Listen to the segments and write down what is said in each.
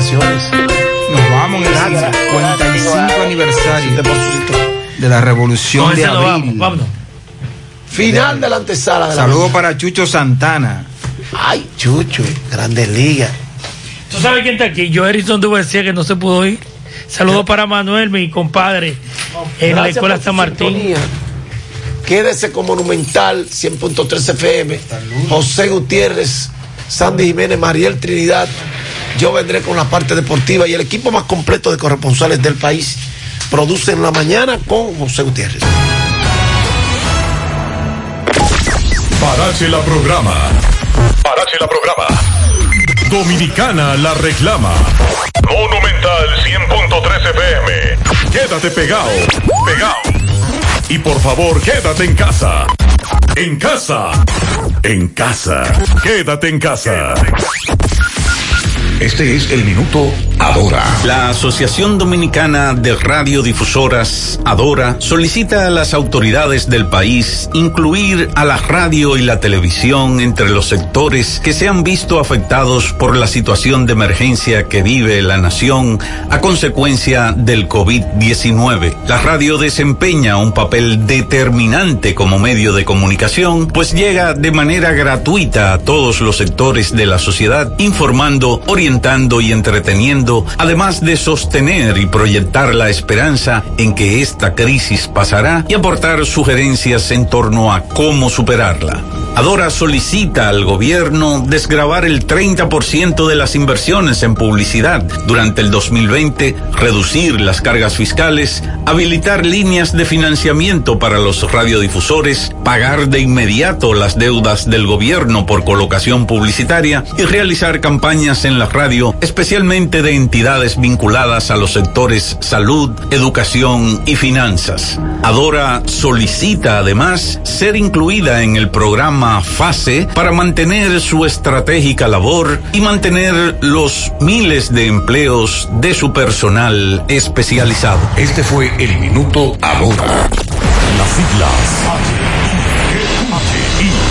felicitaciones. Nos vamos en el 55 aniversario de la revolución de abril. Vámonos. Final de la antesala de la Saludos para Chucho Santana. Ay, Chucho, Grandes Ligas. ¿Tú sabes quién está aquí? Yo, Erison decía que no se pudo ir. Saludos para Manuel, mi compadre, en la Escuela San Martín. Quédese con Monumental 100.3 FM. José Gutiérrez, Sandy Jiménez, Mariel Trinidad. Yo vendré con la parte deportiva y el equipo más completo de corresponsales del país produce en la mañana con José Gutiérrez. Parache la programa. Parache la programa. Dominicana la reclama. Monumental 100.13 FM. Quédate pegado. Pegado. Y por favor, quédate en casa. En casa. En casa. Quédate en casa. Este es el minuto Adora. La Asociación Dominicana de Radiodifusoras, Adora, solicita a las autoridades del país incluir a la radio y la televisión entre los sectores que se han visto afectados por la situación de emergencia que vive la nación a consecuencia del COVID-19. La radio desempeña un papel determinante como medio de comunicación, pues llega de manera gratuita a todos los sectores de la sociedad, informando, orientando, y entreteniendo, además de sostener y proyectar la esperanza en que esta crisis pasará y aportar sugerencias en torno a cómo superarla. Adora solicita al gobierno desgravar el 30% de las inversiones en publicidad durante el 2020, reducir las cargas fiscales, habilitar líneas de financiamiento para los radiodifusores, pagar de inmediato las deudas del gobierno por colocación publicitaria y realizar campañas en la radio, especialmente de entidades vinculadas a los sectores salud, educación y finanzas. Adora solicita además ser incluida en el programa FASE para mantener su estratégica labor y mantener los miles de empleos de su personal especializado. Este fue el minuto Adora. Las siglas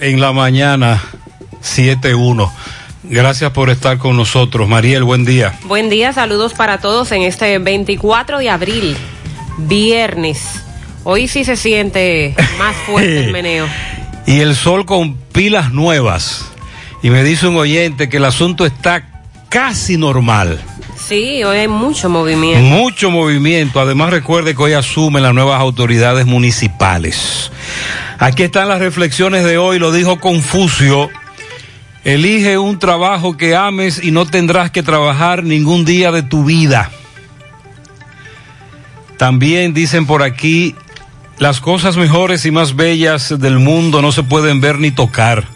En la mañana 7.1. Gracias por estar con nosotros. Mariel, buen día. Buen día, saludos para todos en este 24 de abril, viernes. Hoy sí se siente más fuerte el meneo. y el sol con pilas nuevas. Y me dice un oyente que el asunto está casi normal. Sí, hoy hay mucho movimiento. Mucho movimiento. Además, recuerde que hoy asumen las nuevas autoridades municipales. Aquí están las reflexiones de hoy, lo dijo Confucio. Elige un trabajo que ames y no tendrás que trabajar ningún día de tu vida. También dicen por aquí, las cosas mejores y más bellas del mundo no se pueden ver ni tocar,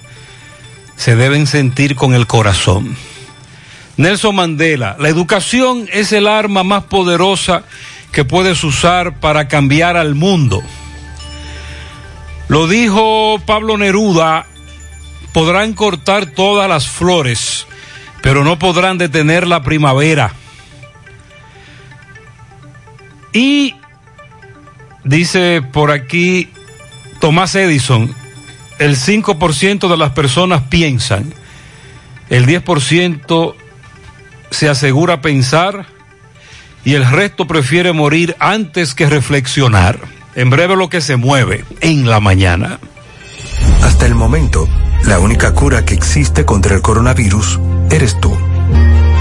se deben sentir con el corazón. Nelson Mandela, la educación es el arma más poderosa que puedes usar para cambiar al mundo. Lo dijo Pablo Neruda, podrán cortar todas las flores, pero no podrán detener la primavera. Y dice por aquí Tomás Edison, el 5% de las personas piensan, el 10% se asegura pensar y el resto prefiere morir antes que reflexionar. En breve lo que se mueve en la mañana. Hasta el momento, la única cura que existe contra el coronavirus eres tú.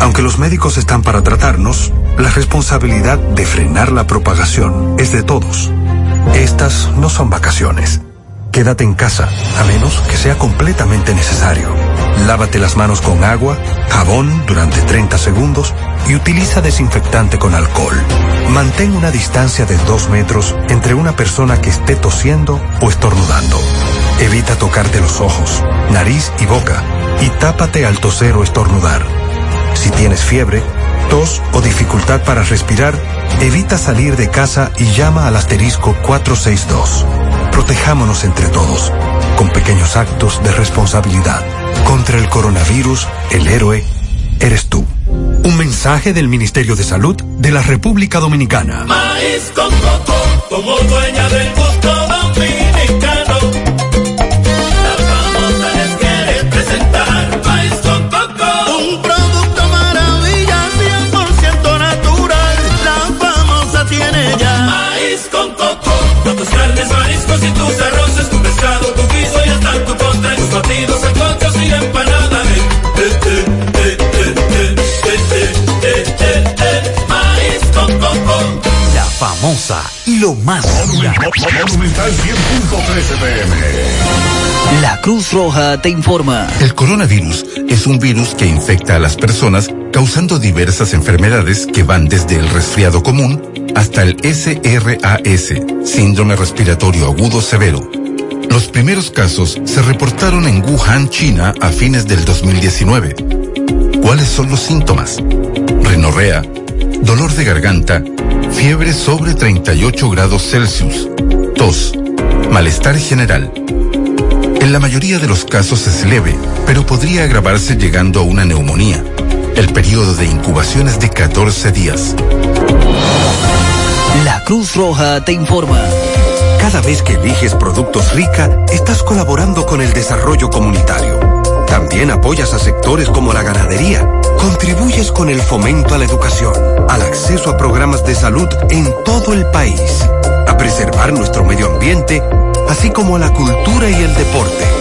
Aunque los médicos están para tratarnos, la responsabilidad de frenar la propagación es de todos. Estas no son vacaciones quédate en casa, a menos que sea completamente necesario. Lávate las manos con agua, jabón durante 30 segundos y utiliza desinfectante con alcohol. Mantén una distancia de 2 metros entre una persona que esté tosiendo o estornudando. Evita tocarte los ojos, nariz y boca y tápate al toser o estornudar. Si tienes fiebre, tos o dificultad para respirar, evita salir de casa y llama al asterisco 462. Protejámonos entre todos, con pequeños actos de responsabilidad. Contra el coronavirus, el héroe eres tú. Un mensaje del Ministerio de Salud de la República Dominicana. Lo más dura. Monumental 100.13 pm. La Cruz Roja te informa. El coronavirus es un virus que infecta a las personas causando diversas enfermedades que van desde el resfriado común hasta el SRAS, síndrome respiratorio agudo severo. Los primeros casos se reportaron en Wuhan, China, a fines del 2019. ¿Cuáles son los síntomas? Rinorrea, dolor de garganta, fiebre sobre 38 grados Celsius, tos, malestar general. En la mayoría de los casos es leve, pero podría agravarse llegando a una neumonía. El periodo de incubación es de 14 días. La Cruz Roja te informa. Cada vez que eliges productos rica, estás colaborando con el desarrollo comunitario. También apoyas a sectores como la ganadería. Contribuyes con el fomento a la educación, al acceso a programas de salud en todo el país, a preservar nuestro medio ambiente, así como a la cultura y el deporte.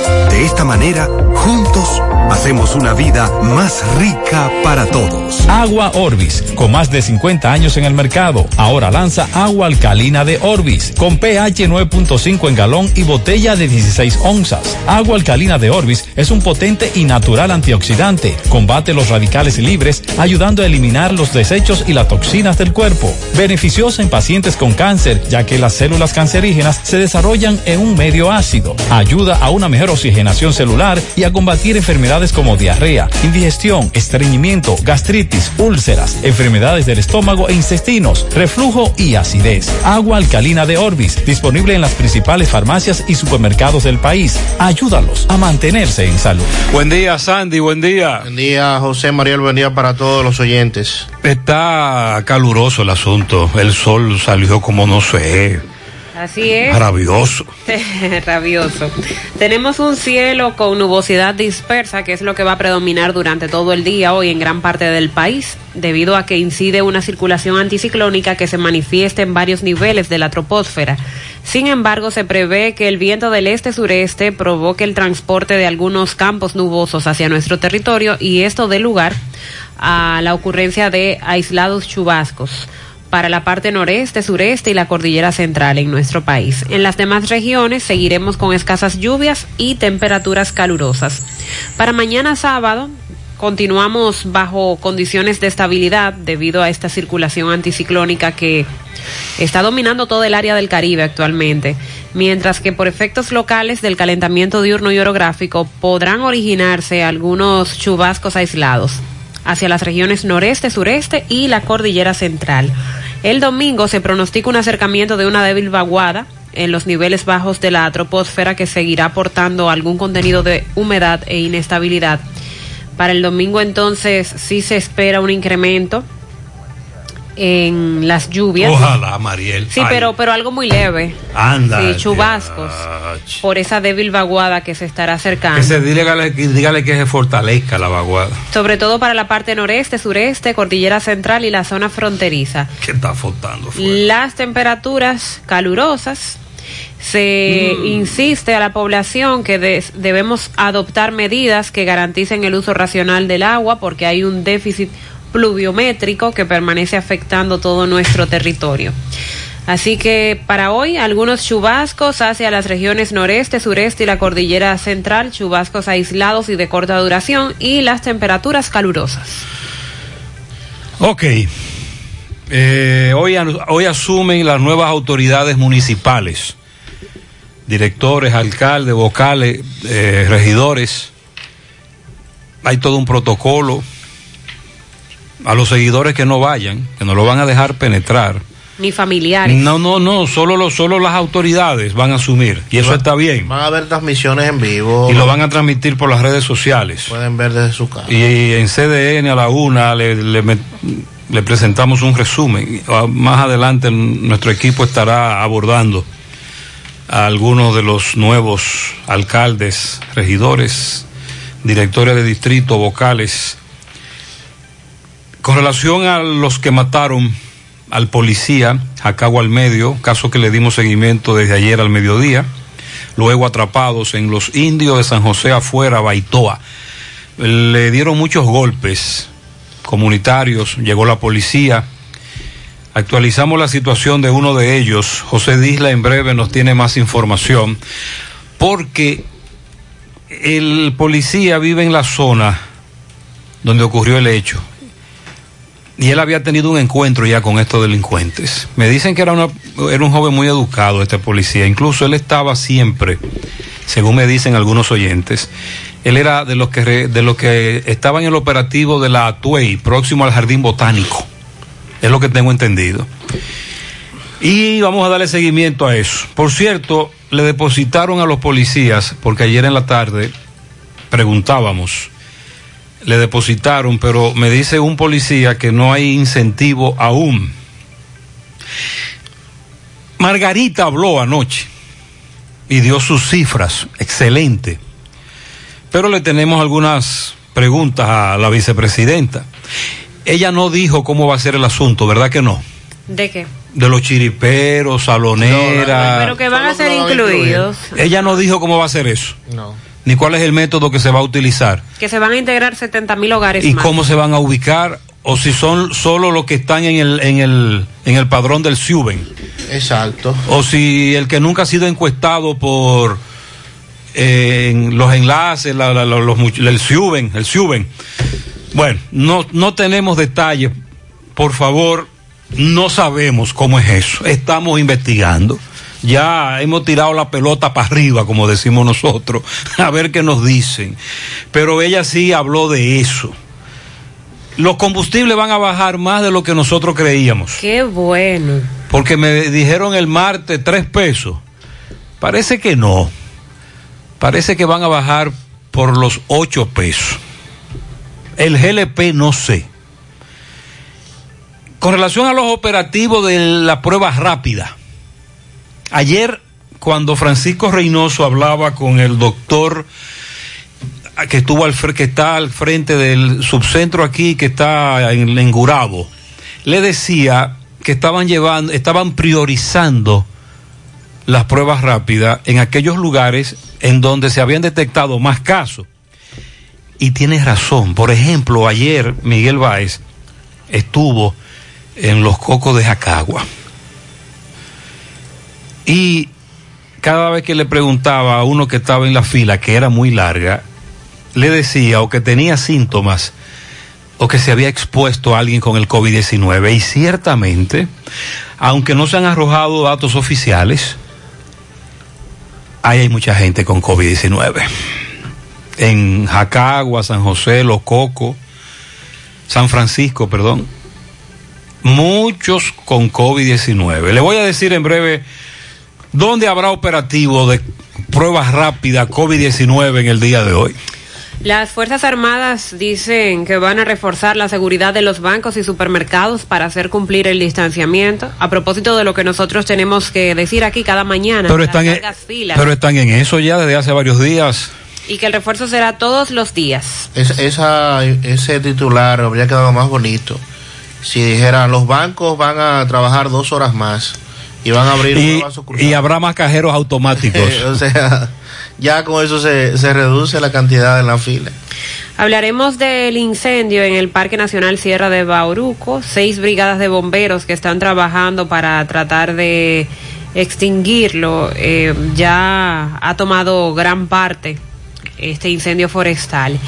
De esta manera, juntos, hacemos una vida más rica para todos. Agua Orbis, con más de 50 años en el mercado, ahora lanza agua alcalina de Orbis, con pH 9.5 en galón y botella de 16 onzas. Agua alcalina de Orbis es un potente y natural antioxidante, combate los radicales libres, ayudando a eliminar los desechos y las toxinas del cuerpo. Beneficiosa en pacientes con cáncer, ya que las células cancerígenas se desarrollan en un medio ácido. Ayuda a una mejor oxigenación celular y a combatir enfermedades como diarrea, indigestión, estreñimiento, gastritis, úlceras, enfermedades del estómago e intestinos, reflujo y acidez. Agua alcalina de Orbis, disponible en las principales farmacias y supermercados del país. Ayúdalos a mantenerse en salud. Buen día, Sandy, buen día. Buen día, José Mariel, buen día para todos los oyentes. Está caluroso el asunto. El sol salió como no sé. Así es. Maravilloso. Rabioso. Tenemos un cielo con nubosidad dispersa, que es lo que va a predominar durante todo el día hoy en gran parte del país, debido a que incide una circulación anticiclónica que se manifiesta en varios niveles de la troposfera. Sin embargo, se prevé que el viento del este-sureste provoque el transporte de algunos campos nubosos hacia nuestro territorio y esto dé lugar a la ocurrencia de aislados chubascos para la parte noreste, sureste y la cordillera central en nuestro país. En las demás regiones seguiremos con escasas lluvias y temperaturas calurosas. Para mañana sábado continuamos bajo condiciones de estabilidad debido a esta circulación anticiclónica que está dominando todo el área del Caribe actualmente, mientras que por efectos locales del calentamiento diurno y orográfico podrán originarse algunos chubascos aislados hacia las regiones noreste, sureste y la cordillera central. El domingo se pronostica un acercamiento de una débil vaguada en los niveles bajos de la troposfera que seguirá aportando algún contenido de humedad e inestabilidad. Para el domingo entonces sí se espera un incremento en las lluvias. Ojalá, Mariel. Sí, Ay, pero pero algo muy leve. Anda. Sí, chubascos por esa débil vaguada que se estará acercando. Que se dígale, dígale que se fortalezca la vaguada. Sobre todo para la parte noreste, sureste, cordillera central y la zona fronteriza. Que está flotando. Las temperaturas calurosas. Se Mm. insiste a la población que des- debemos adoptar medidas que garanticen el uso racional del agua porque hay un déficit pluviométrico que permanece afectando todo nuestro territorio. Así que para hoy algunos chubascos hacia las regiones noreste, sureste y la cordillera central, chubascos aislados y de corta duración y las temperaturas calurosas. Ok. Eh, hoy, hoy asumen las nuevas autoridades municipales, directores, alcaldes, vocales, eh, regidores. Hay todo un protocolo. A los seguidores que no vayan, que no lo van a dejar penetrar. Ni familiares. No, no, no, solo, lo, solo las autoridades van a asumir. Y eso está bien. Van a haber transmisiones en vivo. Y lo van a transmitir por las redes sociales. Pueden ver desde su casa. Y en CDN a la una le, le, le presentamos un resumen. Ah, Más adelante nuestro equipo estará abordando a algunos de los nuevos alcaldes, regidores, directores de distrito, vocales. Con relación a los que mataron al policía, Jacago al medio, caso que le dimos seguimiento desde ayer al mediodía, luego atrapados en los indios de San José afuera, Baitoa. Le dieron muchos golpes comunitarios, llegó la policía. Actualizamos la situación de uno de ellos. José Disla en breve nos tiene más información, porque el policía vive en la zona donde ocurrió el hecho. Y él había tenido un encuentro ya con estos delincuentes. Me dicen que era, una, era un joven muy educado este policía. Incluso él estaba siempre, según me dicen algunos oyentes, él era de los que, re- de los que estaba en el operativo de la Atuey, próximo al Jardín Botánico. Es lo que tengo entendido. Y vamos a darle seguimiento a eso. Por cierto, le depositaron a los policías, porque ayer en la tarde preguntábamos, le depositaron, pero me dice un policía que no hay incentivo aún. Margarita habló anoche y dio sus cifras, excelente. Pero le tenemos algunas preguntas a la vicepresidenta. Ella no dijo cómo va a ser el asunto, ¿verdad que no? ¿De qué? De los chiriperos, saloneras. Pero que van a ser incluidos, Ella no dijo cómo va a ser eso, No. Ni cuál es el método que se va a utilizar. Que se van a integrar 70 mil hogares y más. cómo se van a ubicar o si son solo los que están en el en el en el padrón del Suben Exacto. o si el que nunca ha sido encuestado por eh, en los enlaces la- la- los, el Suben el Suben bueno no no tenemos detalles. Por favor no sabemos cómo es eso. Estamos investigando ya hemos tirado la pelota para arriba, como decimos nosotros, a ver qué nos dicen. Pero ella sí habló de eso. Los combustibles van a bajar más de lo que nosotros creíamos. Qué bueno. Porque me dijeron el martes tres pesos. Parece que no. Parece que van a bajar por los ocho pesos. El GLP no sé. Con relación a los operativos de la prueba rápida. Ayer, cuando Francisco Reynoso hablaba con el doctor que estuvo al que está al frente del subcentro aquí, que está en, en Gurabo, le decía que estaban llevando, estaban priorizando las pruebas rápidas en aquellos lugares en donde se habían detectado más casos. Y tienes razón. Por ejemplo, ayer Miguel Báez estuvo en los cocos de Jacagua. Y cada vez que le preguntaba a uno que estaba en la fila, que era muy larga, le decía o que tenía síntomas o que se había expuesto a alguien con el COVID-19. Y ciertamente, aunque no se han arrojado datos oficiales, ahí hay mucha gente con COVID-19. En Jacagua, San José, Los San Francisco, perdón. Muchos con COVID-19. Le voy a decir en breve dónde habrá operativo de pruebas rápidas COVID-19 en el día de hoy. Las Fuerzas Armadas dicen que van a reforzar la seguridad de los bancos y supermercados para hacer cumplir el distanciamiento. A propósito de lo que nosotros tenemos que decir aquí cada mañana, Pero están, en, largas filas, pero están en eso ya desde hace varios días. y que el refuerzo será todos los días. Es- esa, ese titular habría quedado más bonito si dijera los bancos van a trabajar dos horas más y van a abrir Y, habrá más cajeros automáticos. o sea, ya con eso se, se reduce la cantidad en la fila. Hablaremos del incendio en el Parque Nacional Sierra de Bauruco. Seis brigadas de bomberos que están trabajando para tratar de extinguirlo. Eh, ya ha tomado gran parte este incendio forestal.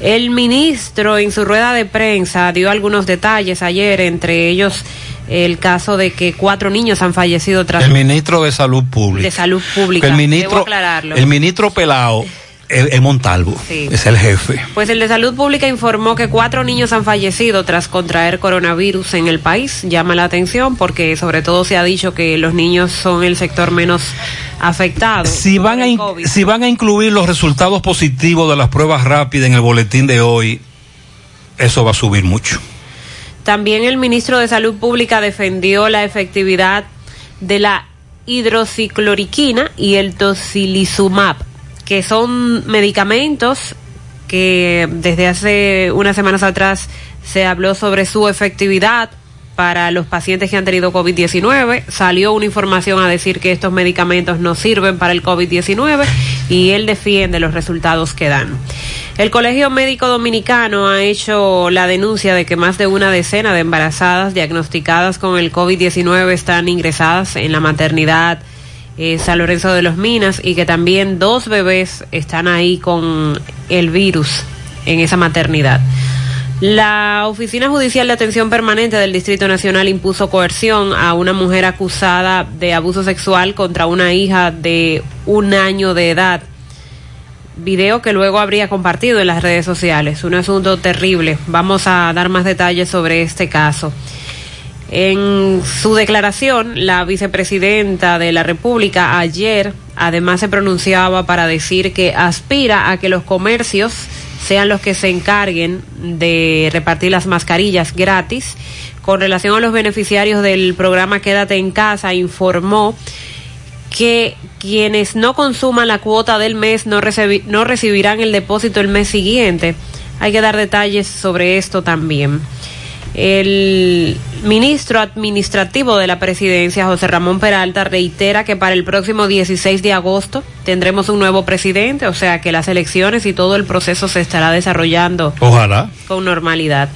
El ministro en su rueda de prensa dio algunos detalles ayer, entre ellos el caso de que cuatro niños han fallecido tras El ministro de Salud Pública. de salud pública. El Debo ministro, aclararlo. el ministro Pelao es, Montalvo, Sí. es el jefe. Pues el de Salud Pública informó que cuatro niños han fallecido tras contraer coronavirus en el país. Llama la atención porque sobre todo se ha dicho que los niños son el sector menos afectado. Si van, a in- si van a incluir los resultados positivos de las pruebas rápidas en el boletín de hoy, eso va a subir mucho. También el ministro de Salud Pública defendió la efectividad de la hidroxicloroquina y el tocilizumab, que son medicamentos que desde hace unas semanas atrás se habló sobre su efectividad para los pacientes que han tenido COVID-19. Salió una información a decir que estos medicamentos no sirven para el COVID-19 y él defiende los resultados que dan. El Colegio Médico Dominicano ha hecho la denuncia de que más de una decena de embarazadas diagnosticadas con el COVID-19 están ingresadas en la maternidad eh, San Lorenzo de los Minas y que también dos bebés están ahí con el virus en esa maternidad. La Oficina Judicial de Atención Permanente del Distrito Nacional impuso coerción a una mujer acusada de abuso sexual contra una hija de un año de edad. Video que luego habría compartido en las redes sociales. Un asunto terrible. Vamos a dar más detalles sobre este caso. En su declaración, la vicepresidenta de la República ayer además se pronunciaba para decir que aspira a que los comercios sean los que se encarguen de repartir las mascarillas gratis. Con relación a los beneficiarios del programa Quédate en casa, informó que quienes no consuman la cuota del mes no, no recibirán el depósito el mes siguiente. Hay que dar detalles sobre esto también. El ministro administrativo de la presidencia, José Ramón Peralta, reitera que para el próximo 16 de agosto tendremos un nuevo presidente, o sea que las elecciones y todo el proceso se estará desarrollando Ojalá. con normalidad.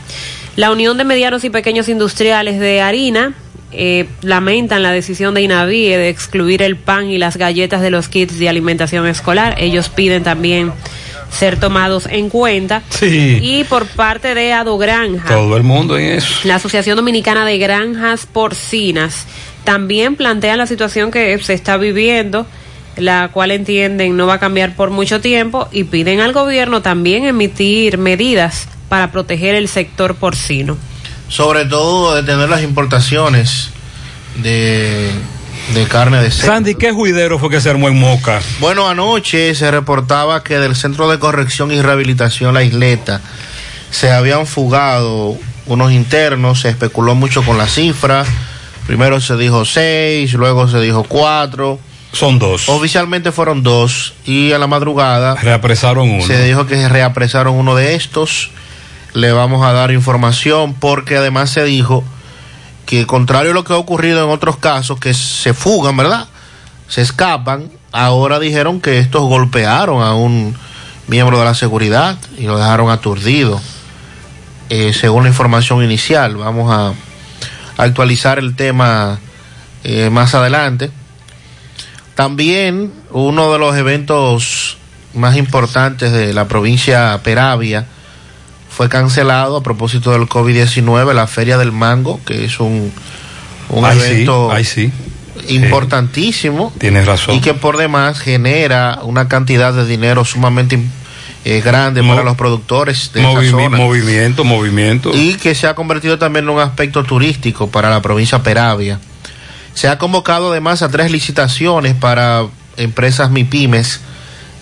La Unión de Medianos y Pequeños Industriales de Harina eh, lamentan la decisión de INAVIE de excluir el pan y las galletas de los kits de alimentación escolar. Ellos piden también ser tomados en cuenta. Sí. Y por parte de Ado Granja, Todo el mundo en eso. la Asociación Dominicana de Granjas Porcinas también plantea la situación que se está viviendo, la cual entienden no va a cambiar por mucho tiempo y piden al gobierno también emitir medidas para proteger el sector porcino. Sobre todo detener las importaciones de, de carne de cerdo. Sandy, ¿qué juidero fue que se armó en Moca? Bueno, anoche se reportaba que del Centro de Corrección y Rehabilitación La Isleta se habían fugado unos internos, se especuló mucho con la cifra. Primero se dijo seis, luego se dijo cuatro. Son dos. Oficialmente fueron dos y a la madrugada Reapresaron uno. se dijo que se reapresaron uno de estos. Le vamos a dar información porque además se dijo que contrario a lo que ha ocurrido en otros casos, que se fugan, ¿verdad? Se escapan, ahora dijeron que estos golpearon a un miembro de la seguridad y lo dejaron aturdido. Eh, según la información inicial, vamos a actualizar el tema eh, más adelante. También uno de los eventos más importantes de la provincia Peravia fue cancelado a propósito del COVID-19, la Feria del Mango, que es un, un Ay, sí, evento ay, sí. importantísimo Tienes razón. y que por demás genera una cantidad de dinero sumamente eh, grande para los productores de esa Movi- zona movimiento, movimiento. y que se ha convertido también en un aspecto turístico para la provincia Peravia. Se ha convocado además a tres licitaciones para empresas MIPIMES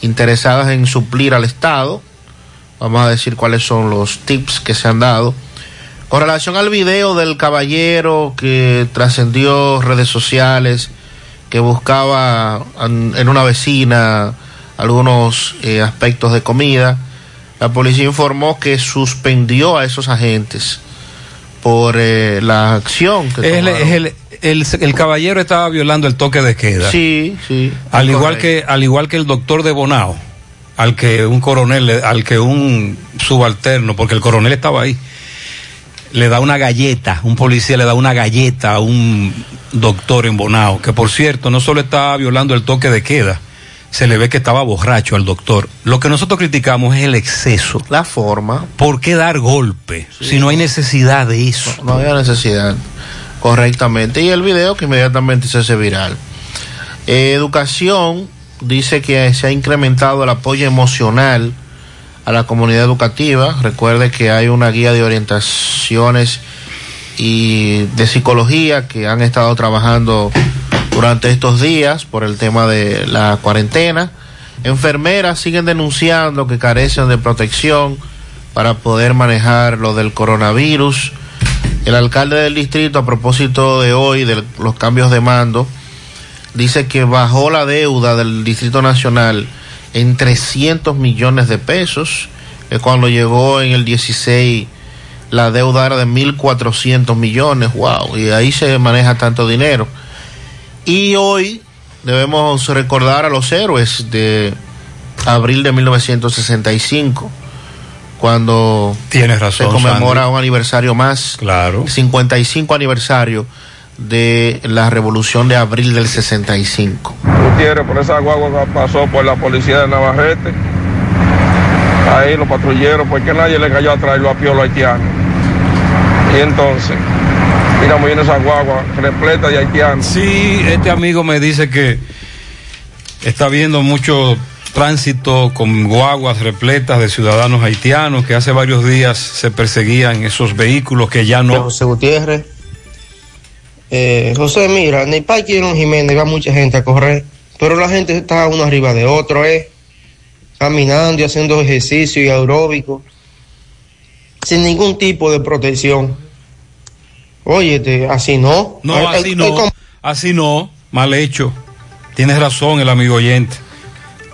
interesadas en suplir al Estado. Vamos a decir cuáles son los tips que se han dado. Con relación al video del caballero que trascendió redes sociales, que buscaba en una vecina algunos eh, aspectos de comida, la policía informó que suspendió a esos agentes por eh, la acción que Es el, el- el- el caballero estaba violando el toque de queda. Sí, sí. Al igual correcto. que, al igual que el doctor de Bonao, al que un coronel, al que un subalterno, porque el coronel estaba ahí, le da una galleta, un policía le da una galleta a un doctor en Bonao, que por cierto no solo estaba violando el toque de queda, se le ve que estaba borracho al doctor. Lo que nosotros criticamos es el exceso. La forma. ¿Por qué dar golpe si no hay necesidad de eso? No había necesidad, correctamente. Y el video que inmediatamente se hace viral. Eh, educación dice que se ha incrementado el apoyo emocional a la comunidad educativa. Recuerde que hay una guía de orientaciones y de psicología que han estado trabajando durante estos días por el tema de la cuarentena. Enfermeras siguen denunciando que carecen de protección para poder manejar lo del coronavirus. El alcalde del distrito, a propósito de hoy, de los cambios de mando, dice que bajó la deuda del Distrito Nacional en 300 millones de pesos. Eh, cuando llegó en el 16, la deuda era de 1.400 millones. ¡Wow! Y ahí se maneja tanto dinero. Y hoy debemos recordar a los héroes de abril de 1965, cuando Tienes se razón. conmemora Sandy. un aniversario más, Claro. 55 aniversario de la revolución de abril del 65. Gutiérrez, por esa guagua que pasó por la policía de Navarrete. Ahí los patrulleros, porque nadie le cayó atrás y lo apió los haitianos. Y entonces, mira muy bien esa guagua repleta de haitianos. Sí, este amigo me dice que está viendo mucho tránsito con guaguas repletas de ciudadanos haitianos que hace varios días se perseguían esos vehículos que ya no. José Gutiérrez. Eh, José, mira, en el parque de Don Jiménez va mucha gente a correr, pero la gente está uno arriba de otro, ¿eh? Caminando y haciendo ejercicio y aeróbico, sin ningún tipo de protección. Óyete, así no. No, así no. Así no. Mal hecho. Tienes razón el amigo oyente.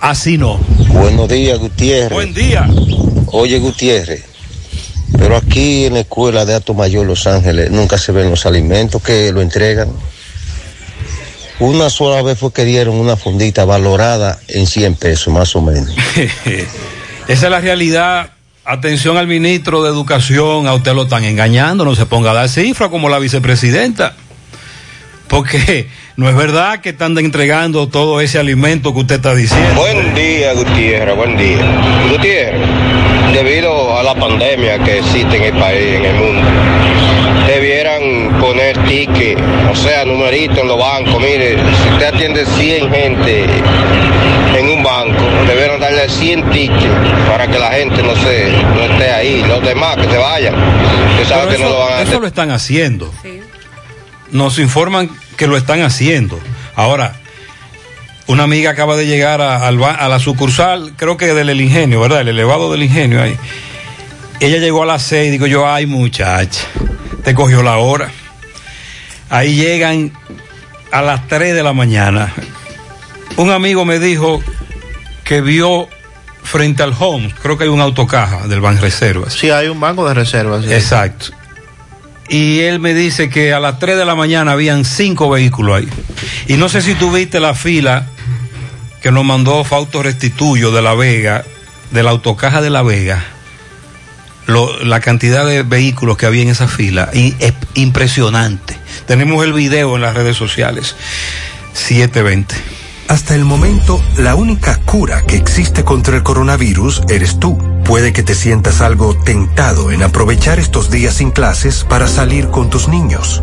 Así no. Buenos días, Gutiérrez. Buen día. Oye, Gutiérrez, pero aquí en la escuela de Ato Mayor Los Ángeles nunca se ven los alimentos que lo entregan. Una sola vez fue que dieron una fundita valorada en 100 pesos, más o menos. Esa es la realidad. Atención al ministro de Educación, a usted lo están engañando, no se ponga a dar cifras como la vicepresidenta. Porque no es verdad que están entregando todo ese alimento que usted está diciendo. Buen día, Gutiérrez, buen día. Gutiérrez, debido a la pandemia que existe en el país, en el mundo, debieran poner ticket, o sea, numerito en los bancos. Mire, si usted atiende 100 gente en un banco, debieran darle 100 tickets para que la gente no se no esté ahí. Los demás que se vayan. Usted sabe Pero que no eso, lo van a eso lo están haciendo. Nos informan que lo están haciendo. Ahora, una amiga acaba de llegar a, la sucursal, creo que del El Ingenio, ¿verdad? El elevado del Ingenio ahí. Ella llegó a las seis, digo yo, ay muchacha, te cogió la hora. Ahí llegan a las 3 de la mañana. Un amigo me dijo que vio frente al home, creo que hay un autocaja del Ban Reservas. Sí, hay un banco de reservas. sí. Exacto. Y él me dice que a las 3 de la mañana habían cinco vehículos ahí. Y no sé si tú viste la fila que nos mandó Fausto Restituyo de La Vega, de la autocaja de La Vega. La cantidad de vehículos que había en esa fila. Y es impresionante. Tenemos el video en las redes sociales. 720. Hasta el momento, la única cura que existe contra el coronavirus eres tú. Puede que te sientas algo tentado en aprovechar estos días sin clases para salir con tus niños,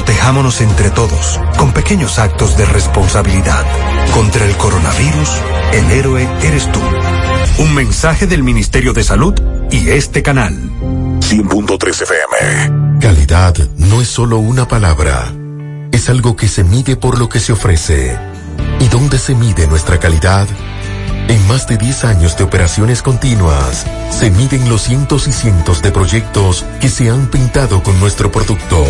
Protejámonos entre todos, con pequeños actos de responsabilidad. Contra el coronavirus, el héroe eres tú. Un mensaje del Ministerio de Salud y este canal. 100.3 FM. Calidad no es solo una palabra, es algo que se mide por lo que se ofrece. ¿Y dónde se mide nuestra calidad? En más de 10 años de operaciones continuas, se miden los cientos y cientos de proyectos que se han pintado con nuestro producto,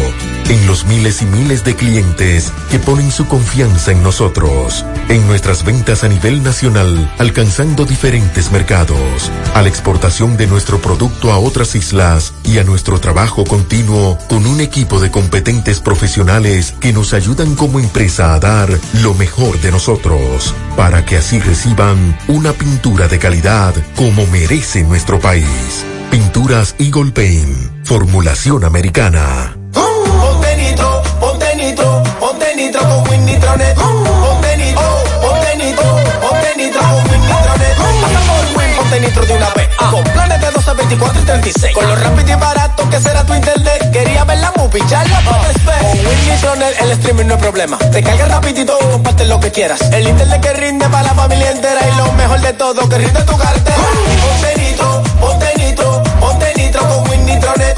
en los miles y miles de clientes que ponen su confianza en nosotros, en nuestras ventas a nivel nacional, alcanzando diferentes mercados, a la exportación de nuestro producto a otras islas y a nuestro trabajo continuo con un equipo de competentes profesionales que nos ayudan como empresa a dar lo mejor de nosotros, para que así reciban una pintura de calidad como merece nuestro país. Pinturas Eagle Paint, formulación americana. Nitro, ponte nitro, ponte nitro con Win Nitronet. Ponte nitro, ponte nitro, ponte nitro con Win Nitronet. Pasa por Win, ponte nitro de una vez. Con planes de 12, 24 y 36. Con lo rápido y barato que será tu internet. Quería ver la movie, ya la puedes ver. Con Win Nitronet el streaming no es problema. Te carga rapidito y comparte lo que quieras. El internet que rinde para la familia entera. Y lo mejor de todo, que rinde tu cartera. Ponte nitro, ponte nitro, ponte nitro con Win Nitronet.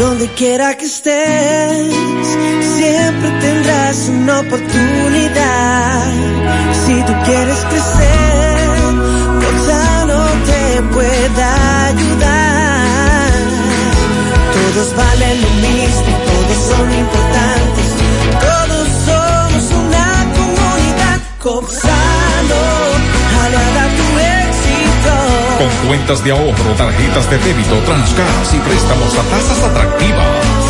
Donde quiera que estés, siempre tendrás una oportunidad. Si tú quieres crecer, Gonzalo te puede ayudar. Todos valen lo mismo, todos son importantes, todos somos una comunidad. Gonzalo, Con cuentas de ahorro, tarjetas de débito, transcas y préstamos a tasas atractivas.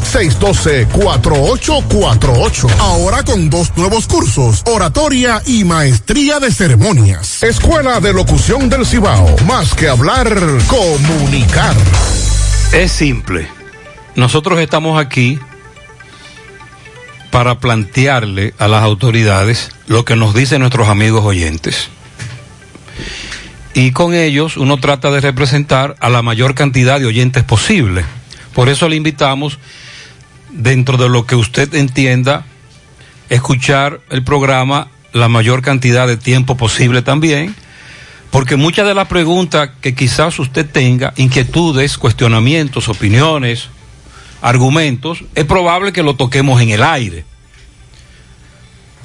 612-4848. Ahora con dos nuevos cursos, oratoria y maestría de ceremonias. Escuela de Locución del Cibao. Más que hablar, comunicar. Es simple. Nosotros estamos aquí para plantearle a las autoridades lo que nos dicen nuestros amigos oyentes. Y con ellos uno trata de representar a la mayor cantidad de oyentes posible. Por eso le invitamos, dentro de lo que usted entienda, escuchar el programa la mayor cantidad de tiempo posible también, porque muchas de las preguntas que quizás usted tenga, inquietudes, cuestionamientos, opiniones, argumentos, es probable que lo toquemos en el aire.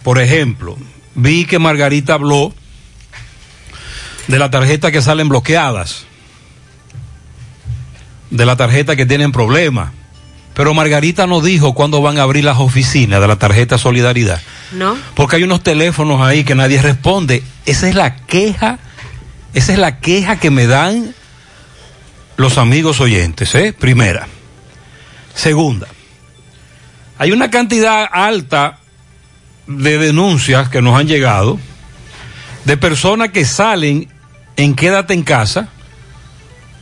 Por ejemplo, vi que Margarita habló de la tarjeta que salen bloqueadas, de la tarjeta que tienen problemas. Pero Margarita no dijo cuándo van a abrir las oficinas de la tarjeta Solidaridad. ¿No? Porque hay unos teléfonos ahí que nadie responde. Esa es la queja, esa es la queja que me dan los amigos oyentes, ¿eh? Primera. Segunda, hay una cantidad alta de denuncias que nos han llegado de personas que salen en Quédate en casa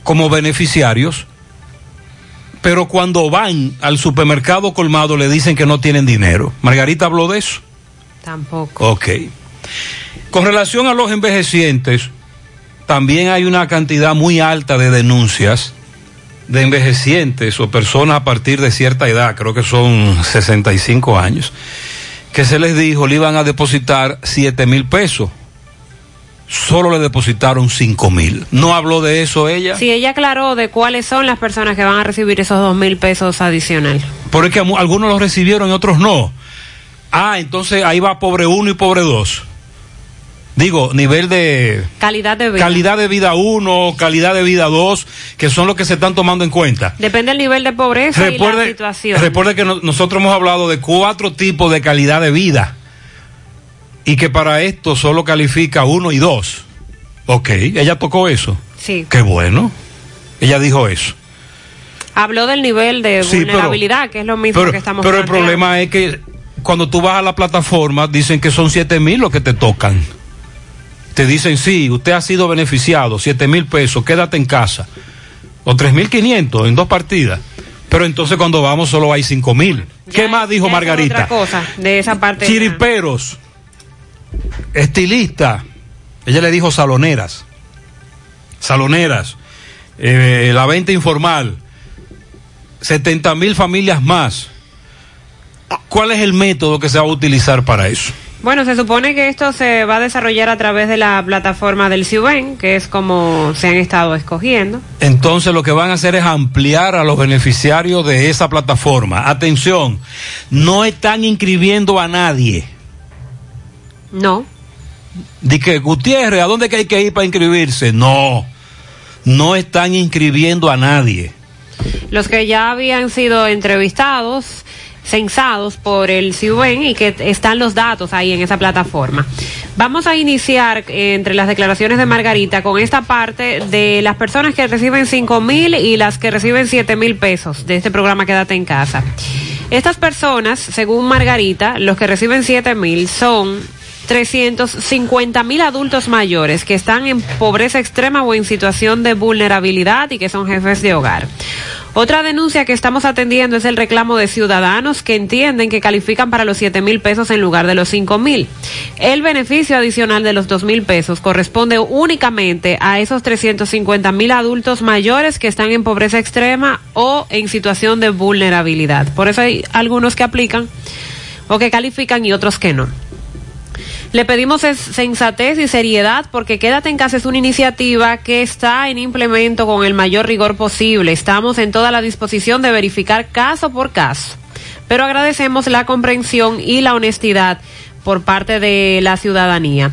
como beneficiarios, pero cuando van al supermercado colmado le dicen que no tienen dinero. Margarita habló de eso. Tampoco. Ok. Con relación a los envejecientes, también hay una cantidad muy alta de denuncias de envejecientes o personas a partir de cierta edad, creo que son 65 años, que se les dijo le iban a depositar 7 mil pesos. Solo le depositaron 5 mil. ¿No habló de eso ella? Sí, ella aclaró de cuáles son las personas que van a recibir esos dos mil pesos adicional. Porque mu- algunos los recibieron y otros no. Ah, entonces ahí va pobre uno y pobre dos. Digo, nivel de Calidad de vida. calidad de vida uno, calidad de vida dos, que son los que se están tomando en cuenta. Depende del nivel de pobreza y la Recuerde, situación. recuerde que no- nosotros hemos hablado de cuatro tipos de calidad de vida y que para esto solo califica uno y dos. Ok, ella tocó eso. Sí. Qué bueno. Ella dijo eso. Habló del nivel de Sí, pero- vulnerabilidad, que es lo mismo Pero, que estamos pero el problema es que cuando tú vas a la plataforma dicen que son siete mil los que te tocan. Te dicen, sí, usted ha sido beneficiado, siete mil pesos, quédate en casa. O tres mil quinientos en dos partidas. Pero entonces cuando vamos solo hay cinco mil. ¿Qué más dijo Margarita? Otra cosa de esa parte. Chiriperos, estilista, ella le dijo saloneras, saloneras, eh, la venta informal, 70 mil familias más. ¿Cuál es el método que se va a utilizar para eso? Bueno, se supone que esto se va a desarrollar a través de la plataforma del CIUBEN, que es como se han estado escogiendo. Entonces lo que van a hacer es ampliar a los beneficiarios de esa plataforma. Atención, no están inscribiendo a nadie. No. Di que Gutiérrez, ¿a dónde que hay que ir para inscribirse? No, no están inscribiendo a nadie. Los que ya habían sido entrevistados, censados por el CIUBEN y que están los datos ahí en esa plataforma. Vamos a iniciar eh, entre las declaraciones de Margarita con esta parte de las personas que reciben cinco mil y las que reciben siete mil pesos de este programa Quédate en casa. Estas personas, según Margarita, los que reciben siete mil son 350 mil adultos mayores que están en pobreza extrema o en situación de vulnerabilidad y que son jefes de hogar. Otra denuncia que estamos atendiendo es el reclamo de ciudadanos que entienden que califican para los 7 mil pesos en lugar de los 5 mil. El beneficio adicional de los 2 mil pesos corresponde únicamente a esos 350 mil adultos mayores que están en pobreza extrema o en situación de vulnerabilidad. Por eso hay algunos que aplican o que califican y otros que no. Le pedimos sensatez y seriedad porque Quédate en casa es una iniciativa que está en implemento con el mayor rigor posible. Estamos en toda la disposición de verificar caso por caso. Pero agradecemos la comprensión y la honestidad por parte de la ciudadanía.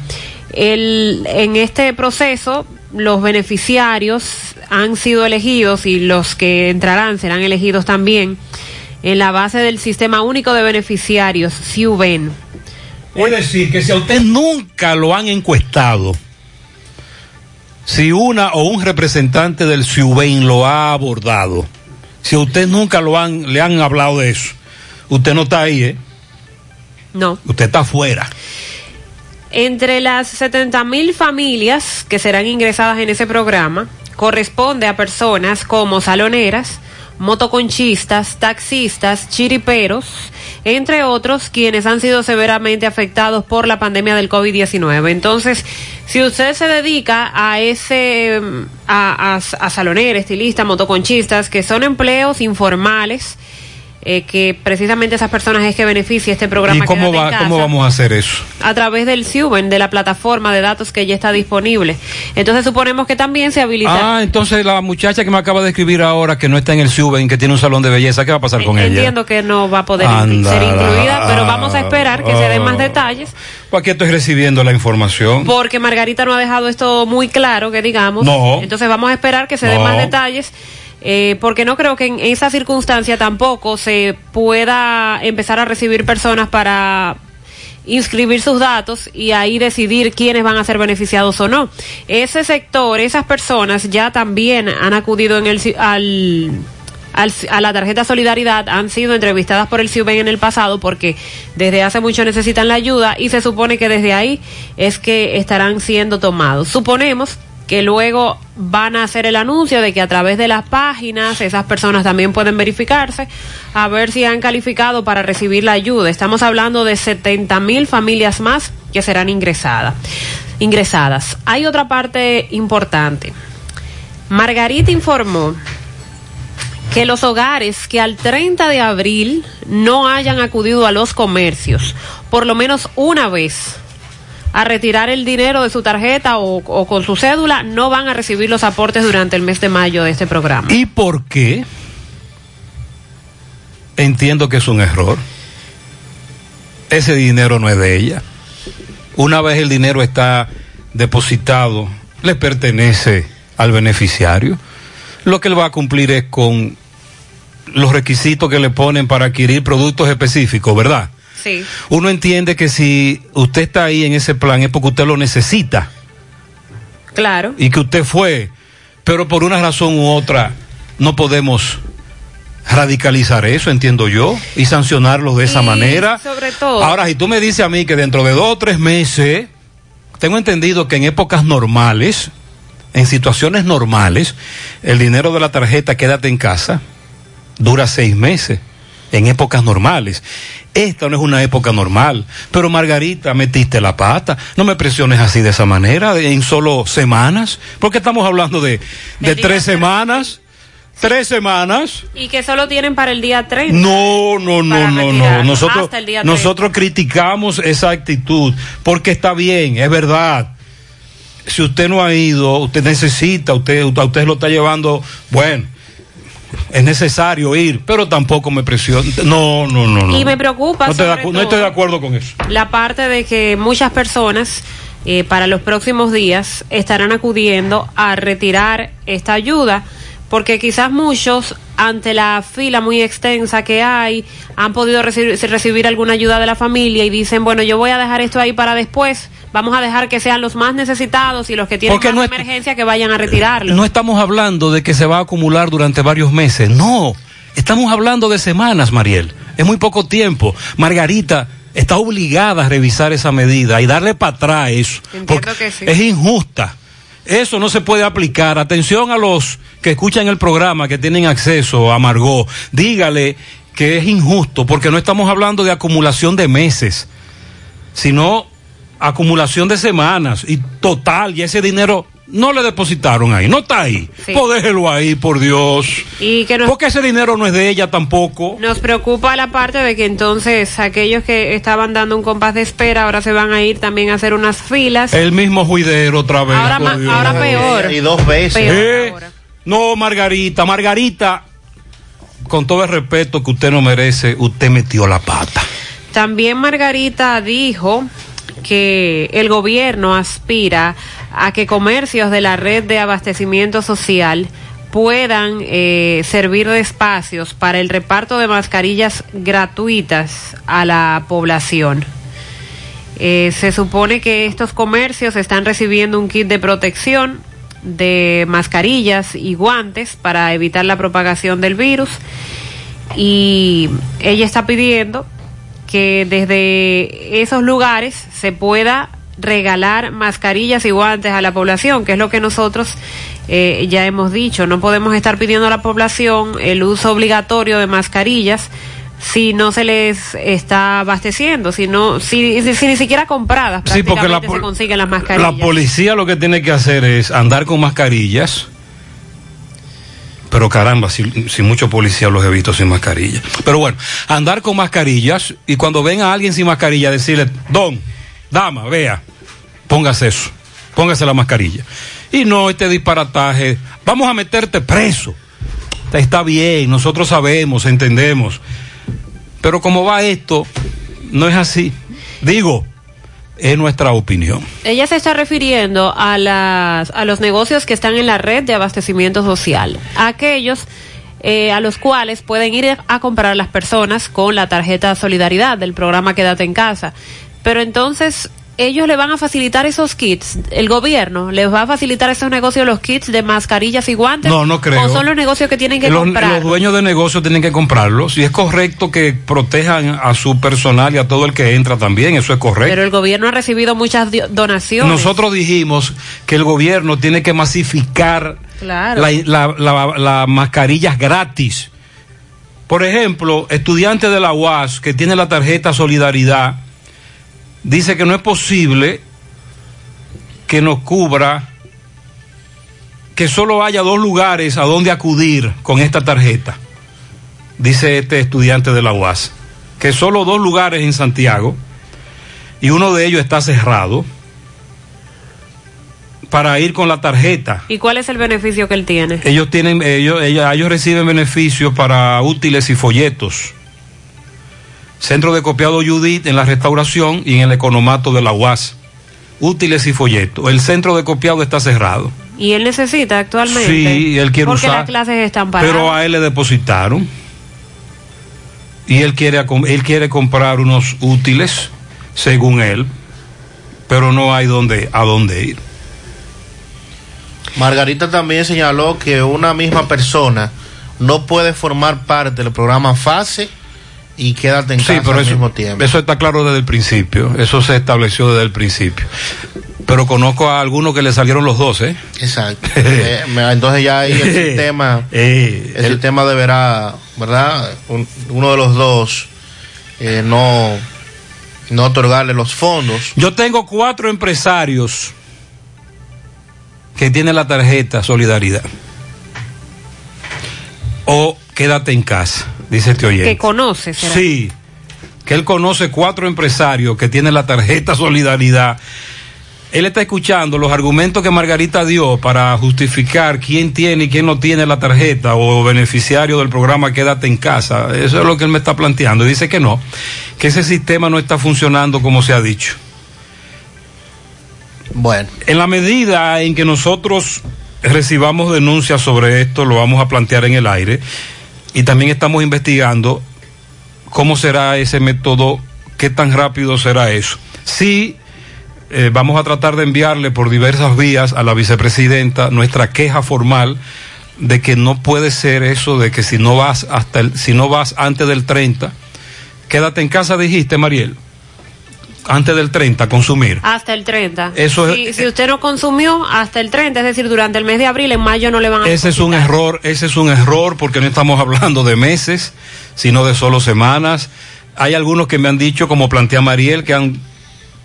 El, en este proceso, los beneficiarios han sido elegidos y los que entrarán serán elegidos también en la base del Sistema Único de Beneficiarios, CIUBEN. Es decir, que si a usted nunca lo han encuestado, si una o un representante del CIUBEN lo ha abordado, si a usted nunca lo han, le han hablado de eso, usted no está ahí, ¿eh? No. Usted está afuera. Entre las 70 mil familias que serán ingresadas en ese programa, corresponde a personas como saloneras, motoconchistas, taxistas, chiriperos, entre otros quienes han sido severamente afectados por la pandemia del COVID-19. Entonces, si usted se dedica a ese, mm, a, a, a salonera, estilista, motoconchistas, que son empleos informales, eh, que precisamente esas personas es que beneficia este programa. ¿Y cómo, va, Casa cómo vamos a hacer eso? a través del CIUBEN, de la plataforma de datos que ya está disponible. Entonces suponemos que también se habilita. Ah, entonces la muchacha que me acaba de escribir ahora, que no está en el Suben, que tiene un salón de belleza, ¿qué va a pasar con ella? Entiendo que no va a poder Anda, ser incluida, pero vamos a esperar que se den más oh. detalles, Pues aquí estoy recibiendo la información. porque Margarita no ha dejado esto muy claro, que digamos. No. Entonces vamos a esperar que se den más detalles. Eh, porque no creo que en esa circunstancia tampoco se pueda empezar a recibir personas para inscribir sus datos y ahí decidir quiénes van a ser beneficiados o no. Ese sector, esas personas ya también han acudido en el, al, al- a la tarjeta Solidaridad, han sido entrevistadas por el CIUBEN en el pasado porque desde hace mucho necesitan la ayuda y se supone que desde ahí es que estarán siendo tomados. Suponemos que luego van a hacer el anuncio de que a través de las páginas esas personas también pueden verificarse a ver si han calificado para recibir la ayuda. Estamos hablando de 70 mil familias más que serán ingresadas. ingresadas. Hay otra parte importante. Margarita informó que los hogares que al 30 de abril no hayan acudido a los comercios por lo menos una vez a retirar el dinero de su tarjeta o, o con su cédula, no van a recibir los aportes durante el mes de mayo de este programa. ¿Y por qué? Entiendo que es un error. Ese dinero no es de ella. Una vez el dinero está depositado, le pertenece al beneficiario. Lo que él va a cumplir es con los requisitos que le ponen para adquirir productos específicos, ¿verdad? Sí. Uno entiende que si usted está ahí en ese plan es porque usted lo necesita Claro. y que usted fue, pero por una razón u otra no podemos radicalizar eso, entiendo yo, y sancionarlos de esa manera. Sobre todo. Ahora, si tú me dices a mí que dentro de dos o tres meses, tengo entendido que en épocas normales, en situaciones normales, el dinero de la tarjeta quédate en casa dura seis meses, en épocas normales. Esta no es una época normal, pero Margarita, metiste la pata, no me presiones así de esa manera, en solo semanas, porque estamos hablando de, de tres semanas, tres semanas. Y que solo tienen para el día 30. No, no, no, no, no. Nosotros, hasta el día 30. nosotros criticamos esa actitud porque está bien, es verdad. Si usted no ha ido, usted necesita, usted, usted lo está llevando, bueno, es necesario ir, pero tampoco me presiona. No, no, no, no. Y me preocupa No sobre no estoy de acuerdo con eso. la parte de que muchas personas eh, para los próximos días estarán acudiendo a retirar esta ayuda porque quizás muchos ante la fila muy extensa que hay han podido recibir, recibir alguna ayuda de la familia y dicen bueno yo voy a dejar esto ahí para después vamos a dejar que sean los más necesitados y los que tienen Porque más no emergencia que vayan a retirarlo No estamos hablando de que se va a acumular durante varios meses, no. Estamos hablando de semanas, Mariel. Es muy poco tiempo. Margarita está obligada a revisar esa medida y darle para atrás eso. porque que sí. Es injusta. Eso no se puede aplicar. Atención a los que escuchan el programa, que tienen acceso a Margot. Dígale que es injusto porque no estamos hablando de acumulación de meses, sino acumulación de semanas y total, y ese dinero no le depositaron ahí, no está ahí. Sí. Pues déjelo ahí, por Dios. y que nos Porque ese dinero no es de ella tampoco. Nos preocupa la parte de que entonces aquellos que estaban dando un compás de espera ahora se van a ir también a hacer unas filas. El mismo juidero otra vez. Ahora por Dios. ahora peor. Y dos veces. Peor Eh, ahora. No, Margarita, Margarita, con todo el respeto que usted no merece, usted metió la pata. También Margarita dijo que el gobierno aspira a que comercios de la red de abastecimiento social puedan eh, servir de espacios para el reparto de mascarillas gratuitas a la población. Eh, se supone que estos comercios están recibiendo un kit de protección de mascarillas y guantes para evitar la propagación del virus y ella está pidiendo que desde esos lugares se pueda regalar mascarillas y guantes a la población, que es lo que nosotros eh, ya hemos dicho. No podemos estar pidiendo a la población el uso obligatorio de mascarillas si no se les está abasteciendo, si, no, si, si, si ni siquiera compradas Sí, porque la prácticamente se consiguen las mascarillas. La policía lo que tiene que hacer es andar con mascarillas. Pero caramba, si, si muchos policías los he visto sin mascarilla. Pero bueno, andar con mascarillas y cuando ven a alguien sin mascarilla decirle, don, dama, vea, póngase eso, póngase la mascarilla. Y no este disparataje, vamos a meterte preso. Está bien, nosotros sabemos, entendemos. Pero como va esto, no es así. Digo, es nuestra opinión. Ella se está refiriendo a, las, a los negocios que están en la red de abastecimiento social, aquellos eh, a los cuales pueden ir a comprar las personas con la tarjeta Solidaridad del programa Quédate en Casa. Pero entonces ellos le van a facilitar esos kits, el gobierno les va a facilitar esos negocios los kits de mascarillas y guantes. No, no creo. O son los negocios que tienen que los, comprar. los dueños de negocios tienen que comprarlos y es correcto que protejan a su personal y a todo el que entra también, eso es correcto. Pero el gobierno ha recibido muchas donaciones. Nosotros dijimos que el gobierno tiene que masificar Claro. la- la- la- las mascarillas gratis. Por ejemplo, estudiante de la UAS que tiene la tarjeta Solidaridad dice que no es posible que nos cubra que solo haya dos lugares a donde acudir con esta tarjeta. Dice este estudiante de la UAS, que solo dos lugares en Santiago y uno de ellos está cerrado para ir con la tarjeta. ¿Y cuál es el beneficio que él tiene? Ellos tienen, ellos, ellos, ellos reciben beneficios para útiles y folletos. Centro de copiado Judith en la restauración y en el economato de la UAS. Útiles y folletos. El centro de copiado está cerrado. ¿Y él necesita actualmente? Sí, él quiere Porque usar. las clases están paradas. Pero a él le depositaron. Y él quiere, él quiere comprar unos útiles, según él. Pero no hay dónde, a dónde ir. Margarita también señaló que una misma persona no puede formar parte del programa FASE y quédate en Sí, casa pero al eso, mismo tiempo. eso está claro desde el principio. Eso se estableció desde el principio. Pero conozco a algunos que le salieron los dos, ¿eh? Exacto. Eh, entonces ya ahí el sistema, Eh, el, sistema deberá, ¿verdad? Un- uno de los dos eh, no, no otorgarle los fondos. Yo tengo cuatro empresarios que tienen la tarjeta Solidaridad. O quédate en casa, dice este oyente. Que conoce, ¿será? Sí, que él conoce cuatro empresarios que tienen la tarjeta Solidaridad. Él está escuchando los argumentos que Margarita dio para justificar quién tiene y quién no tiene la tarjeta o beneficiario del programa Quédate en casa. Eso es lo que él me está planteando. Dice que no, que ese sistema no está funcionando como se ha dicho. Bueno. En la medida en que nosotros recibamos denuncias sobre esto, lo vamos a plantear en el aire. Y también estamos investigando cómo será ese método, qué tan rápido será eso. Sí, eh, vamos a tratar de enviarle por diversas vías a la vicepresidenta nuestra queja formal de que no puede ser eso de que si no vas hasta el, si no vas antes del 30, quédate en casa, dijiste, Mariel. Antes del 30, consumir. Hasta el 30. Eso es- si, si usted no consumió hasta el 30, es decir, durante el mes de abril, en mayo no le van a Ese es un error, ese es un error porque no estamos hablando de meses, sino de solo semanas. Hay algunos que me han dicho, como plantea Mariel, que han,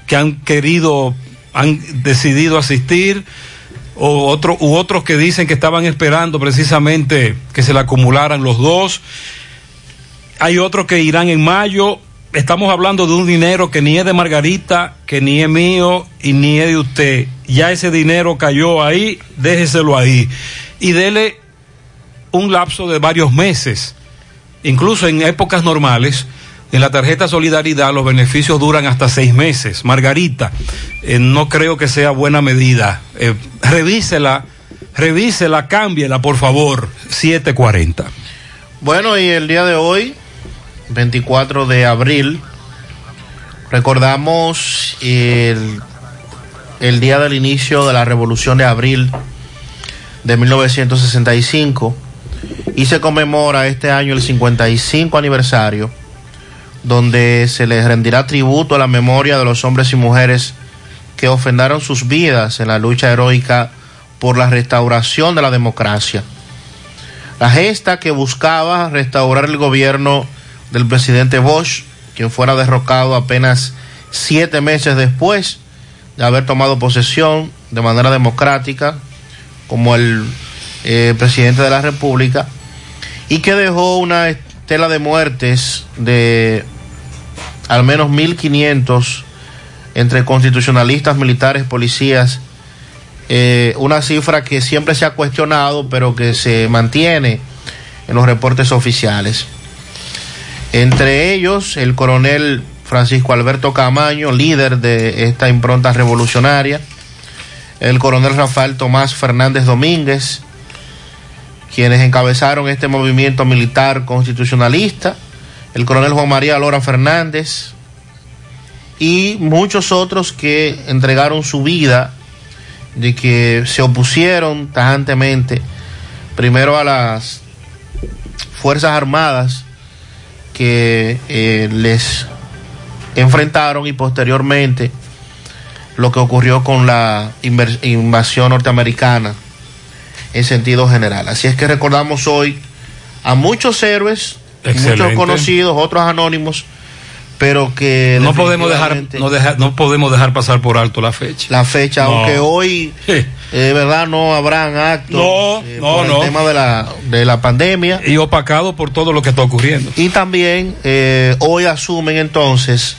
que han querido, han decidido asistir, o otro, u otros que dicen que estaban esperando precisamente que se le acumularan los dos. Hay otros que irán en mayo. Estamos hablando de un dinero que ni es de Margarita, que ni es mío y ni es de usted. Ya ese dinero cayó ahí, déjeselo ahí. Y dele un lapso de varios meses. Incluso en épocas normales, en la tarjeta Solidaridad los beneficios duran hasta seis meses. Margarita, eh, no creo que sea buena medida. Eh, revísela, revísela, cámbiela, por favor. 740. Bueno, y el día de hoy, 24 de abril, recordamos el, el día del inicio de la Revolución de Abril de 1965 y se conmemora este año el 55 aniversario donde se les rendirá tributo a la memoria de los hombres y mujeres que ofrendaron sus vidas en la lucha heroica por la restauración de la democracia. La gesta que buscaba restaurar el gobierno del presidente Bosch, quien fuera derrocado apenas siete meses después de haber tomado posesión de manera democrática como el eh, presidente de la República, y que dejó una estela de muertes de al menos 1.500 entre constitucionalistas, militares, policías, eh, una cifra que siempre se ha cuestionado, pero que se mantiene en los reportes oficiales. Entre ellos, el coronel Francisco Alberto Camaño, líder de esta impronta revolucionaria, el coronel Rafael Tomás Fernández Domínguez, quienes encabezaron este movimiento militar constitucionalista, el coronel Juan María Lora Fernández, y muchos otros que entregaron su vida, de que se opusieron tajantemente primero a las Fuerzas Armadas que eh, les enfrentaron y posteriormente lo que ocurrió con la invasión norteamericana en sentido general. Así es que recordamos hoy a muchos héroes, Excelente. muchos conocidos, otros anónimos, pero que No podemos dejar, no, deja- no podemos dejar pasar por alto la fecha. la fecha, No. aunque hoy eh, verdad no habrán actos No, eh, no, por el no. tema de la, de la pandemia. Y opacado por todo lo que está ocurriendo. Y también eh, hoy asumen entonces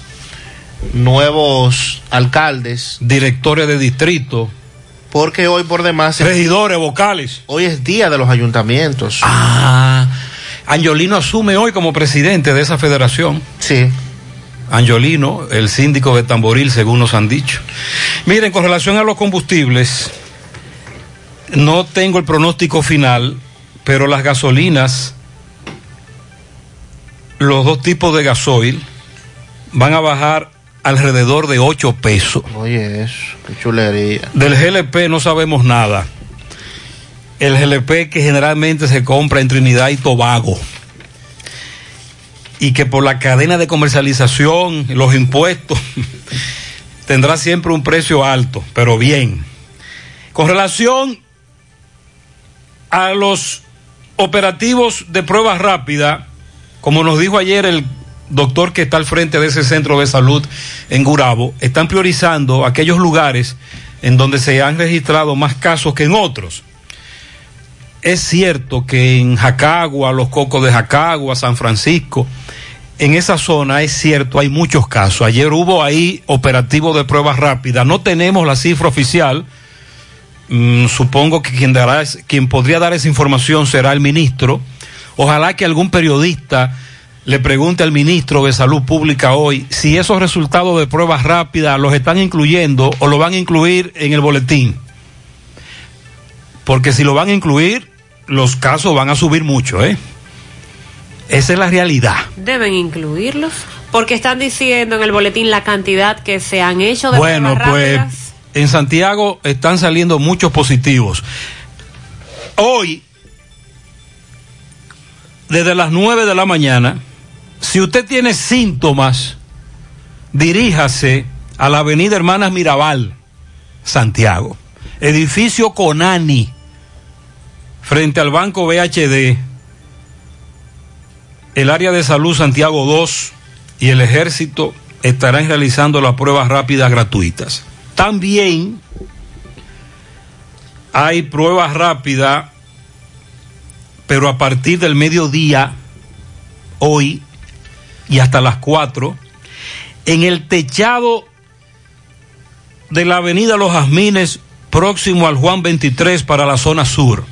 nuevos alcaldes. Directores de distrito. Porque hoy por demás... Regidores, vocales. Hoy es día de los ayuntamientos. Ah, Angiolino asume hoy como presidente de esa federación. Sí. Angiolino, el síndico de Tamboril, según nos han dicho. Miren, con relación a los combustibles, no tengo el pronóstico final, pero las gasolinas, los dos tipos de gasoil, van a bajar alrededor de 8 pesos. Oye, eso, qué chulería. Del GLP no sabemos nada. El GLP que generalmente se compra en Trinidad y Tobago. Y que por la cadena de comercialización, los impuestos, tendrá siempre un precio alto, pero bien. Con relación a los operativos de pruebas rápidas, como nos dijo ayer el doctor que está al frente de ese centro de salud en Gurabo, están priorizando aquellos lugares en donde se han registrado más casos que en otros. Es cierto que en Jacagua, los cocos de Jacagua, San Francisco, en esa zona es cierto, hay muchos casos. Ayer hubo ahí operativo de pruebas rápidas. No tenemos la cifra oficial. Mm, supongo que quien, dará, quien podría dar esa información será el ministro. Ojalá que algún periodista le pregunte al ministro de Salud Pública hoy si esos resultados de pruebas rápidas los están incluyendo o lo van a incluir en el boletín. Porque si lo van a incluir, los casos van a subir mucho, ¿eh? Esa es la realidad. Deben incluirlos. Porque están diciendo en el boletín la cantidad que se han hecho de Bueno, pues rápidas. en Santiago están saliendo muchos positivos. Hoy, desde las 9 de la mañana, si usted tiene síntomas, diríjase a la avenida Hermanas Mirabal, Santiago, edificio Conani, frente al Banco BHD, el área de salud Santiago 2 y el ejército estarán realizando las pruebas rápidas gratuitas. También hay pruebas rápidas, pero a partir del mediodía, hoy y hasta las 4, en el techado de la avenida Los Jazmines, próximo al Juan 23 para la zona sur.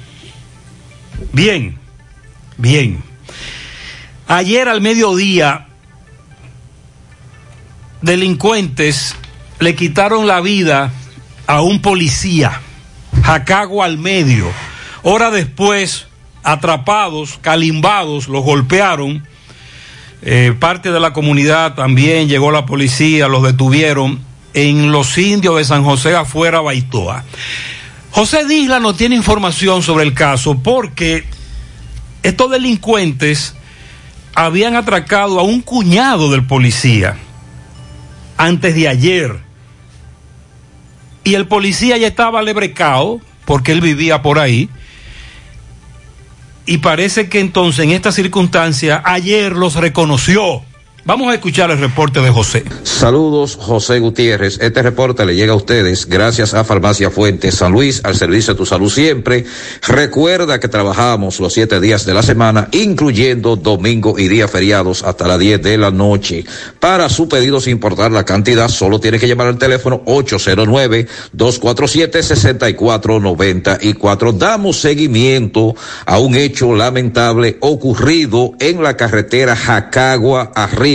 Bien, bien. Ayer al mediodía, delincuentes le quitaron la vida a un policía, Jacagua al medio. Hora después, atrapados, calimbados, los golpearon. Eh, parte de la comunidad también llegó la policía, los detuvieron en los indios de San José afuera, Baitoa. José Disla no tiene información sobre el caso porque estos delincuentes habían atracado a un cuñado del policía antes de ayer. Y el policía ya estaba lebrecao porque él vivía por ahí. Y parece que entonces en esta circunstancia ayer los reconoció. Vamos a escuchar el reporte de José. Saludos, José Gutiérrez. Este reporte le llega a ustedes gracias a Farmacia Fuente San Luis, al servicio de tu salud siempre. Recuerda que trabajamos los siete días de la semana, incluyendo domingo y días feriados hasta las 10 de la noche. Para su pedido sin importar la cantidad, solo tiene que llamar al teléfono 809-247-6494. Damos seguimiento a un hecho lamentable ocurrido en la carretera Jacagua, arriba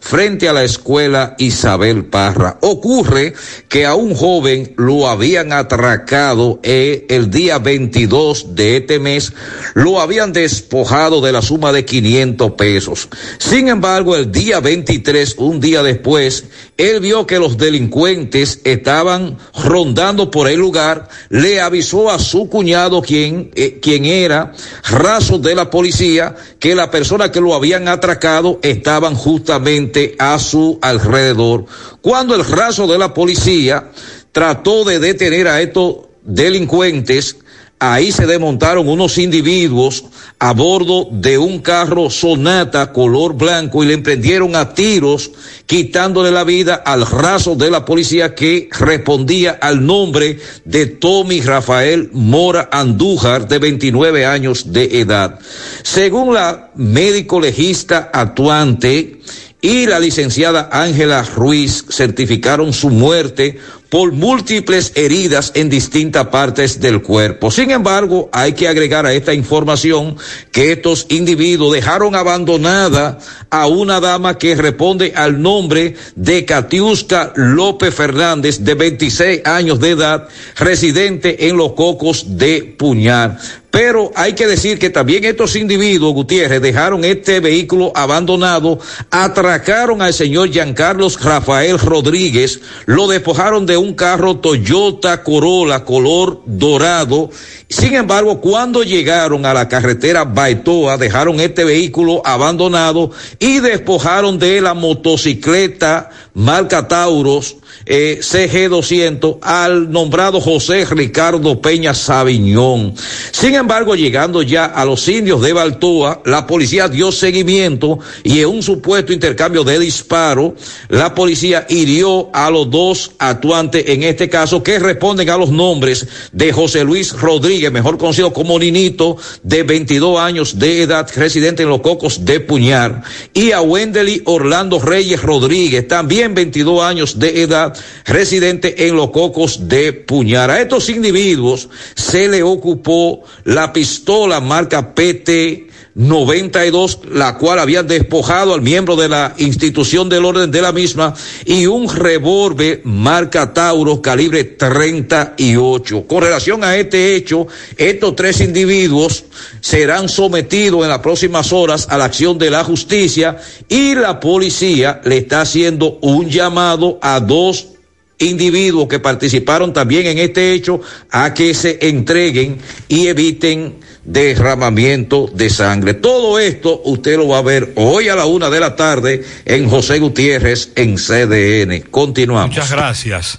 frente a la escuela Isabel Parra. Ocurre que a un joven lo habían atracado eh, el día 22 de este mes, lo habían despojado de la suma de 500 pesos. Sin embargo, el día 23, un día después, él vio que los delincuentes estaban rondando por el lugar, le avisó a su cuñado, quien, eh, quien era raso de la policía, que la persona que lo habían atracado estaban justamente a su alrededor. Cuando el raso de la policía trató de detener a estos delincuentes, ahí se desmontaron unos individuos a bordo de un carro Sonata color blanco y le emprendieron a tiros quitándole la vida al raso de la policía que respondía al nombre de Tommy Rafael Mora Andújar de 29 años de edad. Según la médico legista actuante, y la licenciada Ángela Ruiz certificaron su muerte por múltiples heridas en distintas partes del cuerpo. Sin embargo, hay que agregar a esta información que estos individuos dejaron abandonada a una dama que responde al nombre de Katiuska López Fernández, de 26 años de edad, residente en los cocos de Puñal. Pero hay que decir que también estos individuos, Gutiérrez, dejaron este vehículo abandonado, atracaron al señor Giancarlos Rafael Rodríguez, lo despojaron de un carro Toyota Corolla color dorado. Sin embargo, cuando llegaron a la carretera Baitoa, dejaron este vehículo abandonado y despojaron de la motocicleta marca Tauros eh, CG200 al nombrado José Ricardo Peña Sabiñón. Sin embargo, llegando ya a los indios de Baltoa, la policía dio seguimiento y en un supuesto intercambio de disparo, la policía hirió a los dos actuantes en este caso que responden a los nombres de José Luis Rodríguez, mejor conocido como Ninito, de 22 años de edad, residente en los Cocos de Puñar, y a Wendely Orlando Reyes Rodríguez, también 22 años de edad, residente en los Cocos de Puñar. A estos individuos se le ocupó la pistola marca PT 92, la cual había despojado al miembro de la institución del orden de la misma, y un revólver marca Tauro calibre 38. Con relación a este hecho, estos tres individuos serán sometidos en las próximas horas a la acción de la justicia y la policía le está haciendo un llamado a dos individuos que participaron también en este hecho a que se entreguen y eviten derramamiento de sangre. Todo esto usted lo va a ver hoy a la una de la tarde en José Gutiérrez en CDN. Continuamos. Muchas gracias.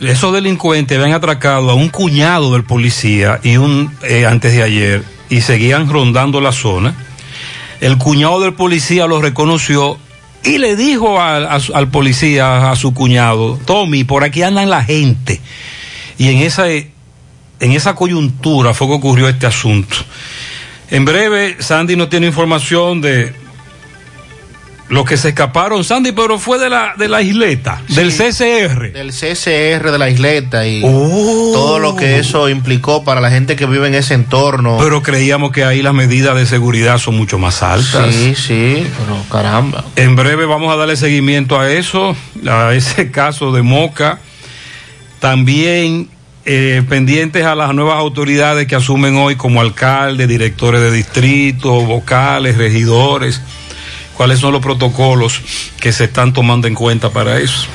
Esos delincuentes habían atracado a un cuñado del policía y un eh, antes de ayer y seguían rondando la zona. El cuñado del policía lo reconoció y le dijo al, policía, a su cuñado, Tommy, por aquí andan la gente. Y en esa, en esa coyuntura fue que ocurrió este asunto. En breve, Sandy no tiene información de los que se escaparon, Sandy, pero fue de la, de la isleta, del CCR. Del CCR de la isleta y todo lo que eso implicó para la gente que vive en ese entorno. Pero creíamos que ahí las medidas de seguridad son mucho más altas. Sí, sí, pero caramba. En breve vamos a darle seguimiento a eso, a ese caso de Moca. También eh, pendientes a las nuevas autoridades que asumen hoy como alcaldes, directores de distrito, vocales, regidores. ¿Cuáles son los protocolos que se están tomando en cuenta para eso?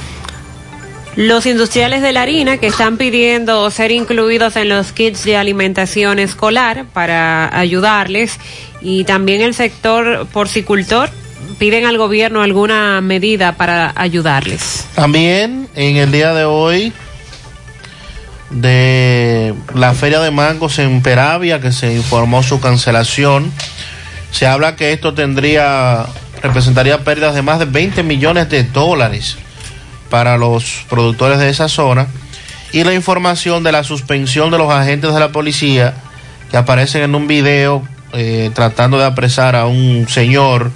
Los industriales de la harina que están pidiendo ser incluidos en los kits de alimentación escolar para ayudarles y también el sector porcicultor piden al gobierno alguna medida para ayudarles. También en el día de hoy de la feria de mangos en Peravia que se informó su cancelación. Se habla que esto tendría representaría pérdidas de más de 20 millones de dólares para los productores de esa zona y la información de la suspensión de los agentes de la policía que aparecen en un video eh, tratando de apresar a un señor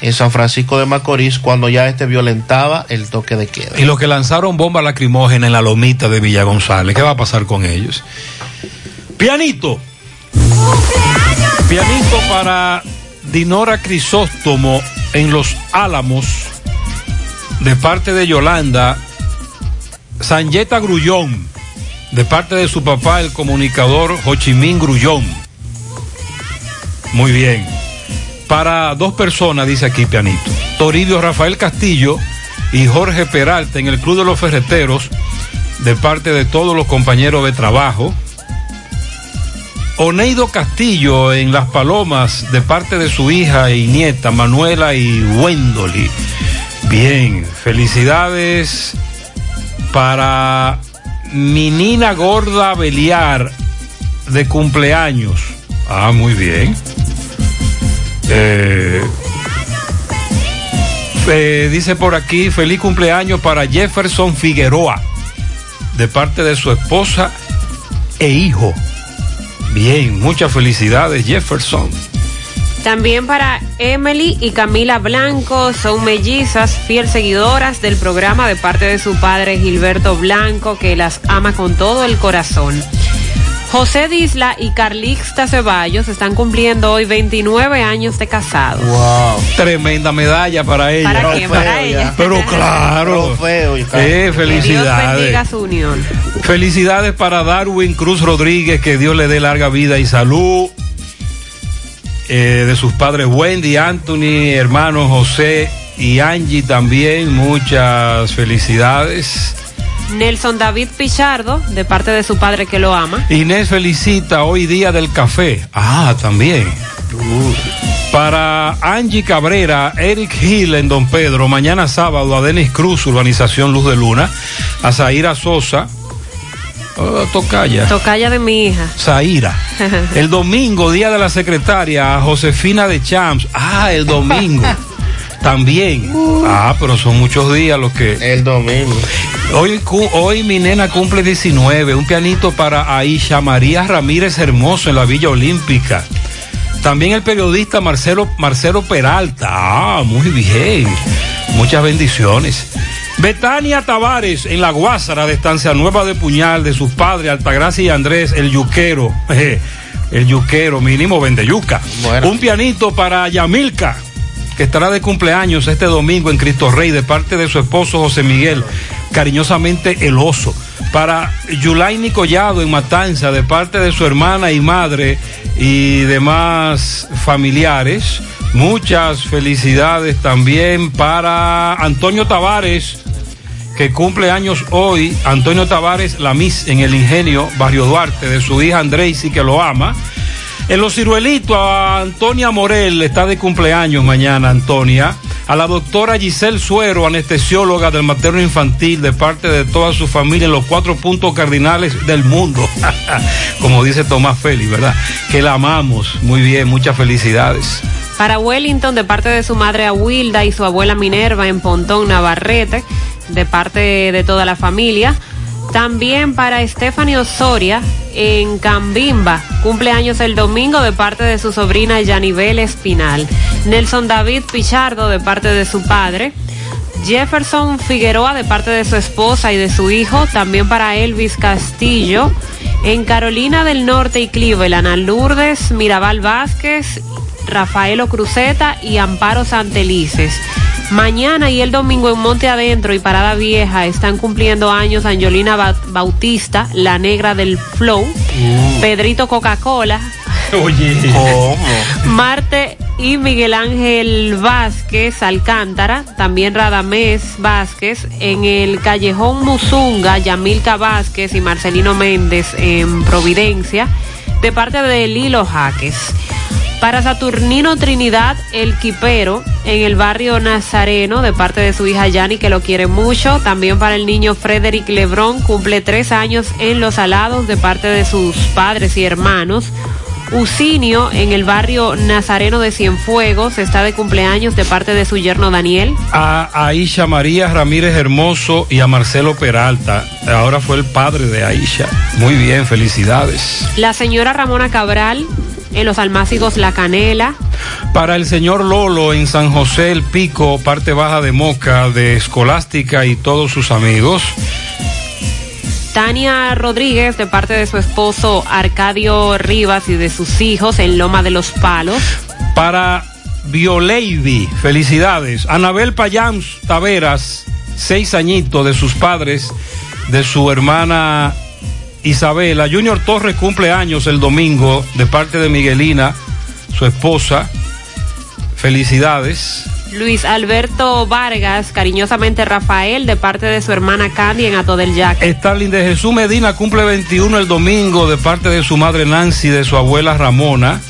en San Francisco de Macorís cuando ya este violentaba el toque de queda. Y los que lanzaron bombas lacrimógenas en la lomita de Villa González, ¿qué va a pasar con ellos? Pianito. Pianito para Dinora Crisóstomo en Los Álamos, de parte de Yolanda, Sanyeta Grullón, de parte de su papá, el comunicador Hochimín Grullón. Muy bien. Para dos personas, dice aquí Pianito. Toribio Rafael Castillo y Jorge Peralta en el Club de los Ferreteros, de parte de todos los compañeros de trabajo. Oneido Castillo en Las Palomas, de parte de su hija y nieta Manuela y Wendoli. Bien, felicidades para mi nina gorda Beliar de cumpleaños. Ah, muy bien. Eh, eh, dice por aquí, feliz cumpleaños para Jefferson Figueroa, de parte de su esposa e hijo. Bien, muchas felicidades Jefferson. También para Emily y Camila Blanco, son mellizas, fiel seguidoras del programa de parte de su padre Gilberto Blanco, que las ama con todo el corazón. José Disla y Carlixta Ceballos están cumpliendo hoy 29 años de casados. Wow. Tremenda medalla para ella. ¿Para quién? Para ella. Pero claro. Eh, Que Dios felicidades. bendiga su unión. Felicidades para Darwin Cruz Rodríguez, que Dios le dé larga vida y salud. Eh, de sus padres Wendy, Anthony, hermanos José y Angie también, muchas felicidades. Nelson David Pichardo, de parte de su padre que lo ama. Inés felicita hoy día del café. Ah, también. Para Angie Cabrera, Eric Hill en Don Pedro, mañana sábado a Denis Cruz, Urbanización Luz de Luna, a Zaira Sosa, oh, Tocaya. Tocaya de mi hija. Zaira. El domingo, día de la secretaria, a Josefina de Champs. Ah, el domingo. También. Ah, pero son muchos días los que. El domingo. Hoy, hoy mi nena cumple 19. Un pianito para Aisha María Ramírez Hermoso en la Villa Olímpica. También el periodista Marcelo, Marcelo Peralta. Ah, muy bien. Muchas bendiciones. Betania Tavares en la Guásara de Estancia Nueva de Puñal de sus padres Altagracia y Andrés, el yuquero. El yuquero, mínimo vende yuca. Un pianito para Yamilca, que estará de cumpleaños este domingo en Cristo Rey de parte de su esposo José Miguel, cariñosamente el oso. Para Yulaini Collado en Matanza de parte de su hermana y madre y demás familiares. Muchas felicidades también para Antonio Tavares, que cumple años hoy. Antonio Tavares, la Miss en el Ingenio, Barrio Duarte, de su hija Andreisi, que lo ama. En los ciruelitos, a Antonia Morel está de cumpleaños mañana, Antonia. A la doctora Giselle Suero, anestesióloga del materno infantil, de parte de toda su familia en los cuatro puntos cardinales del mundo. Como dice Tomás Félix, ¿verdad? Que la amamos. Muy bien, muchas felicidades. Para Wellington, de parte de su madre Awilda y su abuela Minerva en Pontón, Navarrete, de parte de toda la familia. También para Stephanie Osoria en Cambimba, cumpleaños el domingo de parte de su sobrina Yanibel Espinal. Nelson David Pichardo de parte de su padre. Jefferson Figueroa de parte de su esposa y de su hijo. También para Elvis Castillo. En Carolina del Norte y Cleveland, a Lourdes Mirabal Vázquez, Rafaelo Cruzeta y Amparo Santelices. Mañana y el domingo en Monte Adentro y Parada Vieja están cumpliendo años Angelina Ba- Bautista, la negra del Flow, Pedrito Coca-Cola, Oye. Marte y Miguel Ángel Vázquez Alcántara, también Radamés Vázquez, en el Callejón Musunga, Yamilca Vázquez y Marcelino Méndez en Providencia, de parte de Lilo Jaques. Para Saturnino Trinidad, el Quipero, en el barrio Nazareno, de parte de su hija Yani, que lo quiere mucho. También para el niño Frederick Lebrón, cumple tres años en Los Alados, de parte de sus padres y hermanos. Usinio, en el barrio Nazareno de Cienfuegos, está de cumpleaños de parte de su yerno Daniel. a Aisha María Ramírez Hermoso y a Marcelo Peralta. Ahora fue el padre de Aisha. Muy bien, felicidades. La señora Ramona Cabral, en los Almácigos La Canela. Para el señor Lolo en San José el Pico, parte baja de Moca, de Escolástica y todos sus amigos. Tania Rodríguez, de parte de su esposo Arcadio Rivas y de sus hijos en Loma de los Palos. Para Bioleivi, felicidades. Anabel Payams Taveras, seis añitos de sus padres, de su hermana Isabela. Junior Torres cumple años el domingo de parte de Miguelina, su esposa. Felicidades. Luis Alberto Vargas, cariñosamente Rafael, de parte de su hermana Candy en Ato del Yaque. Starling de Jesús Medina cumple 21 el domingo de parte de su madre Nancy, de su abuela Ramona.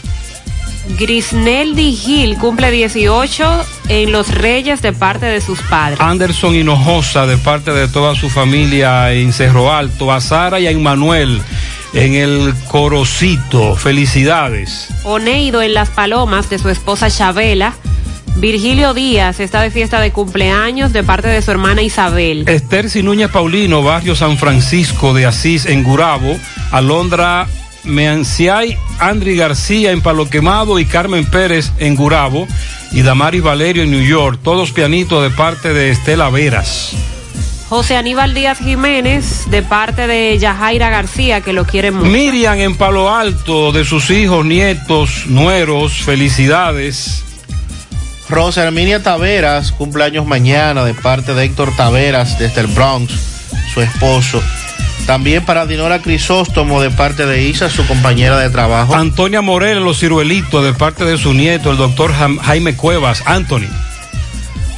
Grisneldi Gil cumple 18 en Los Reyes de parte de sus padres. Anderson Hinojosa de parte de toda su familia en Cerro Alto, a Sara y a Emmanuel en el Corocito. Felicidades. Oneido en Las Palomas de su esposa Chabela. Virgilio Díaz está de fiesta de cumpleaños de parte de su hermana Isabel. Esther Sinúñez Paulino, barrio San Francisco de Asís en Gurabo. Alondra Meanciay, Andri García en Palo Quemado y Carmen Pérez en Gurabo. Y Damaris Valerio en New York. Todos pianitos de parte de Estela Veras. José Aníbal Díaz Jiménez de parte de Yajaira García que lo quiere mucho. Miriam en Palo Alto, de sus hijos, nietos, nueros, felicidades. Rosa Herminia Taveras, cumpleaños mañana de parte de Héctor Taveras desde el Bronx, su esposo. También para Dinora Crisóstomo de parte de Isa, su compañera de trabajo. Antonia Morel Los Ciruelitos de parte de su nieto, el doctor Jaime Cuevas, Anthony.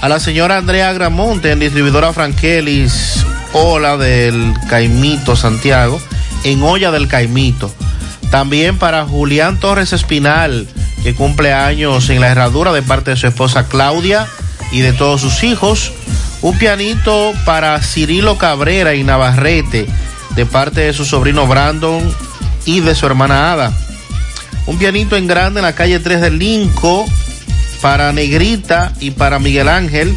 A la señora Andrea Gramonte en distribuidora Frankelis, Hola del Caimito, Santiago, en Olla del Caimito. También para Julián Torres Espinal, que cumple años en la herradura de parte de su esposa Claudia y de todos sus hijos. Un pianito para Cirilo Cabrera y Navarrete, de parte de su sobrino Brandon y de su hermana Ada. Un pianito en grande en la calle 3 del Linco para Negrita y para Miguel Ángel,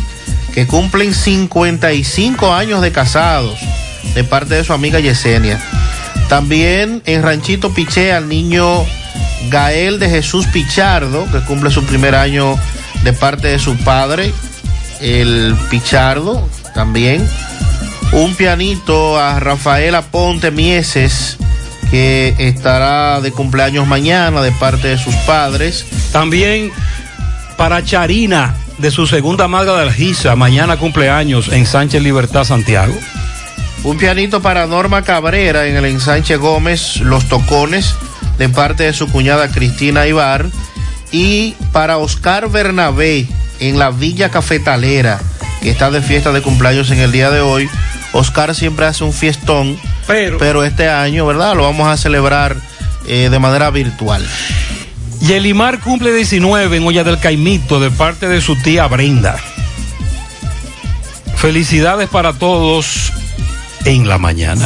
que cumplen 55 años de casados, de parte de su amiga Yesenia. También en Ranchito Piché al niño Gael de Jesús Pichardo, que cumple su primer año de parte de su padre, el Pichardo, también. Un pianito a Rafaela Ponte Mieses, que estará de cumpleaños mañana de parte de sus padres. También para Charina, de su segunda madre de Algisa, mañana cumpleaños en Sánchez Libertad, Santiago. Un pianito para Norma Cabrera en el ensanche Gómez, Los Tocones, de parte de su cuñada Cristina Ibar. Y para Oscar Bernabé en la Villa Cafetalera, que está de fiesta de cumpleaños en el día de hoy. Oscar siempre hace un fiestón, pero, este año, ¿verdad? Lo vamos a celebrar eh, de manera virtual. Y Elimar cumple 19 en Olla del Caimito de parte de su tía Brenda. Felicidades para todos en la mañana.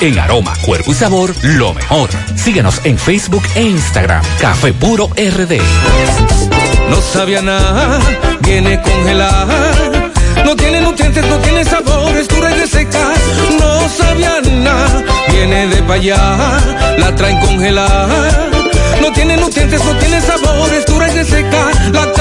en aroma, cuerpo y sabor, lo mejor. Síguenos en Facebook e Instagram. Café Puro RD. no sabía nada, viene congelada. No tiene nutrientes, no tiene sabor, es dura y reseca, no sabía nada, viene de pa' allá, la traen congelada. No tiene nutrientes, no tiene sabor, es dura y reseca, la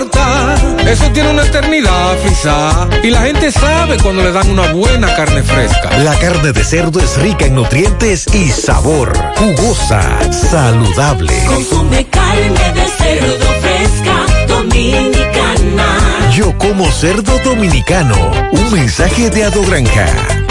importa, eso tiene una eternidad frisa. Y la gente sabe cuando le dan una buena carne fresca. La carne de cerdo es rica en nutrientes y sabor, jugosa, saludable. Consume carne de cerdo fresca dominicana. Yo como cerdo dominicano. Un mensaje de Ado Granja.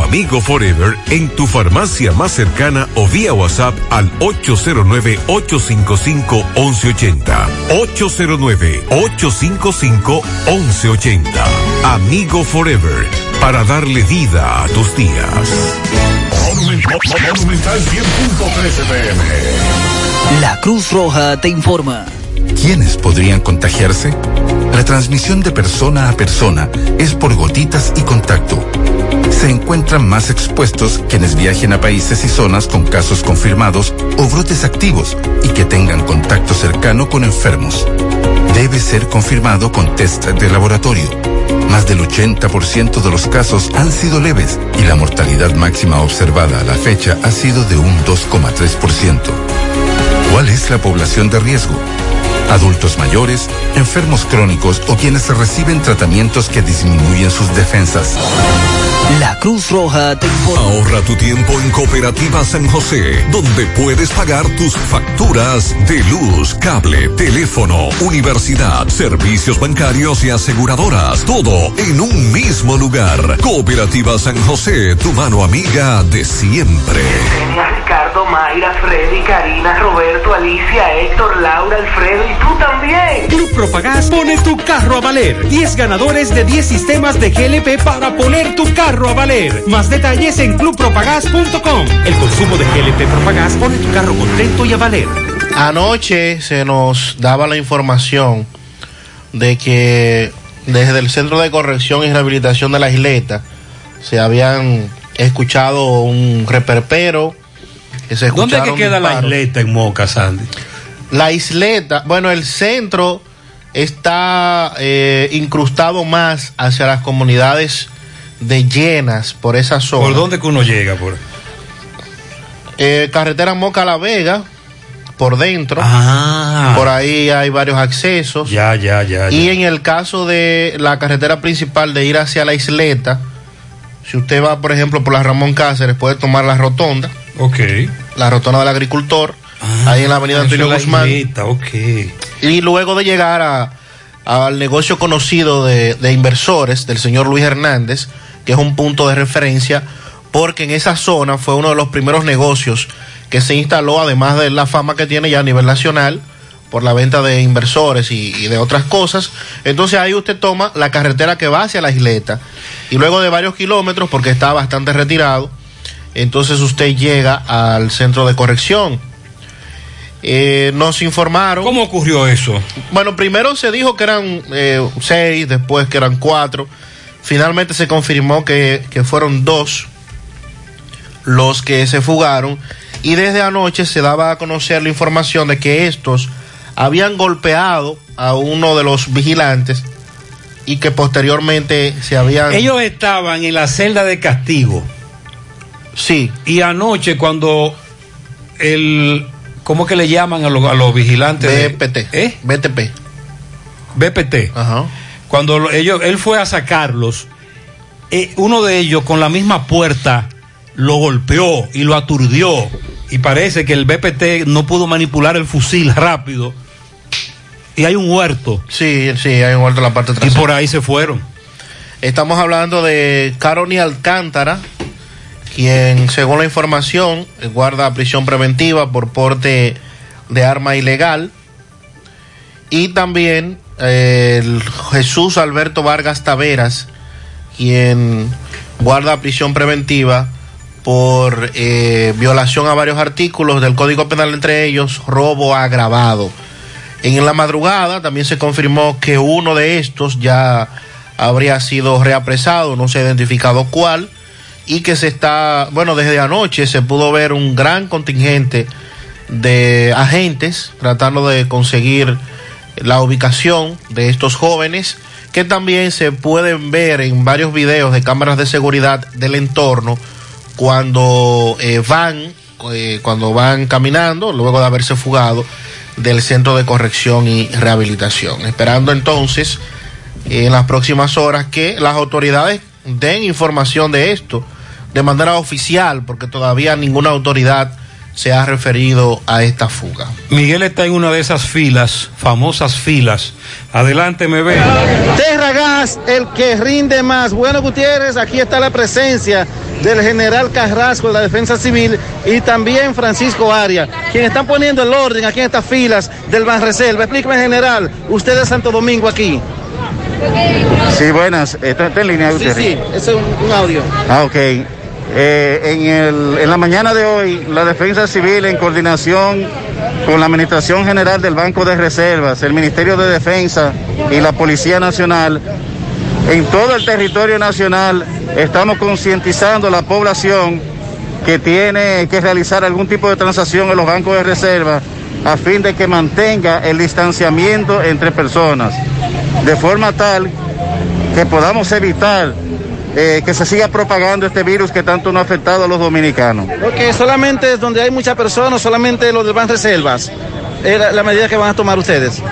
Amigo Forever en tu farmacia más cercana o vía WhatsApp al 809-855-1180. 809-855-1180. Amigo Forever, para darle vida a tus días. Monumental 100.13 pm. La Cruz Roja te informa. ¿Quiénes podrían contagiarse? La transmisión de persona a persona es por gotitas y contacto. Se encuentran más expuestos quienes viajen a países y zonas con casos confirmados o brotes activos y que tengan contacto cercano con enfermos. Debe ser confirmado con test de laboratorio. Más del 80% de los casos han sido leves y la mortalidad máxima observada a la fecha ha sido de un 2,3%. ¿Cuál es la población de riesgo? Adultos mayores, enfermos crónicos o quienes reciben tratamientos que disminuyen sus defensas. La Cruz Roja te informa. Ahorra tu tiempo en Cooperativa San José, donde puedes pagar tus facturas de luz, cable, teléfono, universidad, servicios bancarios y aseguradoras. Todo en un mismo lugar. Cooperativa San José, tu mano amiga de siempre. Ricardo, Mayra, Freddy, Karina, Roberto, Alicia, Héctor, Laura, Alfredo y tú también. Club Propagás pone tu carro a valer. 10 ganadores de 10 sistemas de GLP para poner tu carro a valer. Más detalles en clubpropagás.com. El consumo de GLP Propagás pone tu carro contento y a valer. Anoche se nos daba la información de que desde el Centro de Corrección y Rehabilitación de la Isleta se habían escuchado un reperpero. Que se ¿Dónde es que escucharon queda la isleta en Moca, Sandy? La isleta, bueno, el centro está eh, incrustado más hacia las comunidades de llenas por esa zona. ¿Por dónde que uno llega? Por... Eh, carretera Moca La Vega, por dentro. Ah. Por ahí hay varios accesos. Ya, ya, ya. Y en el caso de la carretera principal de ir hacia la isleta, si usted va, por ejemplo, por la Ramón Cáceres, puede tomar la rotonda, Ok. la rotonda del agricultor, ahí en la avenida Ah, Antonio la Guzmán. isleta, ok. Y luego de llegar a, al negocio conocido de, de inversores del señor Luis Hernández, que es un punto de referencia, porque en esa zona fue uno de los primeros negocios que se instaló, además de la fama que tiene ya a nivel nacional, por la venta de inversores y, y de otras cosas. Entonces ahí usted toma la carretera que va hacia la isleta y luego de varios kilómetros, porque está bastante retirado, entonces usted llega al centro de corrección. Eh, nos informaron. ¿Cómo ocurrió eso? Bueno, primero se dijo que eran eh, seis, después que eran cuatro. Finalmente se confirmó que, que fueron dos los que se fugaron. Y desde anoche se daba a conocer la información de que estos habían golpeado a uno de los vigilantes y que posteriormente se habían... Ellos estaban en la celda de castigo. Sí. Y anoche cuando el... ¿Cómo que le llaman a los, a los vigilantes? de- BPT. ¿Eh? BTP. BPT. Ajá. Cuando lo- ellos, él fue a sacarlos, eh, uno de ellos con la misma puerta lo golpeó y lo aturdió. Y parece que el BPT no pudo manipular el fusil rápido. Y hay un huerto. Sí, sí, hay un huerto en la parte Y trasera. por ahí se fueron. Estamos hablando de Caroni Alcántara, quien, según la información, guarda prisión preventiva por porte de arma ilegal. Y también eh, Jesús Alberto Vargas Taveras, quien guarda prisión preventiva por eh, violación a varios artículos del Código Penal, entre ellos robo agravado. En la madrugada también se confirmó que uno de estos ya habría sido reapresado, no se ha identificado cuál, y que se está, bueno, desde anoche se pudo ver un gran contingente de agentes tratando de conseguir la ubicación de estos jóvenes que también se pueden ver en varios videos de cámaras de seguridad del entorno cuando eh, van eh, cuando van caminando luego de haberse fugado del centro de corrección y rehabilitación. Esperando entonces eh, en las próximas horas que las autoridades den información de esto de manera oficial porque todavía ninguna autoridad se ha referido a esta fuga. Miguel está en una de esas filas, famosas filas. Adelante, me ve. Terragas, el que rinde más. Bueno, Gutiérrez, aquí está la presencia del general Carrasco de la Defensa Civil y también Francisco Aria, quienes están poniendo el orden aquí en estas filas del Banreserva. Explíqueme, general, usted es Santo Domingo aquí. Sí, buenas. ¿Está, está en línea, Sí, Gutiérrez? sí, eso es un, un audio. Ah, ok. Eh, en, el- en la mañana de hoy, la Defensa Civil, en coordinación con la Administración General del Banco de Reservas, el Ministerio de Defensa y la Policía Nacional, en todo el territorio nacional, estamos concientizando a la población que tiene que realizar algún tipo de transacción en los bancos de reserva a fin de que mantenga el distanciamiento entre personas, de forma tal que podamos evitar eh, que se siga propagando este virus que tanto nos ha afectado a los dominicanos. Ok, solamente es donde hay muchas personas, solamente los del Banreservas. Es la, la medida que van a tomar ustedes.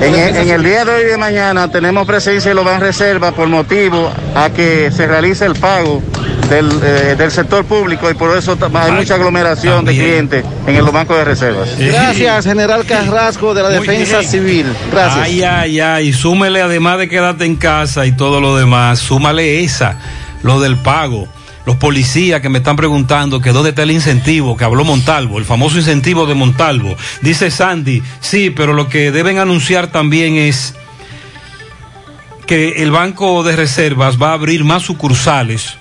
En, el- en el día de hoy y de mañana tenemos presencia en los bancos reserva por motivo a que se realice el pago del, eh, del sector público y por eso hay mucha aglomeración de clientes en los bancos de reservas. Gracias, general Carrasco de la Muy Defensa bien. Civil. Gracias. Ay, ay, ay. Súmele, además de quedarte en casa y todo lo demás, súmale esa, lo del pago. Los policías que me están preguntando que dónde está el incentivo que habló Montalvo, el famoso incentivo de Montalvo. Dice Sandy, sí, pero lo que deben anunciar también es que el Banco de Reservas va a abrir más sucursales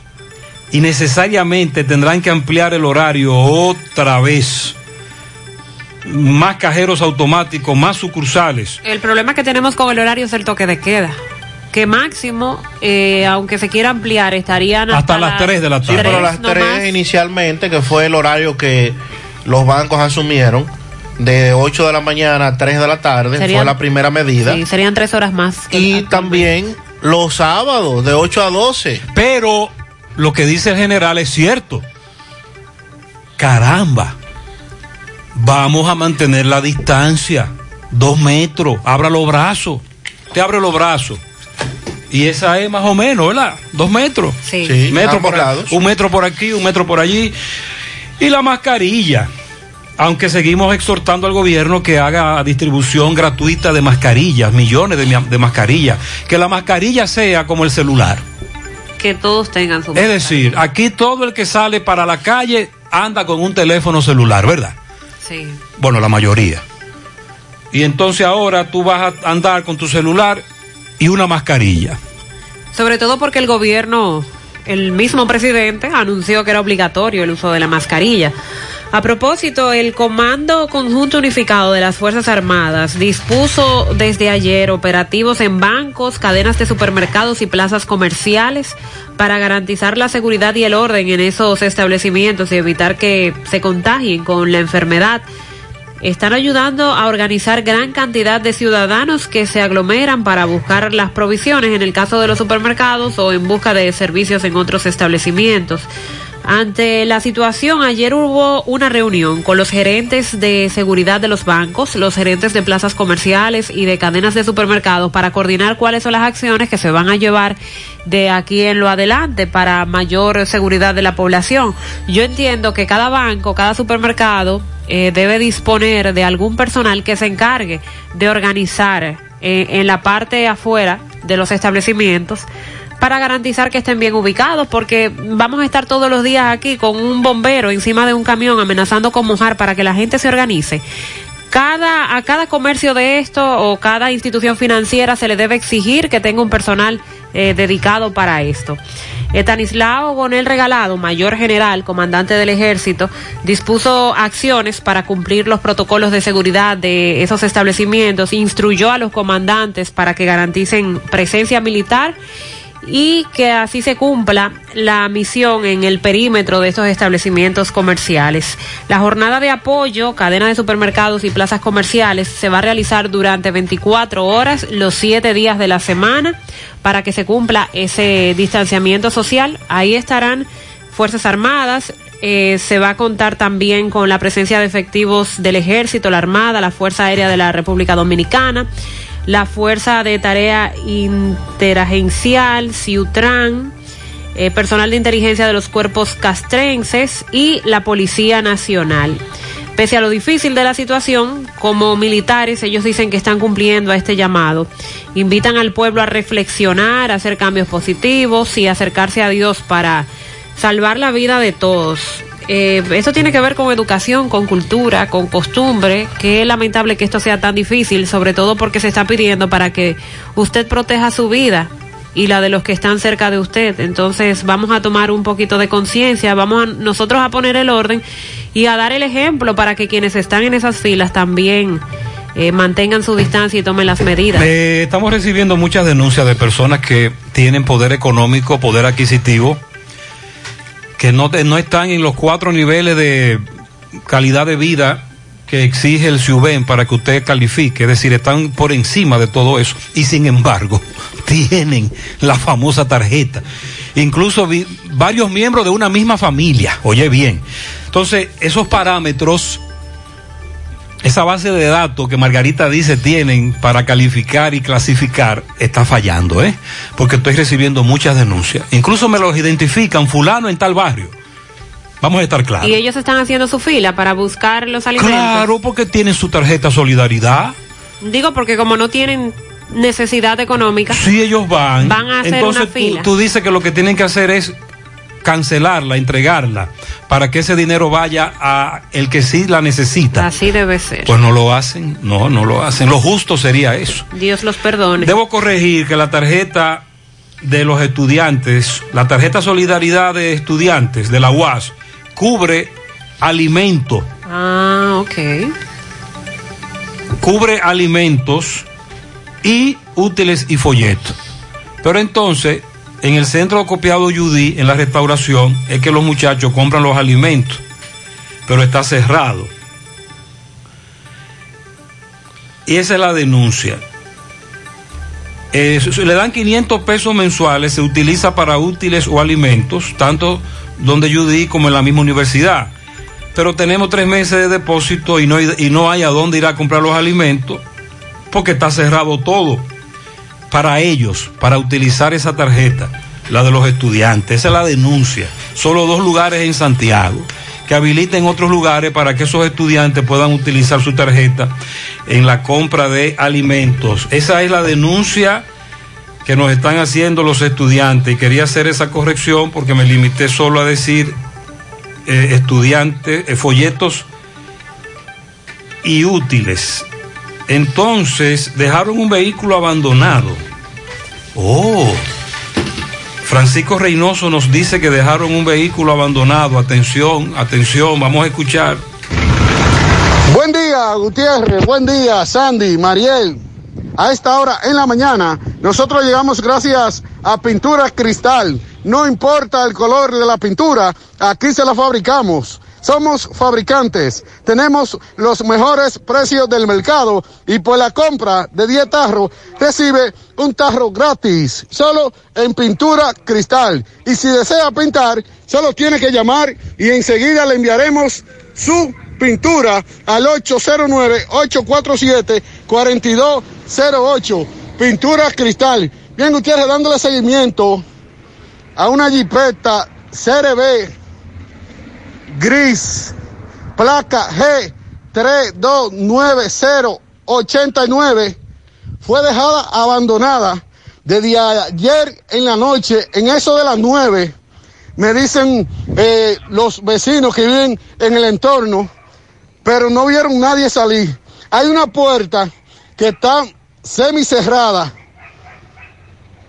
y necesariamente tendrán que ampliar el horario otra vez. Más cajeros automáticos, más sucursales. El problema que tenemos con el horario es el toque de queda. Que máximo, eh, aunque se quiera ampliar, estarían Hasta las 3 de la Sí, tarde. pero las no tres más. inicialmente, que fue el horario que los bancos asumieron, de 8 de la mañana a 3 de la tarde, Serían- fue la primera medida. Sí, serían tres horas más. Y también los sábados, de 8 a 12. Pero lo que dice el general es cierto. Caramba. Vamos a mantener la distancia. Dos metros. Abra los brazos. Te abre los brazos. Y esa es más o menos, ¿verdad? Dos metros. Sí. Sí, Metro por, lados. un metro por aquí, un metro por allí. Y la mascarilla. Aunque seguimos exhortando al gobierno que haga distribución gratuita de mascarillas, millones de, de mascarillas. Que la mascarilla sea como el celular. Que todos tengan su. Es decir, aquí todo el que sale para la calle anda con un teléfono celular, ¿verdad? Sí. Bueno, la mayoría. Y entonces ahora tú vas a andar con tu celular y una mascarilla. Sobre todo porque el gobierno, el mismo presidente, anunció que era obligatorio el uso de la mascarilla. A propósito, el Comando Conjunto Unificado de las Fuerzas Armadas dispuso desde ayer operativos en bancos, cadenas de supermercados y plazas comerciales para garantizar la seguridad y el orden en esos establecimientos y evitar que se contagien con la enfermedad están ayudando a organizar gran cantidad de ciudadanos que se aglomeran para buscar las provisiones en el caso de los supermercados o en busca de servicios en otros establecimientos. Ante la situación, ayer hubo una reunión con los gerentes de seguridad de los bancos, los gerentes de plazas comerciales y de cadenas de supermercados para coordinar cuáles son las acciones que se van a llevar de aquí en lo adelante para mayor seguridad de la población. Yo entiendo que cada banco, cada supermercado eh, debe disponer de algún personal que se encargue de organizar eh, en la parte afuera de los establecimientos para garantizar que estén bien ubicados, porque vamos a estar todos los días aquí con un bombero encima de un camión amenazando con mojar para que la gente se organice. cada, a cada comercio de esto o cada institución financiera se le debe exigir que tenga un personal eh, dedicado para esto. Estanislao Gonel Regalado, mayor general, comandante del ejército, dispuso acciones para cumplir los protocolos de seguridad de esos establecimientos, instruyó a los comandantes para que garanticen presencia militar y que así se cumpla la misión en el perímetro de estos establecimientos comerciales. La jornada de apoyo, cadena de supermercados y plazas comerciales se va a realizar durante 24 horas, los 7 días de la semana, para que se cumpla ese distanciamiento social. Ahí estarán Fuerzas Armadas, eh, se va a contar también con la presencia de efectivos del Ejército, la Armada, la Fuerza Aérea de la República Dominicana la Fuerza de Tarea Interagencial, CIUTRAN, eh, personal de inteligencia de los cuerpos castrenses y la Policía Nacional. Pese a lo difícil de la situación, como militares ellos dicen que están cumpliendo a este llamado. Invitan al pueblo a reflexionar, a hacer cambios positivos y acercarse a Dios para salvar la vida de todos. Eh, esto tiene que ver con educación, con cultura, con costumbre, es lamentable que esto sea tan difícil, sobre todo porque se está pidiendo para que usted proteja su vida y la de los que están cerca de usted. Entonces vamos a tomar un poquito de conciencia, vamos a, nosotros a poner el orden y a dar el ejemplo para que quienes están en esas filas también eh, mantengan su distancia y tomen las medidas. Eh, estamos recibiendo muchas denuncias de personas que tienen poder económico, poder adquisitivo que no, no están en los cuatro niveles de calidad de vida que exige el CIUBEN para que usted califique, es decir, están por encima de todo eso y sin embargo tienen la famosa tarjeta. Incluso varios miembros de una misma familia, oye bien. Entonces, esos parámetros esa base de datos que Margarita dice tienen para calificar y clasificar está fallando, ¿eh? Porque estoy recibiendo muchas denuncias. Incluso me los identifican, fulano en tal barrio. Vamos a estar claros. Y ellos están haciendo su fila para buscar los alimentos. Claro, porque tienen su tarjeta solidaridad. Digo, porque como no tienen necesidad económica. Sí, ellos van. Van a hacer una fila. Tú, tú dices que lo que tienen que hacer es cancelarla, entregarla, para que ese dinero vaya a el que sí la necesita. Así debe ser. Pues no lo hacen, no, no lo hacen. Lo justo sería eso. Dios los perdone. Debo corregir que la tarjeta de los estudiantes, la tarjeta Solidaridad de Estudiantes de la UAS, cubre alimento. Ah, ok. Cubre alimentos y útiles y folletos. Pero entonces, en el centro copiado Yudí, en la restauración, es que los muchachos compran los alimentos, pero está cerrado. Y esa es la denuncia. Le dan 500 pesos mensuales, se utiliza para útiles o alimentos, tanto donde Yudí como en la misma universidad. Pero tenemos tres meses de depósito y no, y no hay a dónde ir a comprar los alimentos porque está cerrado todo para ellos, para utilizar esa tarjeta, la de los estudiantes. Esa es la denuncia. Solo dos lugares en Santiago que habiliten otros lugares para que esos estudiantes puedan utilizar su tarjeta en la compra de alimentos. Esa es la denuncia que nos están haciendo los estudiantes y quería hacer esa corrección porque me limité solo a decir eh, estudiantes, eh, folletos y útiles. Entonces dejaron un vehículo abandonado. Oh, Francisco Reynoso nos dice que dejaron un vehículo abandonado. Atención, atención, vamos a escuchar. Buen día, Gutiérrez. Buen día, Sandy, Mariel. A esta hora en la mañana, nosotros llegamos gracias a Pintura Cristal. No importa el color de la pintura, aquí se la fabricamos. Somos fabricantes, tenemos los mejores precios del mercado y por la compra de 10 tarros recibe un tarro gratis, solo en pintura cristal. Y si desea pintar, solo tiene que llamar y enseguida le enviaremos su pintura al 809-847-4208. Pintura cristal. Bien, ustedes dándole seguimiento a una jipeta CRB gris, placa G329089, fue dejada abandonada desde ayer en la noche, en eso de las nueve, me dicen eh, los vecinos que viven en el entorno, pero no vieron nadie salir. hay una puerta que está semicerrada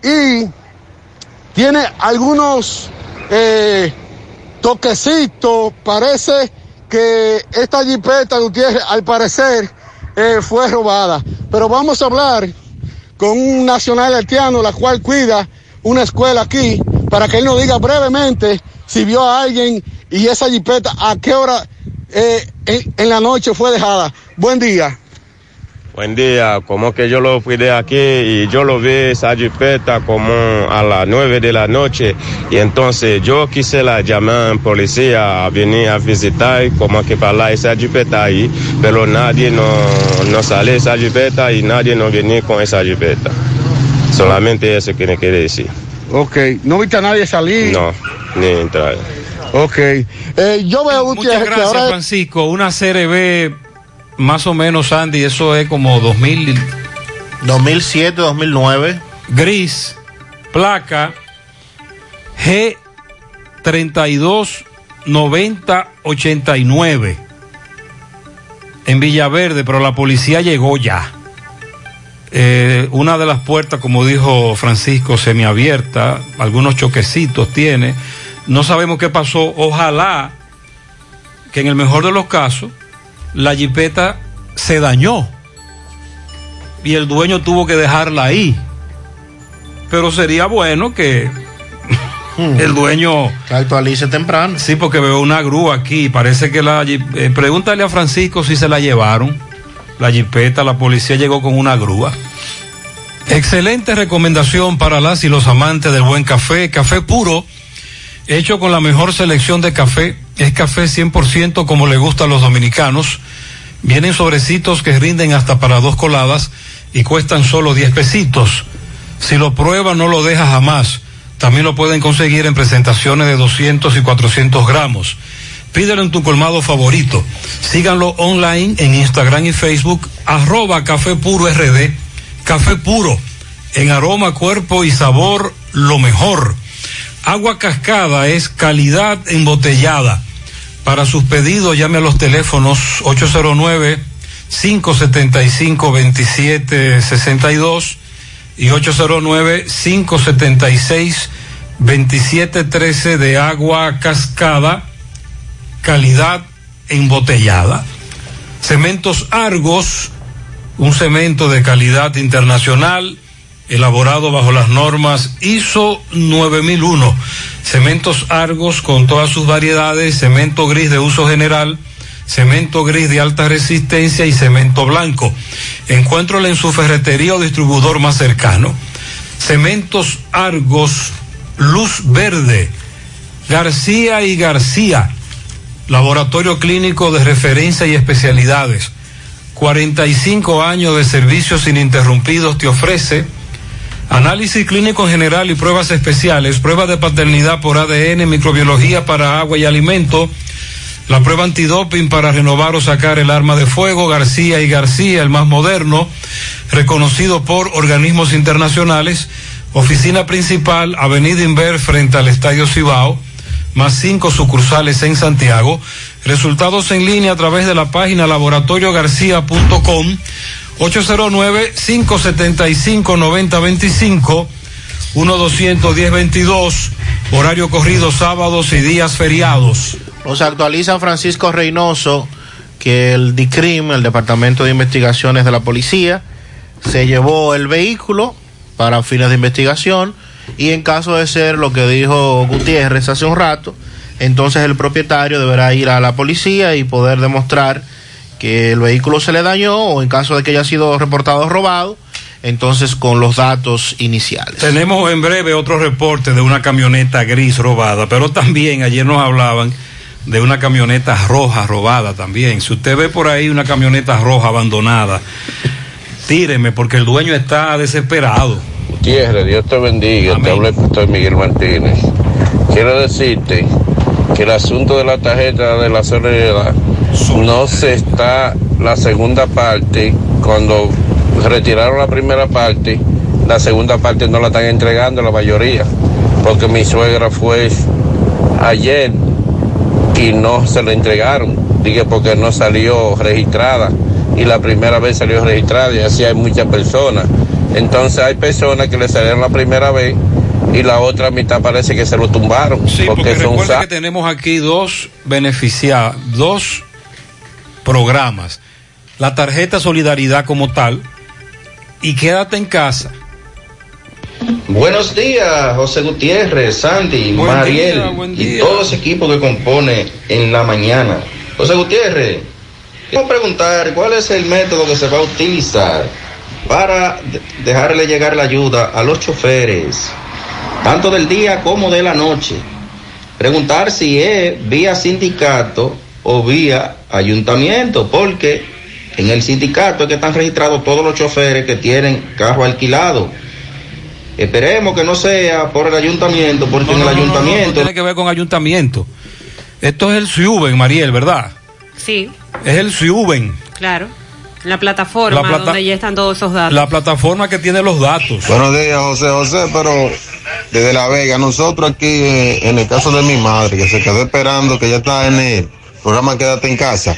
y tiene algunos eh, toquecitos. Parece que esta jipeta Gutiérrez, al parecer, eh, fue robada. Pero vamos a hablar con un nacional haitiano, la cual cuida una escuela aquí, para que él nos diga brevemente si vio a alguien y esa jipeta, a qué hora eh, en la noche fue dejada. Buen día. Buen día, como que yo lo fui de aquí y yo lo vi esa jipeta como a las nueve de la noche y entonces yo quise la llamar a policía a venir a visitar como que para esa jipeta ahí, pero nadie no, no sale esa jipeta y nadie no viene con esa jipeta. Solamente eso que me quiere decir. Ok, ¿no viste a nadie salir? No, ni entrar. Ok, eh, yo veo Muchas Gutiérrez que gracias, ahora... Francisco. Una CRB, más o menos, Andy, eso es como 2000. 2007, 2009. Gris, placa G 329089 en Villaverde, pero la policía llegó ya. Eh, una de las puertas, como dijo Francisco, semiabierta, algunos choquecitos tiene. No sabemos qué pasó. Ojalá que en el mejor de los casos la jipeta se dañó y el dueño tuvo que dejarla ahí. Pero sería bueno que el dueño que actualice temprano. Sí, porque veo una grúa aquí. Parece que la eh, pregúntale a Francisco si se la llevaron. La jipeta, la policía llegó con una grúa. Excelente recomendación para las y los amantes del buen café. Café puro, hecho con la mejor selección de café. Es café 100% como le gusta a los dominicanos. Vienen sobrecitos que rinden hasta para dos coladas y cuestan solo 10 pesitos. Si lo prueba no lo deja jamás. También lo pueden conseguir en presentaciones de 200 y 400 gramos. Pídelo en tu colmado favorito. Síganlo online en Instagram y Facebook, arroba Café Puro RD. Café Puro, en aroma, cuerpo y sabor, lo mejor. Agua cascada es calidad embotellada. Para sus pedidos llame a los teléfonos 809 575 2762 y 809 576 2713 de agua cascada, calidad embotellada. Cementos Argos, un cemento de calidad internacional, elaborado bajo las normas ISO 9001. Cementos Argos con todas sus variedades, cemento gris de uso general, cemento gris de alta resistencia y cemento blanco. Encuéntralo en su ferretería o distribuidor más cercano. Cementos Argos, Luz Verde, García y García, Laboratorio Clínico de Referencia y Especialidades. 45 años de servicios ininterrumpidos te ofrece análisis clínico general y pruebas especiales, prueba de paternidad por ADN, microbiología para agua y alimento, la prueba antidoping para renovar o sacar el arma de fuego, García y García, el más moderno, reconocido por organismos internacionales, oficina principal, Avenida Inver frente al Estadio Cibao, más cinco sucursales en Santiago, resultados en línea a través de la página laboratoriogarcía.com, 809-575-9025, 1-210-22, horario corrido sábados y días feriados. Nos actualiza Francisco Reynoso que el DICRIM, el Departamento de Investigaciones de la Policía, se llevó el vehículo para fines de investigación y en caso de ser lo que dijo Gutiérrez hace un rato, entonces el propietario deberá ir a la policía y poder demostrar que el vehículo se le dañó o en caso de que haya sido reportado robado, entonces con los datos iniciales. Tenemos en breve otro reporte de una camioneta gris robada, pero también ayer nos hablaban de una camioneta roja robada también. Si usted ve por ahí una camioneta roja abandonada, tíreme porque el dueño está desesperado. Gutiérrez, Dios te bendiga. Te habla el pastor Miguel Martínez. Quiero decirte que el asunto de la tarjeta de la solidaridad no se está la segunda parte cuando retiraron la primera parte la segunda parte no la están entregando la mayoría porque mi suegra fue ayer y no se la entregaron dije porque no salió registrada y la primera vez salió registrada y así hay muchas personas. Entonces hay personas que le salieron la primera vez y la otra mitad parece que se lo tumbaron. Sí, porque, son recuerda sa- que tenemos aquí dos beneficiados, dos programas. La tarjeta Solidaridad como tal y quédate en casa. Buenos días, José Gutiérrez, Sandy, Buen Mariel día, y todo ese equipo que compone en la mañana. José Gutiérrez, quiero preguntar cuál es el método que se va a utilizar para de- dejarle llegar la ayuda a los choferes, tanto del día como de la noche. Preguntar si es vía sindicato o vía ayuntamiento, porque en el sindicato es que están registrados todos los choferes que tienen carro alquilado. Esperemos que no sea por el ayuntamiento, porque en el No ayuntamiento... tiene que ver con ayuntamiento. Esto es el Ciuben, Mariel, ¿verdad? Sí, Es el Ciuben, claro. La plataforma La plata- donde ya están todos esos datos. la plataforma que tiene los datos. Buenos días, José José, pero desde La Vega, nosotros aquí, eh, en el caso de mi madre, que se quedó esperando, que ya está en el programa Quédate en casa,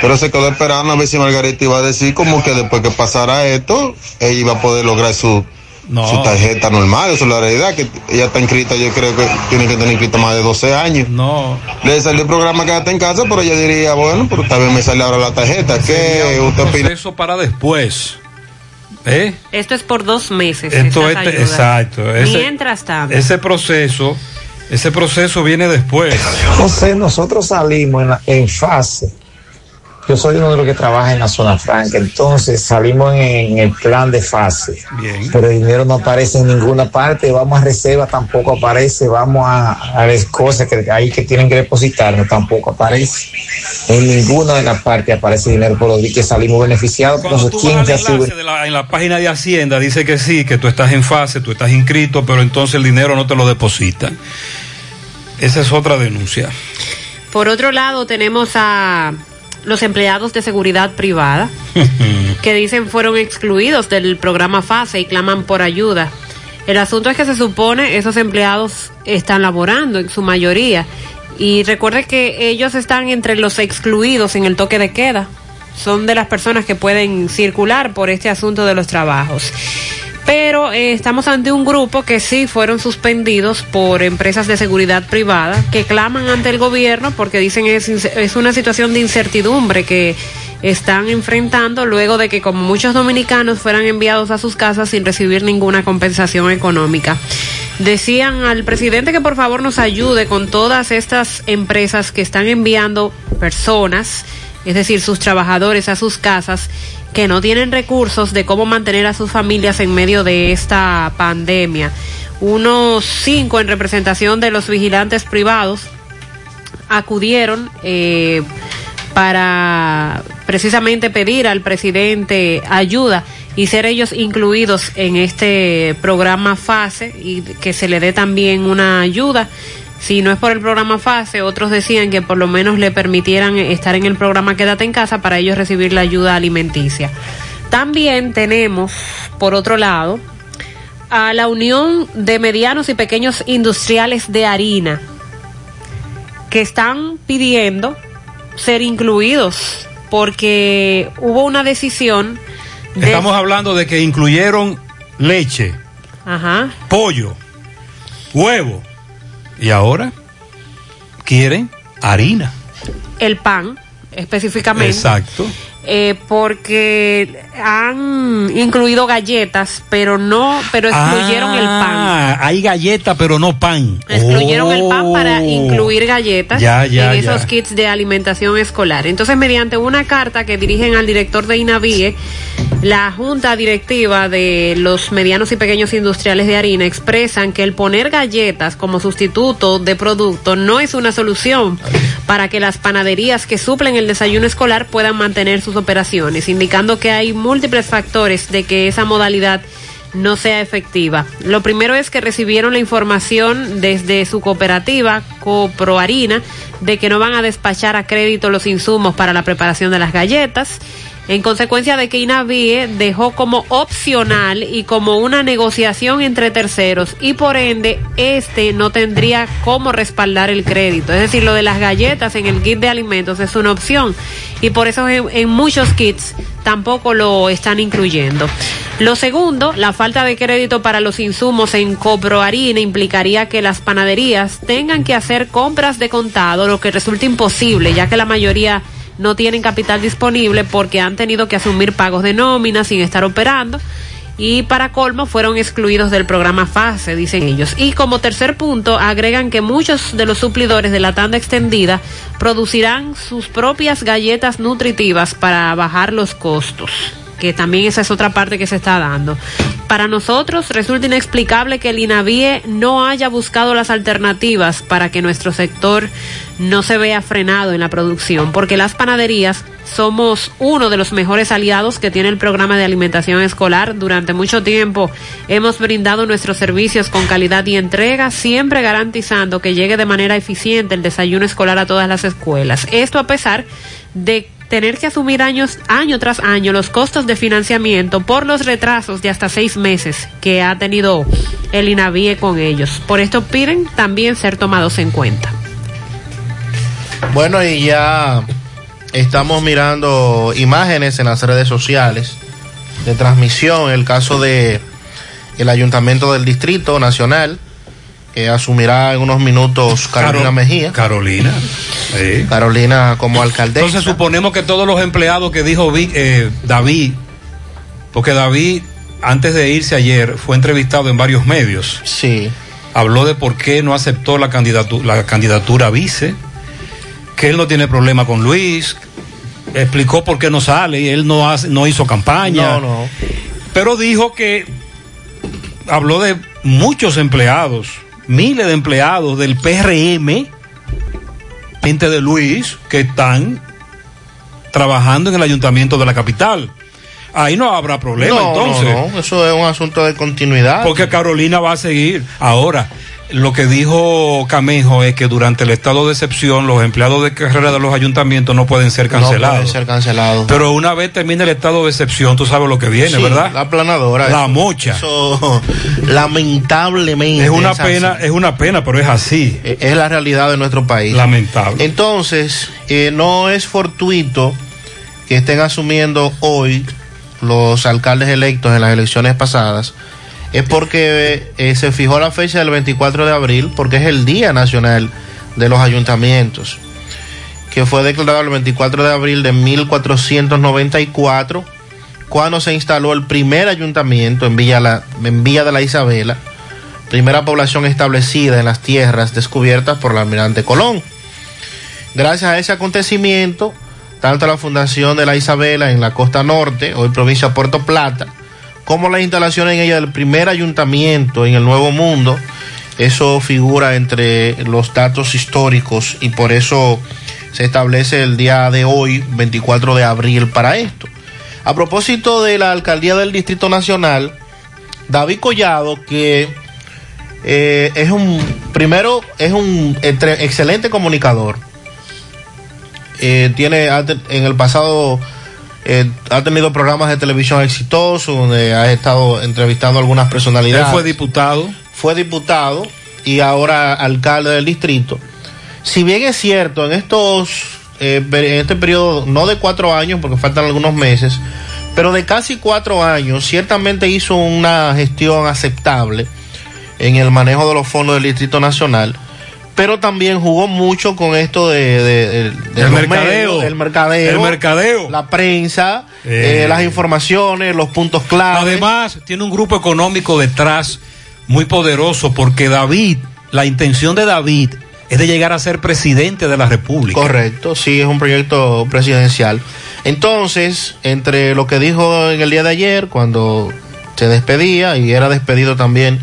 pero se quedó esperando a ver si Margarita iba a decir como que después que pasara esto, ella iba a poder lograr su, su tarjeta normal, eso es la realidad, que ella está inscrita, yo creo que tiene que tener inscrita más de 12 años. No. Le salió el programa Quédate en casa, pero ella diría, bueno, pero también me sale ahora la tarjeta, ¿qué usted opina? Eso para después. ¿Eh? Esto es por dos meses. Esto es, ayudas. exacto. Ese, Mientras tanto. ese proceso, ese proceso viene después. José, nosotros salimos en, la- en fase. Yo soy uno de los que trabaja en la zona franca, entonces salimos en, en el plan de fase. Pero el dinero no aparece en ninguna parte, vamos a reserva, tampoco aparece, vamos a, a las cosas que hay que tienen que depositarnos, tampoco aparece. En ninguna de las partes aparece dinero por días que salimos beneficiados, entonces ¿quién se sube? De la- en la página de Hacienda dice que sí, que tú estás en fase, tú estás inscrito, pero entonces el dinero no te lo depositan. Esa es otra denuncia. Por otro lado, tenemos a los empleados de seguridad privada que dicen fueron excluidos del programa FASE y claman por ayuda. El asunto es que se supone esos empleados están laborando en su mayoría y recuerde que ellos están entre los excluidos en el toque de queda. Son de las personas que pueden circular por este asunto de los trabajos. Pero eh, estamos ante un grupo que sí fueron suspendidos por empresas de seguridad privada que claman ante el gobierno porque dicen es, es una situación de incertidumbre que están enfrentando luego de que como muchos dominicanos fueran enviados a sus casas sin recibir ninguna compensación económica. Decían al presidente que por favor nos ayude con todas estas empresas que están enviando personas, es decir, sus trabajadores a sus casas que no tienen recursos de cómo mantener a sus familias en medio de esta pandemia. Unos cinco en representación de los vigilantes privados acudieron eh, para precisamente pedir al presidente ayuda y ser ellos incluidos en este programa FASE y que se le dé también una ayuda. Si no es por el programa FASE, otros decían que por lo menos le permitieran estar en el programa Quédate en casa para ellos recibir la ayuda alimenticia. También tenemos, por otro lado, a la Unión de Medianos y Pequeños Industriales de Harina, que están pidiendo ser incluidos porque hubo una decisión de... Estamos hablando de que incluyeron leche, Ajá. pollo, huevo y ahora quieren harina. el pan específicamente. Exacto. eh, porque han incluido galletas, pero no, pero excluyeron el pan. Ah, hay galleta, pero no pan. Excluyeron el pan para Oh. incluir galletas Ya, ya, en esos kits de alimentación escolar. Entonces, mediante una carta que dirigen al director de INAVIE, la junta directiva de los medianos y pequeños industriales de harina expresan que el poner galletas como sustituto de producto no es una solución para que las panaderías que suplen el desayuno escolar puedan mantener sus operaciones, indicando que hay múltiples factores de que esa modalidad no sea efectiva. Lo primero es que recibieron la información desde su cooperativa Coproharina de que no van a despachar a crédito los insumos para la preparación de las galletas. En consecuencia de que Inavie dejó como opcional y como una negociación entre terceros y por ende este no tendría cómo respaldar el crédito. Es decir, lo de las galletas en el kit de alimentos es una opción y por eso en, muchos kits tampoco lo están incluyendo. Lo segundo, la falta de crédito para los insumos en Coproharina implicaría que las panaderías tengan que hacer compras de contado, lo que resulta imposible, ya que la mayoría no tienen capital disponible porque han tenido que asumir pagos de nómina sin estar operando y para colmo fueron excluidos del programa FASE, dicen ellos. Y como tercer punto, agregan que muchos de los suplidores de la tanda extendida producirán sus propias galletas nutritivas para bajar los costos que también esa es otra parte que se está dando. Para nosotros resulta inexplicable que el INAVIE no haya buscado las alternativas para que nuestro sector no se vea frenado en la producción, porque las panaderías somos uno de los mejores aliados que tiene el programa de alimentación escolar. Durante mucho tiempo hemos brindado nuestros servicios con calidad y entrega, siempre garantizando que llegue de manera eficiente el desayuno escolar a todas las escuelas. Esto a pesar de tener que asumir años, año tras año los costos de financiamiento por los retrasos de hasta seis meses que ha tenido el INAVIE con ellos. Por esto piden también ser tomados en cuenta. Bueno, y ya estamos mirando imágenes en las redes sociales de transmisión, el caso de el Ayuntamiento del Distrito Nacional, que asumirá en unos minutos Carolina Caro- Mejía. Carolina. Sí. Carolina como alcaldesa. Entonces suponemos que todos los empleados que dijo eh, David, porque David antes de irse ayer fue entrevistado en varios medios. Sí. Habló de por qué no aceptó la candidatura, la candidatura a vice, que él no tiene problema con Luis, explicó por qué no sale y él no, hace, no hizo campaña. No, no. Pero dijo que habló de muchos empleados, miles de empleados del PRM, gente de Luis, que están trabajando en el ayuntamiento de la capital. Ahí no habrá problema No, entonces. no, no, eso es un asunto de continuidad. Porque Carolina va a seguir. Ahora, lo que dijo Camejo es que durante el estado de excepción los empleados de carrera de los ayuntamentos no pueden ser No cancelados. puede ser cancelado. Pero una vez termine el estado de excepción, tú sabes lo que viene, Sí, ¿verdad? La planadora. La eso- mocha. Eso, lamentablemente. Es una pena, es una pena, pero es así. Eh, Es la realidad de nuestro país. Lamentable. Entonces, eh, no es fortuito que estén asumiendo hoy los alcaldes electos en las elecciones pasadas. Es porque eh, se fijó la fecha del 24 de abril, porque es el Día Nacional de los Ayuntamientos, que fue declarado el 24 de abril de 1494, cuando se instaló el primer ayuntamiento en Villa, la, en Villa de la Isabela, primera población establecida en las tierras descubiertas por el almirante Colón. Gracias a ese acontecimiento, tanto la fundación de la Isabela en la costa norte, hoy provincia de Puerto Plata, como la instalación en ella del primer ayuntamiento en el Nuevo Mundo, eso figura entre los datos históricos y por eso se establece el día de hoy, 24 de abril, para esto. A propósito de la alcaldía del Distrito Nacional, David Collado, que eh, es un, primero, es un excelente comunicador. Eh, tiene, en el pasado eh, ha tenido programas de televisión exitosos, donde ha estado entrevistando a algunas Él personalidades. fue diputado. Fue diputado y ahora alcalde del distrito. Si bien es cierto, en estos, eh, en este periodo, no de cuatro años, porque faltan algunos meses, pero de casi cuatro años, ciertamente hizo una gestión aceptable en el manejo de los fondos del Distrito Nacional, pero también jugó mucho con esto de, de- de- de El mercadeo. medios, el mercadeo, El mercadeo. la prensa, Eh. eh, las informaciones, los puntos claves. Además, tiene un grupo económico detrás muy poderoso porque David, la intención de David es de llegar a ser presidente de la República. Correcto, sí, es un proyecto presidencial. Entonces, entre lo que dijo en el día de ayer, cuando se despedía y era despedido también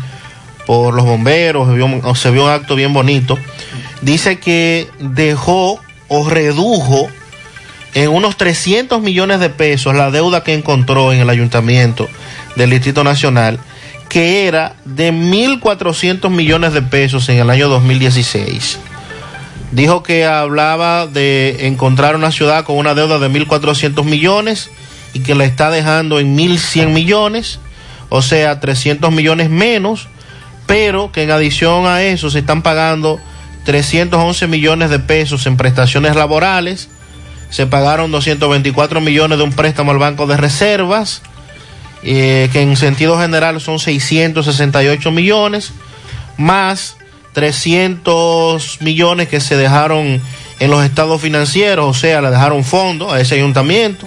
por los bomberos, se vio un- acto bien bonito, dice que dejó o redujo en unos 300 millones de pesos la deuda que encontró en el ayuntamiento del Distrito Nacional, que era de 1.400 millones de pesos en el año 2016 dijo que hablaba de encontrar una ciudad con una deuda de 1.400 millones y que le está dejando en 1.100 millones, o sea, 300 millones menos, pero que en adición a eso se están pagando 311 millones de pesos en prestaciones laborales, se pagaron 224 millones de un préstamo al Banco de Reservas, eh, que en sentido general son 668 millones, más 300 millones que se dejaron en los estados financieros, o sea, le dejaron fondos a ese ayuntamiento.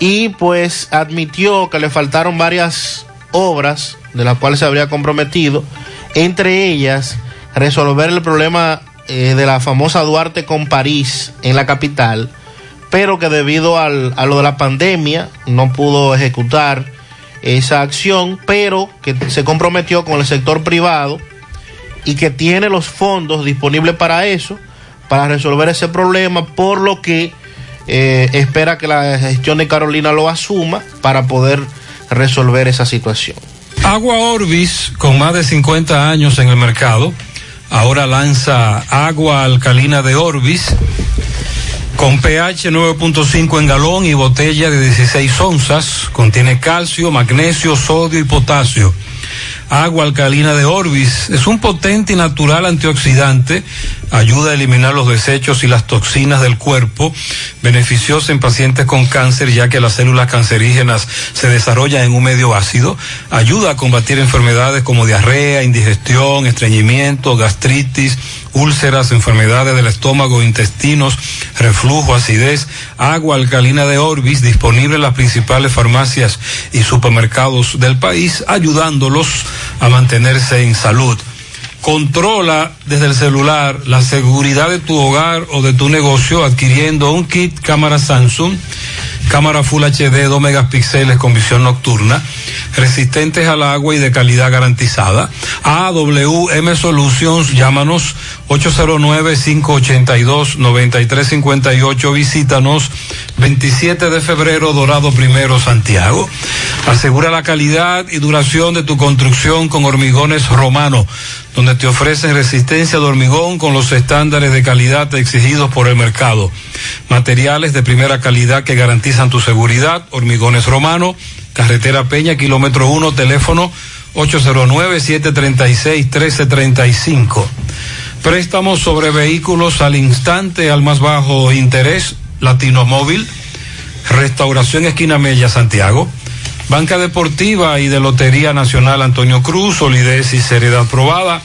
Y pues admitió que le faltaron varias obras de las cuales se habría comprometido, entre ellas resolver el problema eh, de la famosa Duarte con París en la capital, pero que debido al, a lo de la pandemia no pudo ejecutar esa acción, pero que se comprometió con el sector privado y que tiene los fondos disponibles para eso, para resolver ese problema, por lo que eh, espera que la gestión de Carolina lo asuma para poder resolver esa situación. Agua Orbis, con más de 50 años en el mercado, ahora lanza agua alcalina de Orbis con pH 9.5 en galón y botella de 16 onzas. Contiene calcio, magnesio, sodio y potasio. Agua alcalina de Orbis es un potente y natural antioxidante. Ayuda a eliminar los desechos y las toxinas del cuerpo. Beneficioso en pacientes con cáncer ya que las células cancerígenas se desarrollan en un medio ácido. Ayuda a combatir enfermedades como diarrea, indigestión, estreñimiento, gastritis úlceras, enfermedades del estómago, intestinos, reflujo, acidez, agua alcalina de Orbis, disponible en las principales farmacias y supermercados del país, ayudándolos a mantenerse en salud. Controla desde el celular la seguridad de tu hogar o de tu negocio adquiriendo un kit cámara Samsung, cámara Full HD 2 megapíxeles con visión nocturna, resistentes al agua y de calidad garantizada. AWM Solutions, llámanos 809-582-9358, visítanos 27 de febrero, Dorado Primero, Santiago. Asegura la calidad y duración de tu construcción con hormigones romano donde te ofrecen resistencia de hormigón con los estándares de calidad exigidos por el mercado. Materiales de primera calidad que garantizan tu seguridad, hormigones romano, carretera Peña, kilómetro 1, teléfono 809-736-1335. Préstamos sobre vehículos al instante al más bajo interés, Latino Móvil, Restauración Esquina Mella, Santiago. Banca Deportiva y de Lotería Nacional Antonio Cruz, solidez y seriedad probada.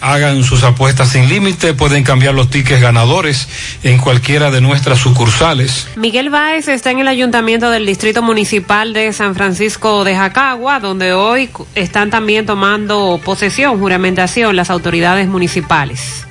Hagan sus apuestas sin límite, pueden cambiar los tickets ganadores en cualquiera de nuestras sucursales. Miguel Báez está en el ayuntamiento del Distrito Municipal de San Francisco de Jacagua, donde hoy están también tomando posesión, juramentación, las autoridades municipales.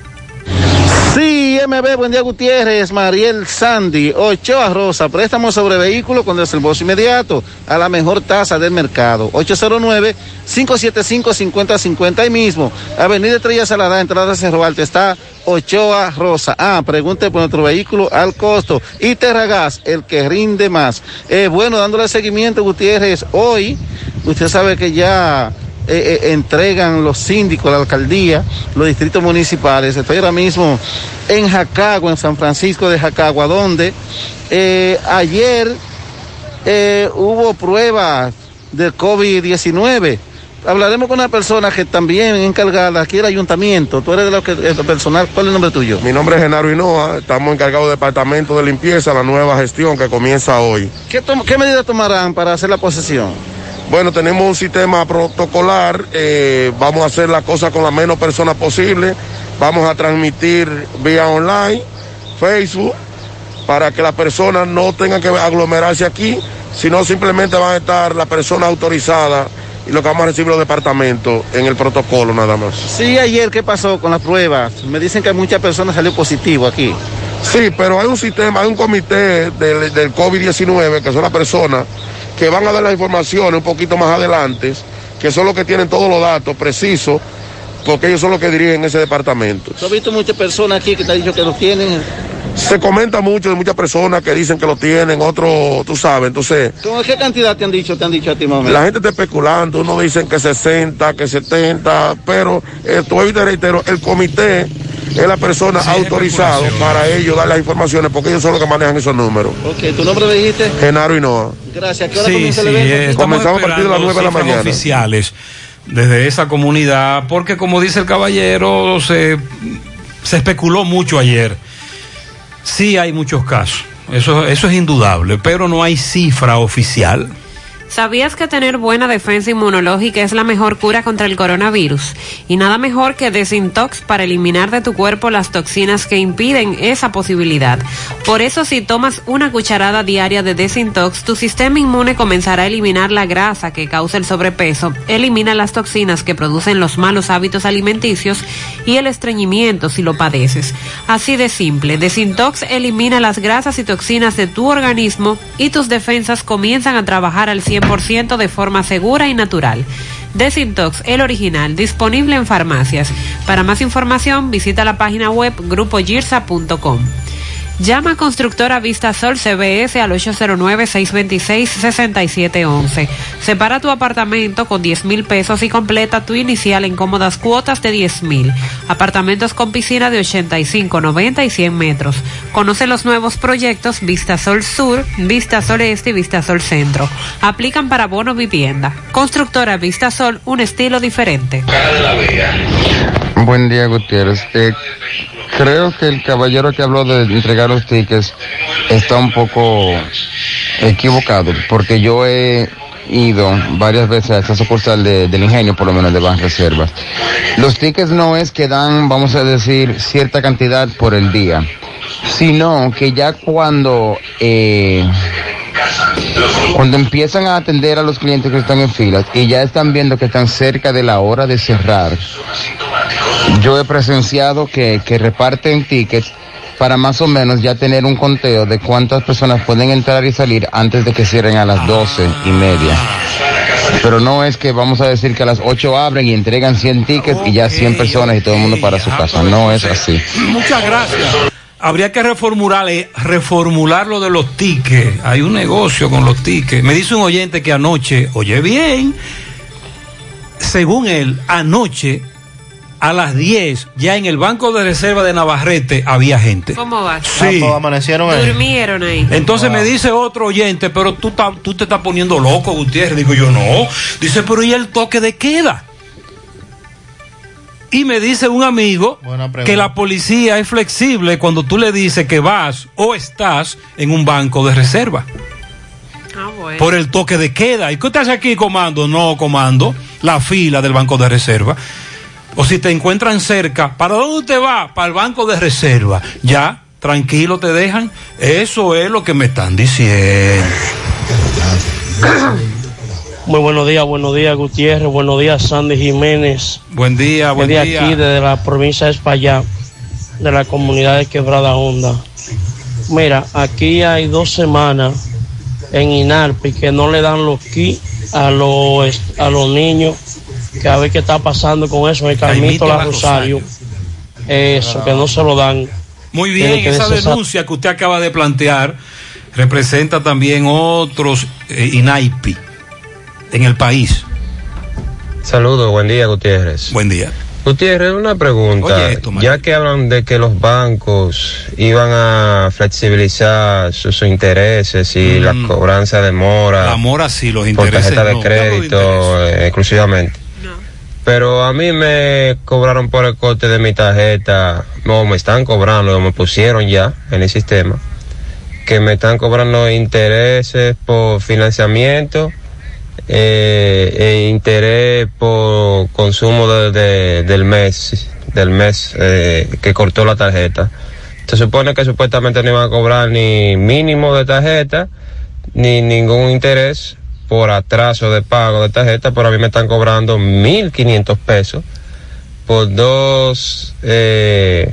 Sí, MB, buen día Gutiérrez, Mariel Sandy, Ochoa Rosa, préstamos sobre vehículos con desembolso inmediato a la mejor tasa del mercado. 809-575-5050 ahí mismo. Avenida Estrella Salada, entrada Cerro Alto, está Ochoa Rosa. Ah, pregunte por nuestro vehículo al costo. Y Terragas, el que rinde más. Eh, bueno, dándole seguimiento, Gutiérrez, hoy, usted sabe que ya eh, eh, entregan los síndicos, la alcaldía, los distritos municipales. Estoy ahora mismo en Jacagua, en San Francisco de Jacagua, donde eh, ayer hubo pruebas del COVID-19. Hablaremos con una persona que también es encargada aquí del ayuntamiento. Tú eres de lo que de lo personal. ¿Cuál es el nombre tuyo? Mi nombre es Genaro Hinoa, estamos encargados del departamento de limpieza, la nueva gestión que comienza hoy. ¿Qué, qué medidas tomarán para hacer la posesión? Bueno, tenemos un sistema protocolar, eh, vamos a hacer las cosas con la menos personas posible, vamos a transmitir vía online, Facebook, para que las personas no tengan que aglomerarse aquí, sino simplemente van a estar las personas autorizadas y lo que vamos a recibir los departamentos en el protocolo nada más. Sí, ayer, ¿qué pasó con las pruebas? Me dicen que muchas personas salió positivo aquí. Sí, pero hay un sistema, hay un comité del, del COVID-19, que son las personas que van a dar las informaciones un poquito más adelante, que son los que tienen todos los datos precisos, porque ellos son los que dirigen ese departamento. ¿Tú has visto muchas personas aquí que te han dicho que lo tienen? Se comenta mucho de muchas personas que dicen que lo tienen, otros, tú sabes, entonces ¿Cómo qué cantidad te han dicho, te han dicho a ti, mamá? la gente está especulando, unos dicen que 60, que 70, pero eh, todavía te reitero, el comité es la persona autorizada para ellos dar las informaciones porque ellos son los que manejan esos números. Ok, ¿tu nombre me dijiste? Genaro y Noa. Gracias. ¿A qué hora Sí, comienza sí, el evento? eh, estamos Comenzamos a partir de las esperando 9 de la cifras mañana. oficiales desde esa comunidad, porque como dice el caballero, se, se especuló mucho ayer. Sí hay muchos casos, eso, eso es indudable, pero no hay cifra oficial. ¿Sabías que tener buena defensa inmunológica es la mejor cura contra el coronavirus? Y nada mejor que Desintox para eliminar de tu cuerpo las toxinas que impiden esa posibilidad. Por eso si tomas una cucharada diaria de Desintox, tu sistema inmune comenzará a eliminar la grasa que causa el sobrepeso, elimina las toxinas que producen los malos hábitos alimenticios y el estreñimiento si lo padeces. Así de simple, Desintox elimina las grasas y toxinas de tu organismo y tus defensas comienzan a trabajar al 100% de forma segura y natural. Desintox, el original, disponible en farmacias. Para más información, visita la página web grupogirsa.com. Llama a Constructora Vista Sol CBS al 809-626-6711. Separa tu apartamento con 10 mil pesos y completa tu inicial en cómodas cuotas de 10 mil. Apartamentos con piscina de 85, 90 y 100 metros. Conoce los nuevos proyectos Vista Sol Sur, Vista Sol Este y Vista Sol Centro. Aplican para bono vivienda. Constructora Vista Sol, un estilo diferente. Buen día, Gutiérrez. Eh, creo que el caballero que habló de entregar los tickets está un poco equivocado, porque yo he ido varias veces a esa sucursal de- del ingenio, por lo menos de Ban Reservas. Los tickets no es que dan, vamos a decir, cierta cantidad por el día, sino que ya cuando... eh, cuando empiezan a atender a los clientes que están en filas y ya están viendo que están cerca de la hora de cerrar, yo he presenciado que, que reparten tickets para más o menos ya tener un conteo de cuántas personas pueden entrar y salir antes de que cierren a las doce y media. Pero no es que vamos a decir que a las 8 abren y entregan 100 tickets y ya 100 personas y todo el mundo para su casa. No es así. Muchas gracias. Habría que reformular, eh, reformular lo de los tickets. Hay un negocio con los tickets. Me dice un oyente que anoche, oye bien, según él, anoche a las 10, ya en el Banco de Reserva de Navarrete había gente. ¿Cómo va? Sí. amanecieron Durmieron ahí. Entonces me dice otro oyente, pero tú, ta- tú te estás poniendo loco, Gutiérrez. Digo yo, no. Dice, pero ¿y el toque de queda? Y me dice un amigo que la policía es flexible cuando tú le dices que vas o estás en un banco de reserva Ah, bueno. por el toque de queda. ¿Y qué te hace aquí, comando? No, comando. La fila del banco de reserva. O si te encuentran cerca, ¿para dónde te va? Para el banco de reserva. Ya, tranquilo te dejan. Eso es lo que me están diciendo. Muy buenos días, buenos días Gutiérrez, buenos días Sandy Jiménez. Buen día, buen de día. aquí, desde la provincia de España, de la comunidad de Quebrada Honda. Mira, aquí hay dos semanas en Inarpi que no le dan los kits a los, a los niños, que a ver qué está pasando con eso, en el Carmito La Rosario. Eso, que no se lo dan. Muy bien, que esa denuncia que usted acaba de plantear representa también otros eh, INAIPI en el país. Saludos, buen día, Gutiérrez. Buen día. Gutiérrez, una pregunta. Oye esto, ya que hablan de que los bancos iban a flexibilizar sus intereses y la cobranza de mora. La mora sí, los por intereses tarjeta de no. crédito eh, exclusivamente. Pero a mí me cobraron por el corte de mi tarjeta, no, me están cobrando, me pusieron ya en el sistema, que me están cobrando intereses por financiamiento eh, e interés por consumo de- de- del mes, del mes eh, que cortó la tarjeta. Se supone que supuestamente no iban a cobrar ni mínimo de tarjeta, ni ningún interés por atraso de pago de tarjeta, pero a mí me están cobrando 1.500 pesos por dos eh,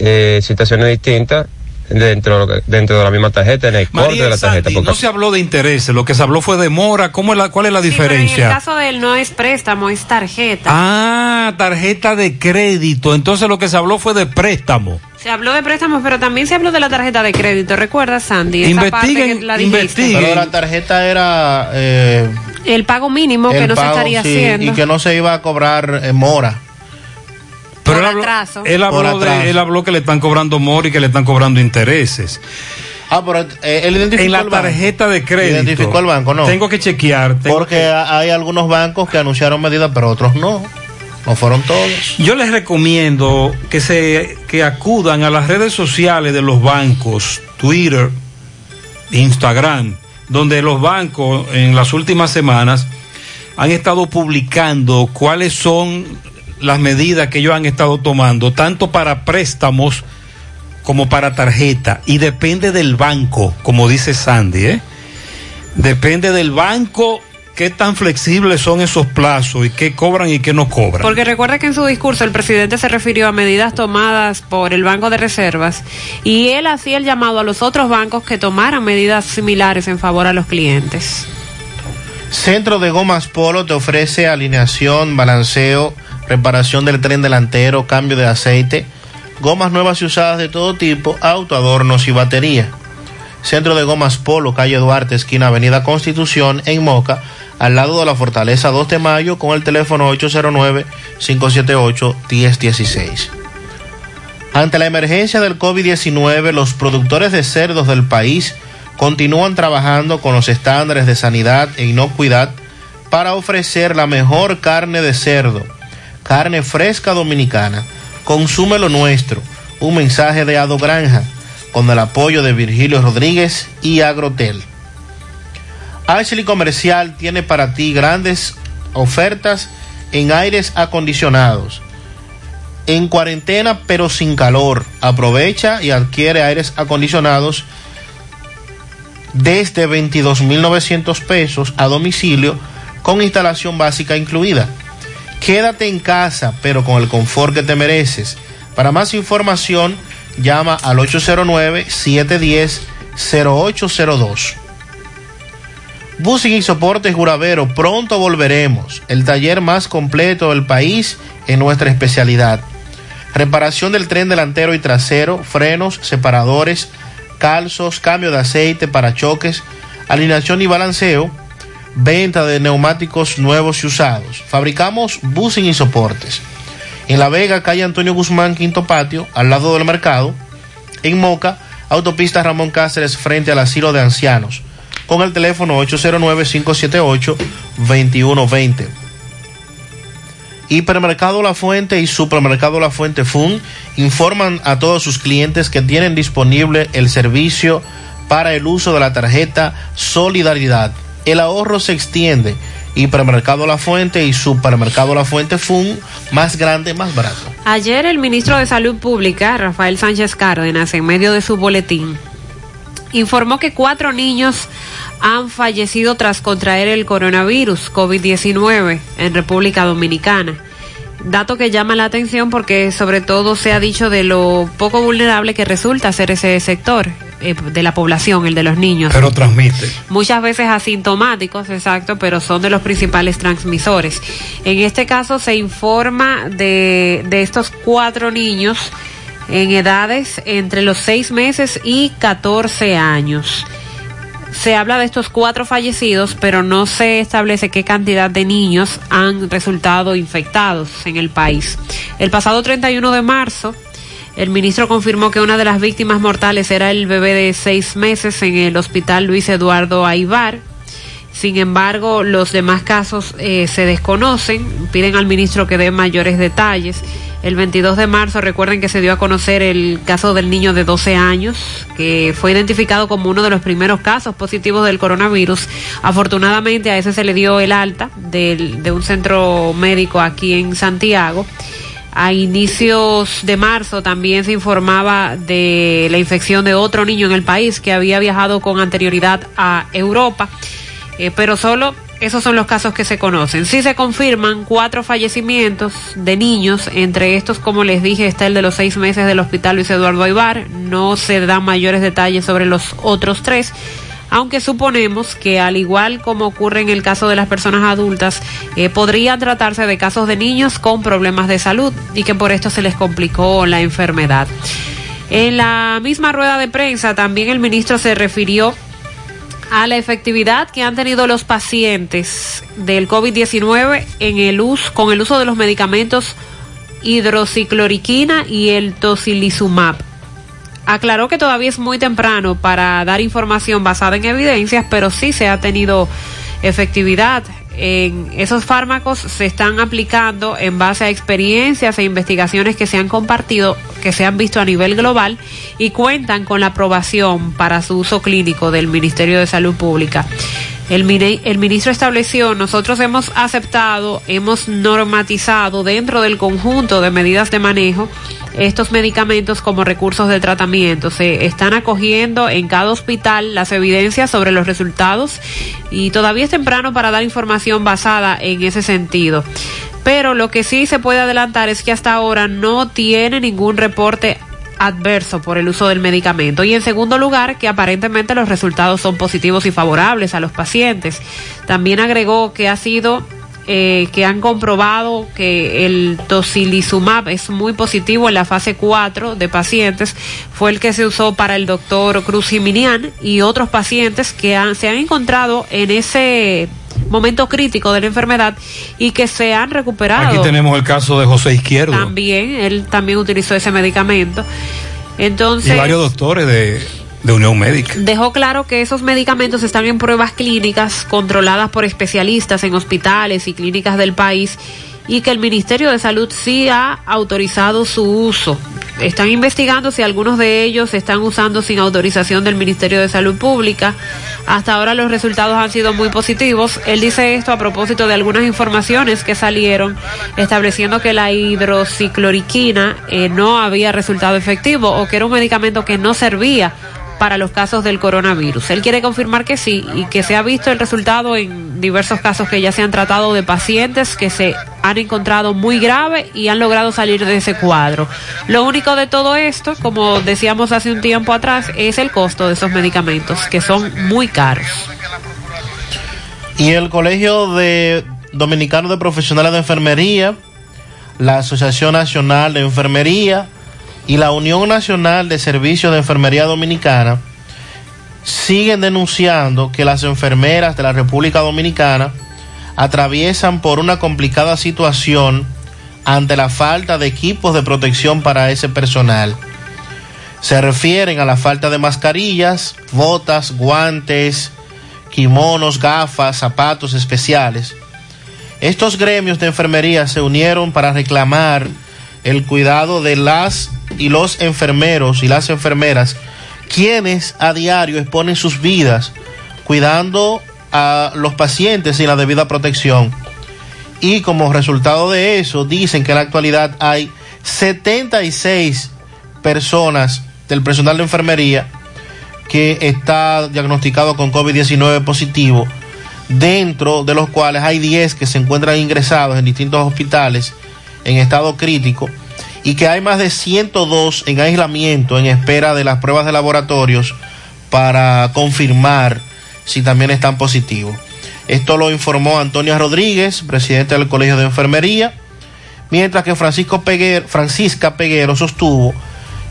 eh, situaciones distintas dentro, dentro de la misma tarjeta, en el corte de la tarjeta. Porque no se habló de intereses, lo que se habló fue de mora. ¿Cómo es la, ¿Cuál es la En el diferencia? caso de él no es préstamo, es tarjeta. Ah, tarjeta de crédito. Entonces lo que se habló fue de préstamo. Se habló de préstamos, pero también se habló de la tarjeta de crédito. ¿Recuerdas, Sandy? Esa parte que la dijiste. Pero la tarjeta era eh, El pago mínimo que no se estaría sí, haciendo. y que no se iba a cobrar en mora. Pero por él habló, atraso. él, habló Por atraso. de, él habló que le están cobrando mori y que le están cobrando intereses. Ah, pero eh, él identificó En la el banco. tarjeta de crédito. Identificó el banco, no. Tengo que chequear. tengo Porque que- hay algunos bancos que anunciaron medidas, pero otros no. No fueron todos. Yo les recomiendo que se que acudan a las redes sociales de los bancos, Twitter, Instagram, donde los bancos en las últimas semanas han estado publicando cuáles son las medidas que ellos han estado tomando, tanto para préstamos como para tarjeta. Y depende del banco, como dice Sandy, ¿eh? Depende del banco qué tan flexibles son esos plazos y qué cobran y qué no cobran. Porque recuerda que en su discurso el presidente se refirió a medidas tomadas por el Banco de Reservas y él hacía el llamado a los otros bancos que tomaran medidas similares en favor a los clientes. Centro de Gomas Polo te ofrece alineación, balanceo, reparación del tren delantero, cambio de aceite, gomas nuevas y usadas de todo tipo, auto, adornos y batería. Centro de Gomas Polo, calle Duarte, esquina Avenida Constitución, en Moca, al lado de la Fortaleza 2 de Mayo, con el teléfono 809-578-1016. Ante la emergencia del COVID-19, los productores de cerdos del país continúan trabajando con los estándares de sanidad e inocuidad para ofrecer la mejor carne de cerdo, carne fresca dominicana. Consume lo nuestro. Un mensaje de Ado Granja con el apoyo de Virgilio Rodríguez y Agrotel. Ashley Comercial tiene para ti grandes ofertas en aires acondicionados. En cuarentena pero sin calor. Aprovecha y adquiere aires acondicionados desde 22.900 pesos a domicilio con instalación básica incluida. Quédate en casa pero con el confort que te mereces. Para más información llama al 809-710-0802. Busing y Soportes Juravero, pronto volveremos. El taller más completo del país en nuestra especialidad. Reparación del tren delantero y trasero, frenos, separadores, calzos, cambio de aceite, parachoques, alineación y balanceo, venta de neumáticos nuevos y usados. Fabricamos busing y soportes. En La Vega, calle Antonio Guzmán, Quinto Patio, al lado del mercado. En Moca, autopista Ramón Cáceres, frente al asilo de ancianos. Con el teléfono 809-578-2120. Hipermercado La Fuente y Supermercado La Fuente Fun informan a todos sus clientes que tienen disponible el servicio para el uso de la tarjeta Solidaridad. El ahorro se extiende. Hipermercado La Fuente y Supermercado La Fuente Fun, más grande, más barato. Ayer el ministro de Salud Pública, Rafael Sánchez Cárdenas, en medio de su boletín, informó que cuatro niños han fallecido tras contraer el coronavirus COVID-19 en República Dominicana. Dato que llama la atención porque sobre todo se ha dicho de lo poco vulnerable que resulta ser ese sector eh, de la población, el de los niños. Pero transmite. Muchas veces asintomáticos, exacto, pero son de los principales transmisores. En este caso se informa de, de estos cuatro niños en edades entre los seis meses y 14 años. Se habla de estos cuatro fallecidos, pero no se establece qué cantidad de niños han resultado infectados en el país. El pasado 31 de marzo, el ministro confirmó que una de las víctimas mortales era el bebé de seis meses en el hospital Luis Eduardo Aibar. Sin embargo, los demás casos eh, se desconocen. Piden al ministro que dé mayores detalles. El 22 de marzo, recuerden que se dio a conocer el caso del niño de 12 años, que fue identificado como uno de los primeros casos positivos del coronavirus. Afortunadamente a ese se le dio el alta del- de un centro médico aquí en Santiago. A inicios de marzo también se informaba de la infección de otro niño en el país que había viajado con anterioridad a Europa, eh, pero solo esos son los casos que se conocen. Sí se confirman cuatro fallecimientos de niños, entre estos, como les dije, está el de los seis meses del hospital Luis Eduardo Aibar. No se dan mayores detalles sobre los otros tres aunque suponemos que al igual como ocurre en el caso de las personas adultas, eh, podrían tratarse de casos de niños con problemas de salud y que por esto se les complicó la enfermedad. En la misma rueda de prensa también el ministro se refirió a la efectividad que han tenido los pacientes del COVID-19 en el uso, con el uso de los medicamentos hidrocicloriquina y el tocilizumab. Aclaró que todavía es muy temprano para dar información basada en evidencias, pero sí se ha tenido efectividad en esos fármacos se están aplicando en base a experiencias e investigaciones que se han compartido, que se han visto a nivel global y cuentan con la aprobación para su uso clínico del Ministerio de Salud Pública. El, el, ministro estableció, nosotros hemos aceptado, hemos normatizado dentro del conjunto de medidas de manejo estos medicamentos como recursos de tratamiento. Se están acogiendo en cada hospital las evidencias sobre los resultados y todavía es temprano para dar información basada en ese sentido. Pero lo que sí se puede adelantar es que hasta ahora no tiene ningún reporte adverso por el uso del medicamento. Y en segundo lugar, que aparentemente los resultados son positivos y favorables a los pacientes. También agregó que ha sido eh, que han comprobado que el tocilizumab es muy positivo en la fase 4 de pacientes. Fue el que se usó para el doctor Cruz Jiminian y otros pacientes que se han encontrado en ese momento crítico de la enfermedad y que se han recuperado. Aquí tenemos el caso de José Izquierdo. También, él también utilizó ese medicamento. Entonces, y varios doctores de, de Unión Médica. Dejó claro que esos medicamentos están en pruebas clínicas controladas por especialistas en hospitales y clínicas del país y que el Ministerio de Salud sí ha autorizado su uso. Están investigando si algunos de ellos se están usando sin autorización del Ministerio de Salud Pública. Hasta ahora los resultados han sido muy positivos. Él dice esto a propósito de algunas informaciones que salieron estableciendo que la hidrocicloriquina eh, no había resultado efectivo o que era un medicamento que no servía para los casos del coronavirus. Él quiere confirmar que sí y que se ha visto el resultado en diversos casos que ya se han tratado de pacientes que se han encontrado muy grave y han logrado salir de ese cuadro. Lo único de todo esto, como decíamos hace un tiempo atrás, es el costo de esos medicamentos, que son muy caros. Y el Colegio de Dominicano de Profesionales de Enfermería, la Asociación Nacional de Enfermería, y la Unión Nacional de Servicios de Enfermería Dominicana siguen denunciando que las enfermeras de la República Dominicana atraviesan por una complicada situación ante la falta de equipos de protección para ese personal. Se refieren a la falta de mascarillas, botas, guantes, kimonos, gafas, zapatos especiales. Estos gremios de enfermería se unieron para reclamar el cuidado de las y los enfermeros y las enfermeras, quienes a diario exponen sus vidas cuidando a los pacientes sin la debida protección. Y como resultado de eso, dicen que en la actualidad hay 76 personas del personal de enfermería que está diagnosticado con COVID-19 positivo, dentro de los cuales hay 10 que se encuentran ingresados en distintos hospitales en estado crítico y que hay más de 102 en aislamiento en espera de las pruebas de laboratorios para confirmar si también están positivos. Esto lo informó Antonia Rodríguez, presidente del Colegio de Enfermería, mientras que Francisco Peguer, Francisca Peguero sostuvo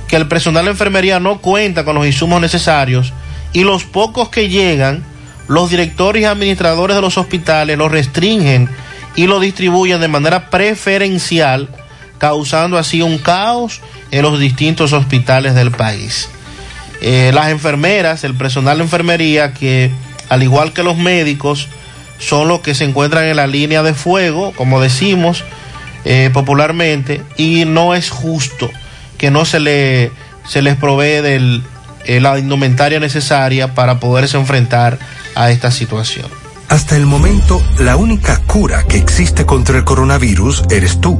que el personal de enfermería no cuenta con los insumos necesarios y los pocos que llegan, los directores y administradores de los hospitales los restringen y lo distribuyen de manera preferencial causando así un caos en los distintos hospitales del país. Eh, las enfermeras, el personal de enfermería, que al igual que los médicos, son los que se encuentran en la línea de fuego, como decimos eh, popularmente, y no es justo que no se, le, se les provee del, eh, la indumentaria necesaria para poderse enfrentar a esta situación. Hasta el momento, la única cura que existe contra el coronavirus eres tú.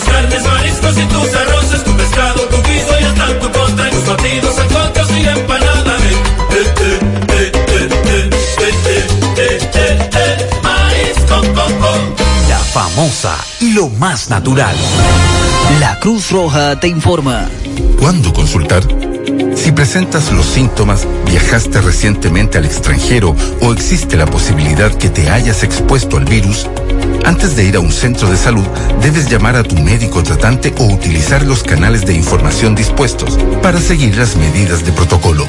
tus carnes, mariscos y tus arroces, tu pescado, tu guiso y hasta tu postre, tus batidos, antojos y empanada. Eh, eh, eh, marisco La famosa y lo más natural. La Cruz Roja te informa. ¿Cuándo consultar? Si presentas los síntomas, viajaste recientemente al extranjero o existe la posibilidad que te hayas expuesto al virus, antes de ir a un centro de salud, debes llamar a tu médico tratante o utilizar los canales de información dispuestos para seguir las medidas de protocolo.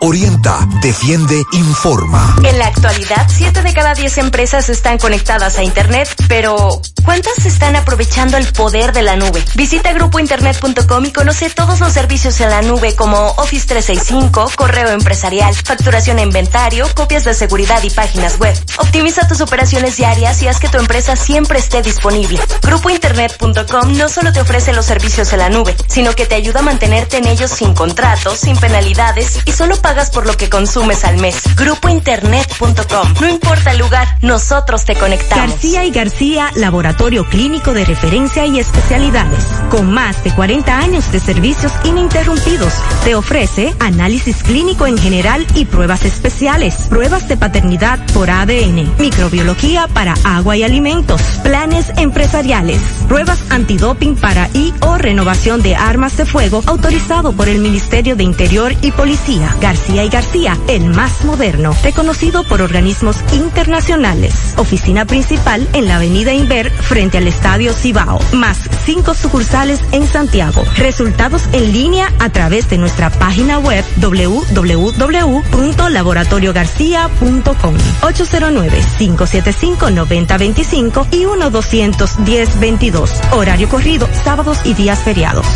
Orienta, defiende, informa. En la actualidad, 7 de cada 10 empresas están conectadas a Internet, pero ¿cuántas están aprovechando el poder de la nube? Visita grupointernet.com y conoce todos los servicios en la nube como Office 365, correo empresarial, facturación e inventario, copias de seguridad y páginas web. Optimiza tus operaciones diarias y haz que tu empresa siempre esté disponible. Grupointernet.com no solo te ofrece los servicios en la nube, sino que te ayuda a mantenerte en ellos sin contratos, sin penalidades y solo pagas por lo que consumes al mes. Grupointernet.com. No importa el lugar, nosotros te conectamos. García y García, laboratorio clínico de referencia y especialidades. Con más de 40 años de servicios ininterrumpidos, te ofrece análisis clínico en general y pruebas especiales. Pruebas de paternidad por ADN, microbiología para agua y alimentos, planes empresariales, pruebas antidoping para y o renovación de armas de fuego autorizado por el Ministerio de Interior y Policía. García y García, el más moderno, reconocido por organismos internacionales. Oficina principal en la avenida Inver frente al Estadio Cibao, más cinco sucursales en Santiago. Resultados en línea a través de nuestra página web www.laboratoriogarcia.com 809-575-9025 y 1-210-22. Horario corrido, sábados y días feriados.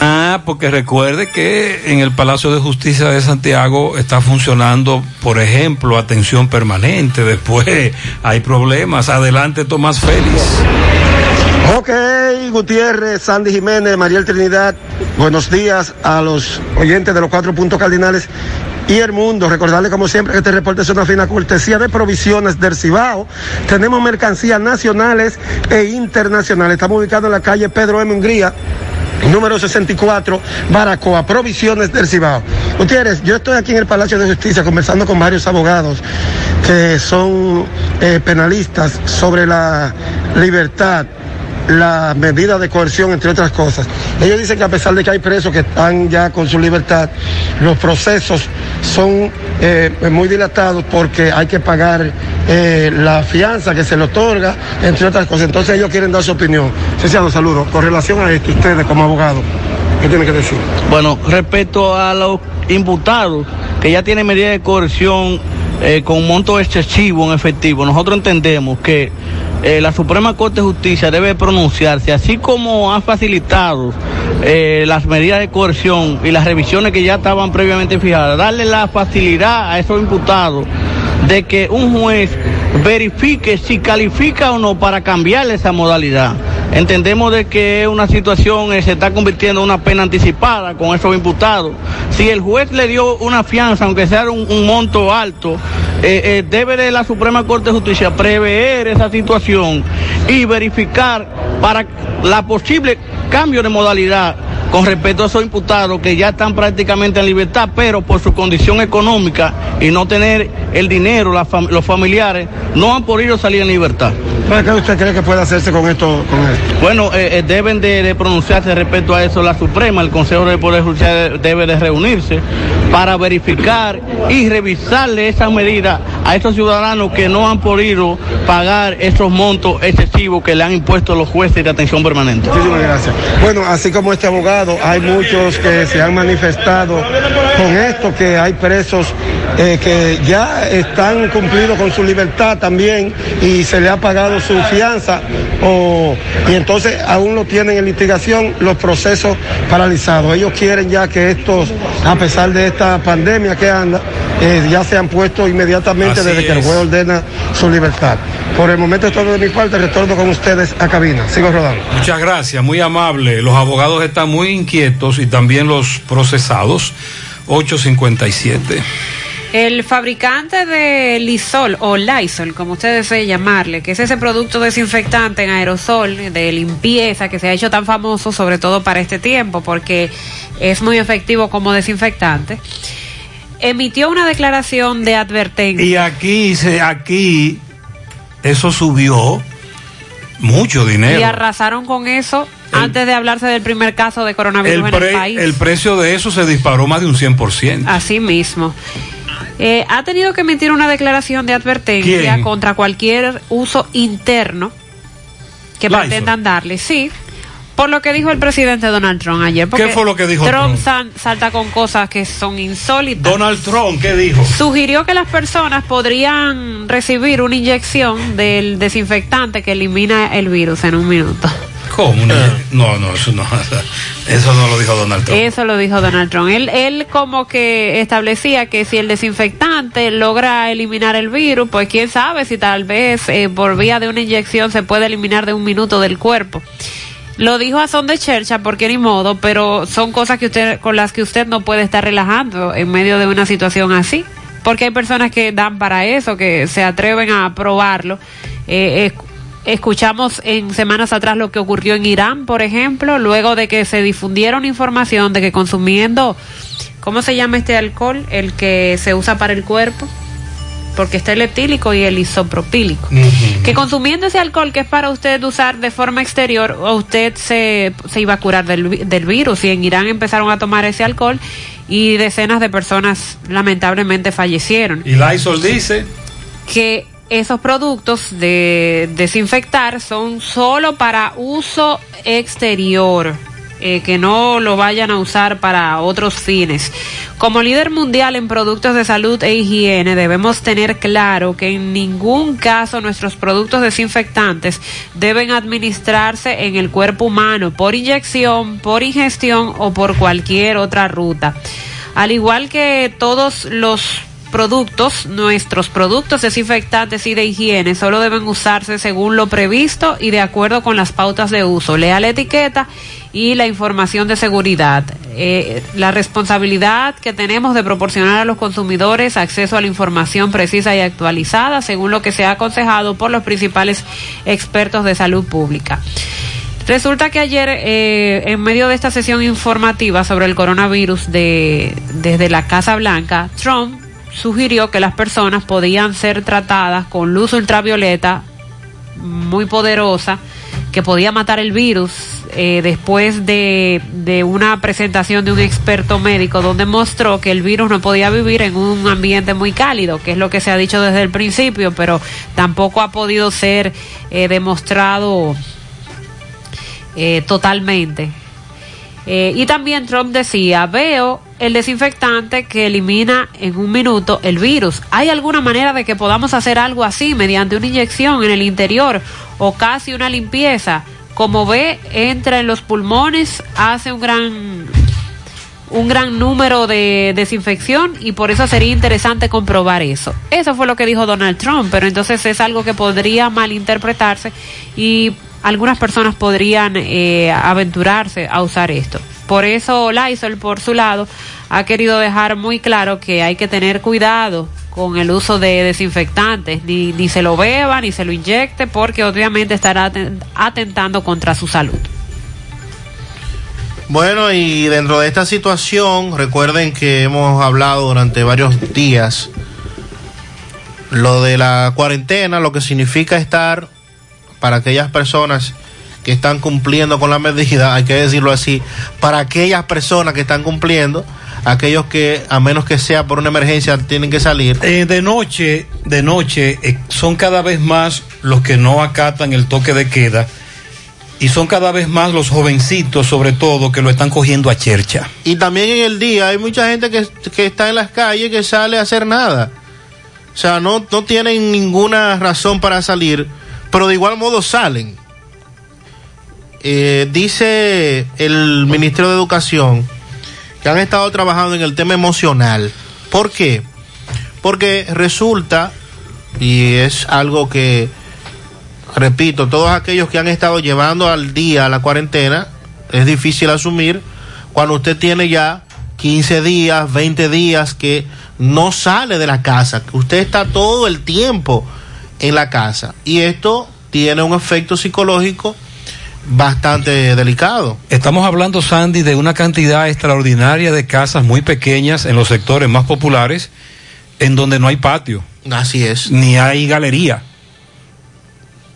Ah, porque recuerde que en el Palacio de Justicia de Santiago está funcionando, por ejemplo, atención permanente. Después hay problemas. Adelante, Tomás Félix. Ok, Gutiérrez, Sandy Jiménez, Mariel Trinidad, buenos días a los oyentes de los cuatro puntos cardinales y el mundo. Recordarle como siempre que este reporte es una fina cortesía de provisiones del Cibao. Tenemos mercancías nacionales e internacionales. Estamos ubicados en la calle Pedro M. Hungría. Número 64, Baracoa, Provisiones del Cibao. Gutiérrez, yo estoy aquí en el Palacio de Justicia conversando con varios abogados que son eh, penalistas sobre la libertad la medida de coerción, entre otras cosas. Ellos dicen que a pesar de que hay presos que están ya con su libertad, los procesos son eh, muy dilatados porque hay que pagar eh, la fianza que se le otorga, entre otras cosas. Entonces ellos quieren dar su opinión. Licenciado, saludo. Con relación a esto, ustedes como abogados, ¿qué tienen que decir? Bueno, respecto a los imputados que ya tienen medida de coerción eh, con monto excesivo en efectivo, nosotros entendemos que eh, la Suprema Corte de Justicia debe pronunciarse, así como ha facilitado eh, las medidas de coerción y las revisiones que ya estaban previamente fijadas, darle la facilidad a esos imputados de que un juez verifique si califica o no para cambiarle esa modalidad. Entendemos de que una situación eh, se está convirtiendo en una pena anticipada con esos imputados. Si el juez le dio una fianza, aunque sea un, monto alto, eh, eh, debe de la Suprema Corte de Justicia prever esa situación y verificar para la posible cambio de modalidad con respecto a esos imputados que ya están prácticamente en libertad, pero por su condición económica y no tener el dinero, la fam- los familiares, no han podido salir en libertad. ¿Qué usted cree que puede hacerse con esto? Con esto? Bueno, eh, eh, deben de, de pronunciarse respecto a eso la Suprema, el Consejo de Poder Judicial debe de reunirse para verificar y revisarle esas medidas a esos ciudadanos que no han podido pagar esos montos excesivos que le han impuesto los jueces de atención permanente. Muchísimas gracias. Bueno, así como este abogado, hay muchos que se han manifestado con esto, que hay presos eh, que ya están cumplidos con su libertad también y se le ha pagado su fianza o, y entonces aún no tienen en litigación los procesos paralizados. Ellos quieren ya que estos, a pesar de esta pandemia que anda, eh, ya se han puesto inmediatamente Desde que el juez ordena su libertad. Por el momento es todo de mi parte, retorno con ustedes a cabina. Sigo rodando. Muchas gracias, muy amable. Los abogados están muy inquietos y también los procesados. 857. El fabricante de Lisol o Lysol, como usted desee llamarle, que es ese producto desinfectante en aerosol de limpieza que se ha hecho tan famoso, sobre todo para este tiempo, porque es muy efectivo como desinfectante, emitió una declaración de advertencia. Y aquí, se- aquí, eso subió mucho Y dinero. arrasaron con eso antes de hablarse del primer caso de coronavirus El, en el país. el precio de eso se disparó más de un 100%. Así mismo. Eh, ha tenido que emitir una declaración de advertencia ¿Quién? contra cualquier uso interno que Lysol. pretendan darle, sí. Por lo que dijo el presidente Donald Trump ayer. porque ¿Qué fue lo que dijo Trump? Trump? sal- salta con cosas que son insólitas. Donald Trump, ¿qué dijo? Sugirió que las personas podrían recibir una inyección del desinfectante que elimina el virus en un minuto. ¿Cómo? Una- No, no, eso no. Eso no lo dijo Donald Trump. Eso lo dijo Donald Trump. Él, él como que establecía que si el desinfectante logra eliminar el virus, pues quién sabe si tal vez eh, por vía de una inyección se puede eliminar de un minuto del cuerpo. Lo dijo a son de chercha porque ni modo, pero son cosas que usted con las que usted no puede estar relajando en medio de una situación así, porque hay personas que dan para eso, que se atreven a probarlo. Eh, es- Escuchamos en semanas atrás lo que ocurrió en Irán, por ejemplo, luego de que se difundieron información de que consumiendo, ¿cómo se llama este alcohol? El que se usa para el cuerpo, porque está el etílico y el isopropílico. Que consumiendo ese alcohol que es para usted usar de forma exterior, usted se, se iba a curar del, del virus. Y en Irán empezaron a tomar ese alcohol y decenas de personas lamentablemente fallecieron Y Lysol dice que esos productos de desinfectar son solo para uso exterior, eh, que no lo vayan a usar para otros fines. Como líder mundial en productos de salud e higiene, debemos tener claro que en ningún caso nuestros productos desinfectantes deben administrarse en el cuerpo humano por inyección, por ingestión o por cualquier otra ruta. Al igual que todos los productos, nuestros productos desinfectantes y de higiene solo deben usarse según lo previsto y de acuerdo con las pautas de uso. Lea la etiqueta y la información de seguridad. Eh, la responsabilidad que tenemos de proporcionar a los consumidores acceso a la información precisa y actualizada según lo que se ha aconsejado por los principales expertos de salud pública. Resulta que ayer, eh, en medio de esta sesión informativa sobre el coronavirus de, desde la Casa Blanca, Trump sugirió que las personas podían ser tratadas con luz ultravioleta muy poderosa que podía matar el virus eh, después de, de una presentación de un experto médico donde mostró que el virus no podía vivir en un ambiente muy cálido, que es lo que se ha dicho desde el principio, pero tampoco ha podido ser eh, demostrado eh, totalmente. Y también Trump decía, veo el desinfectante que elimina en un minuto el virus. ¿Hay alguna manera de que podamos hacer algo así mediante una inyección en el interior o casi una limpieza? Como ve, entra en los pulmones, hace un gran un gran número de desinfección y por eso sería interesante comprobar eso. Eso fue lo que dijo Donald Trump, pero entonces es algo que podría malinterpretarse y algunas personas podrían eh, aventurarse a usar esto. Por eso Lysol, por su lado, ha querido dejar muy claro que hay que tener cuidado con el uso de desinfectantes, ni, ni se lo beba, ni se lo inyecte, porque obviamente estará aten- atentando contra su salud. Bueno, y dentro de esta situación, recuerden que hemos hablado durante varios días lo de la cuarentena, lo que significa estar para aquellas personas que están cumpliendo con la medida, hay que decirlo así, para aquellas personas que están cumpliendo, aquellos que a menos que sea por una emergencia tienen que salir. Eh, de noche, de noche, eh, son cada vez más los que no acatan el toque de queda y son cada vez más los jovencitos, sobre todo, que lo están cogiendo a chercha. Y también en el día hay mucha gente que, que está en las calles que sale a hacer nada. O sea, no, no tienen ninguna razón para salir, pero de igual modo salen. Eh, dice el Ministerio de Educación que han estado trabajando en el tema emocional. ¿Por qué? Porque resulta, y es algo que, repito, todos aquellos que han estado llevando al día la cuarentena, es difícil asumir cuando usted tiene ya 15 días, 20 días que no sale de la casa, que usted está todo el tiempo en la casa. Y esto tiene un efecto psicológico bastante delicado. Estamos hablando, Sandy, de una cantidad extraordinaria de casas muy pequeñas en los sectores más populares, en donde no hay patio. Así es. Ni hay galería.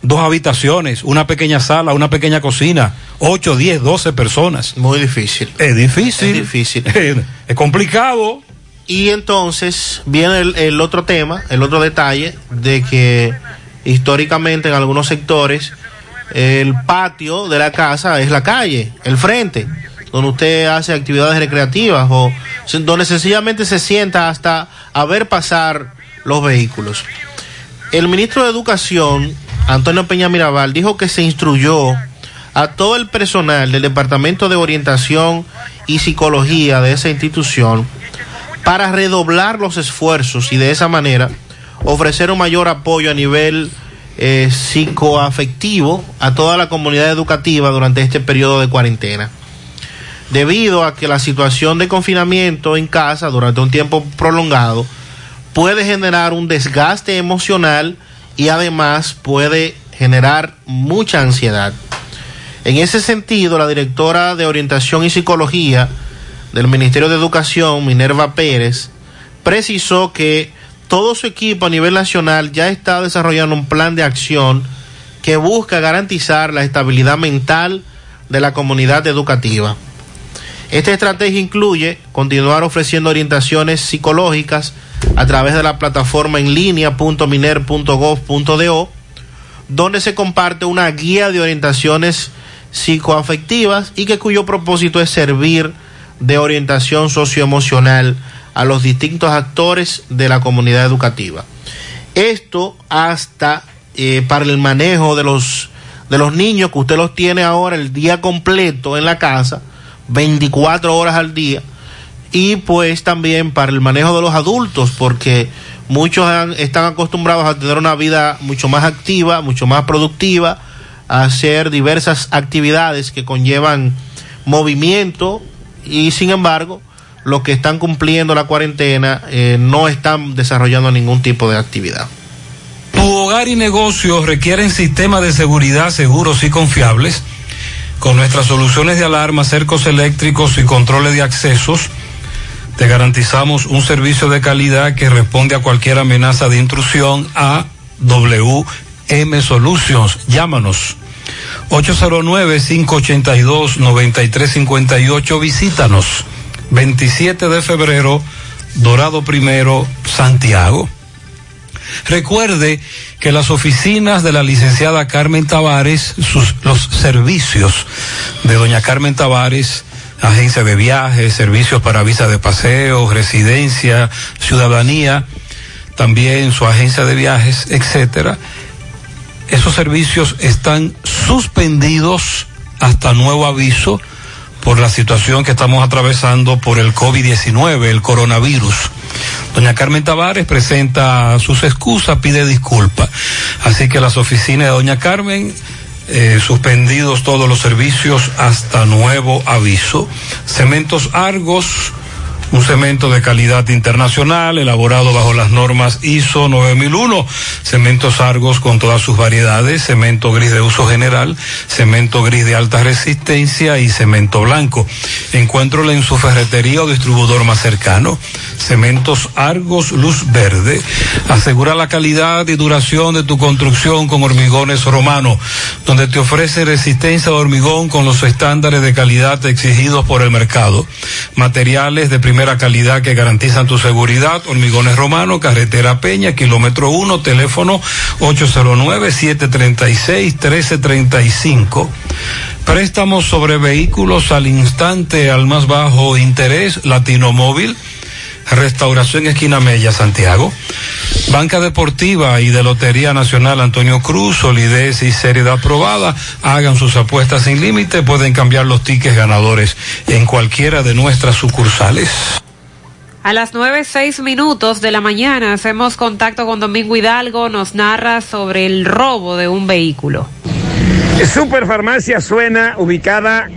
Dos habitaciones, una pequeña sala, una pequeña cocina, 8, 10, 12 personas. Muy difícil. Es difícil. Es difícil. es complicado. Y entonces viene el, el, otro tema, el otro detalle, de que históricamente en algunos sectores el patio de la casa es la calle, el frente, donde usted hace actividades recreativas o donde sencillamente se sienta hasta a ver pasar los vehículos. El ministro de Educación, Antonio Peña Mirabal, dijo que se instruyó a todo el personal del Departamento de Orientación y Psicología de esa institución para redoblar los esfuerzos y de esa manera ofrecer un mayor apoyo a nivel eh, psicoafectivo a toda la comunidad educativa durante este periodo de cuarentena. Debido a que la situación de confinamiento en casa durante un tiempo prolongado puede generar un desgaste emocional y además puede generar mucha ansiedad. En ese sentido, la directora de Orientación y Psicología del Ministerio de Educación, Minerva Pérez, precisó que todo su equipo a nivel nacional ya está desarrollando un plan de acción que busca garantizar la estabilidad mental de la comunidad educativa. Esta estrategia incluye continuar ofreciendo orientaciones psicológicas a través de la plataforma en línea .miner.gov.do, donde se comparte una guía de orientaciones psicoafectivas y que cuyo propósito es servir de orientación socioemocional a los distintos actores de la comunidad educativa. Esto hasta eh, para el manejo de los, de los niños que usted los tiene ahora el día completo en la casa, 24 horas al día, y pues también para el manejo de los adultos, porque muchos están acostumbrados a tener una vida mucho más activa, mucho más productiva, a hacer diversas actividades que conllevan movimiento y sin embargo los que están cumpliendo la cuarentena eh, no están desarrollando ningún tipo de actividad. Tu hogar y negocios requieren sistemas de seguridad seguros y confiables. Con nuestras soluciones de alarma, cercos eléctricos y controles de accesos, te garantizamos un servicio de calidad que responde a cualquier amenaza de intrusión a WM Solutions. Llámanos 809-582-9358. Visítanos. 27 de febrero, Dorado Primero, Santiago. Recuerde que las oficinas de la licenciada Carmen Tavares, sus, los servicios de doña Carmen Tavares, agencia de viajes, servicios para visa de paseo, residencia, ciudadanía, también su agencia de viajes, etcétera. Esos servicios están suspendidos hasta nuevo aviso por la situación que estamos atravesando por el COVID-19, el coronavirus. Doña Carmen Tavares presenta sus excusas, pide disculpas. Así que las oficinas de Doña Carmen, eh, suspendidos todos los servicios hasta nuevo aviso. Cementos Argos, un cemento de calidad internacional elaborado bajo las normas ISO 9001, cementos Argos con todas sus variedades, cemento gris de uso general, cemento gris de alta resistencia y cemento blanco. Encuéntralo en su ferretería o distribuidor más cercano. Cementos Argos Luz Verde. Asegura la calidad y duración de tu construcción con hormigones romano, donde te ofrece resistencia de hormigón con los estándares de calidad exigidos por el mercado. Materiales de calidad que garantizan tu seguridad. Hormigones romano, carretera Peña, kilómetro 1, teléfono 809-736-1335. Préstamos sobre vehículos al instante al más bajo interés, Latino Móvil. Restauración Esquina Mella, Santiago. Banca Deportiva y de Lotería Nacional Antonio Cruz, solidez y seriedad aprobada. Hagan sus apuestas sin límite, pueden cambiar los tickets ganadores en cualquiera de nuestras sucursales. A las nueve seis minutos de la mañana hacemos contacto con Domingo Hidalgo, nos narra sobre el robo de un vehículo. Superfarmacia Suena, ubicada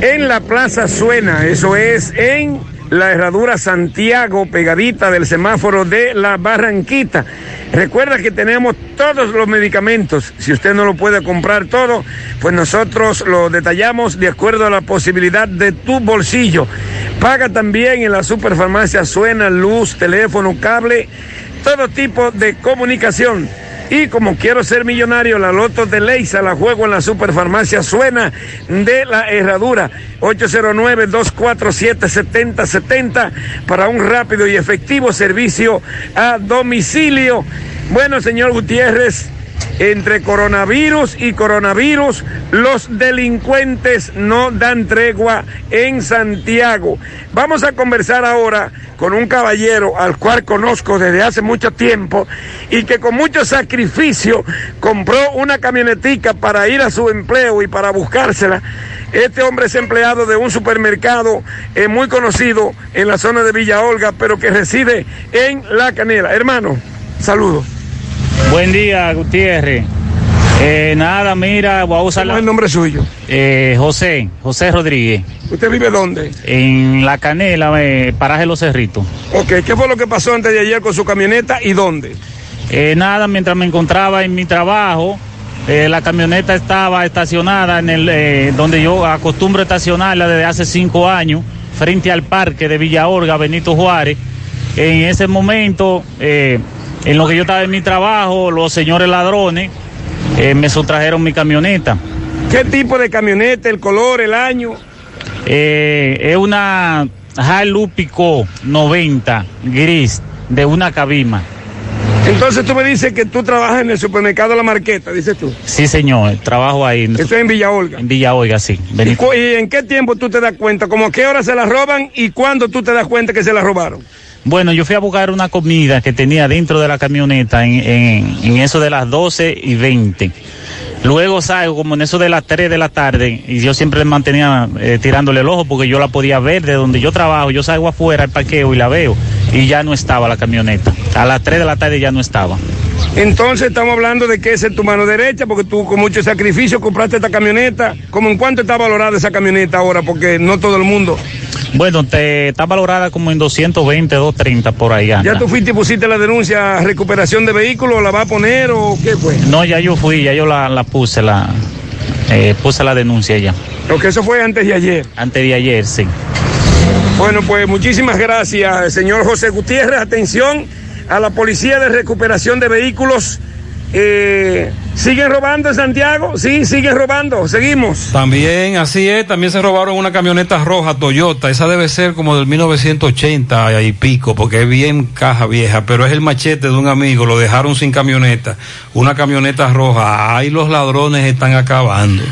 en la Plaza Suena, eso es en la Herradura Santiago, pegadita del semáforo de la Barranquita. Recuerda que tenemos todos los medicamentos. Si usted no lo puede comprar todo, pues nosotros lo detallamos de acuerdo a la posibilidad de tu bolsillo. Paga también en la superfarmacia Suena, luz, teléfono, cable, todo tipo de comunicación. Y como quiero ser millonario, la loto de Leisa la juego en la superfarmacia Suena de la Herradura. 809-247-7070 para un rápido y efectivo servicio a domicilio. Bueno, señor Gutiérrez, entre coronavirus y coronavirus, los delincuentes no dan tregua en Santiago. Vamos a conversar ahora con un caballero al cual conozco desde hace mucho tiempo y que con mucho sacrificio compró una camionetica para ir a su empleo y para buscársela. Este hombre es empleado de un supermercado eh, muy conocido en la zona de Villa Olga, pero que reside en La Canela. Hermano, saludos. Buen día, Gutiérrez. Eh, nada, mira, voy a usar ¿Cómo es el nombre suyo? Eh, José, José Rodríguez. ¿Usted vive dónde? En La Canela, eh, paraje Los Cerritos. Ok, ¿qué fue lo que pasó antes de ayer con su camioneta y dónde? Eh, nada, mientras me encontraba en mi trabajo, la camioneta estaba estacionada en el donde yo acostumbro estacionarla desde hace cinco años, frente al parque de Villa Orga, Benito Juárez. En ese momento, eh, en lo que yo estaba en mi trabajo, los señores ladrones eh, me sustrajeron mi camioneta. ¿Qué tipo de camioneta, el color, el año? Eh, es una Hilux Pico 90 gris de una cabima. Entonces tú me dices que tú trabajas en el supermercado La Marqueta, dices tú. Sí, señor, trabajo ahí. Eso es en Villa Olga. En Villa Olga, sí. ¿Y, Benito. cu- y en qué tiempo tú te das cuenta? ¿Cómo a qué hora se la roban y cuándo tú te das cuenta que se la robaron? Bueno, yo fui a buscar una comida que tenía dentro de la camioneta en, en- en eso de las 12 y 20. Luego salgo como en eso de las 3 de la tarde y yo siempre mantenía eh, tirándole el ojo porque yo la podía ver de donde yo trabajo. Yo salgo afuera al parqueo y la veo y ya no estaba la camioneta. A las 3 de la tarde ya no estaba. Entonces estamos hablando de que esa es tu mano derecha, porque tú con mucho sacrificio compraste esta camioneta. ¿Cómo en cuánto está valorada esa camioneta ahora? Porque no todo el mundo. Bueno, te, está valorada como en 220, 230 por ahí. anda. ¿Ya tú fuiste y pusiste la denuncia recuperación de vehículos? ¿La va a poner o qué fue? No, ya yo fui, ya yo la, la puse, la eh, puse la denuncia ya. Porque eso fue antes de ayer. Antes de ayer, sí. Bueno, pues muchísimas gracias, señor José Gutiérrez. Atención a la Policía de Recuperación de Vehículos. Eh, ¿Siguen robando en Santiago? Sí, siguen robando. Seguimos. También, así es, también se robaron una camioneta roja Toyota, esa debe ser como del 1980 y pico, porque es bien caja vieja, pero es el machete de un amigo, lo dejaron sin camioneta, una camioneta roja, ahí los ladrones están acabando.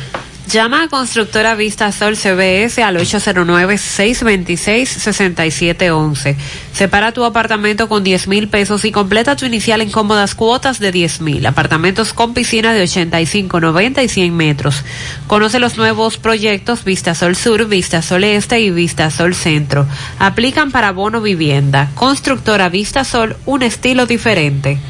Llama a Constructora Vista Sol CBS al 809-626-6711. Separa tu apartamento con 10 mil pesos y completa tu inicial en cómodas cuotas de 10 mil. Apartamentos con piscina de 85, 90 y 100 metros. Conoce los nuevos proyectos Vista Sol Sur, Vista Sol Este y Vista Sol Centro. Aplican para bono vivienda. Constructora Vista Sol, un estilo diferente.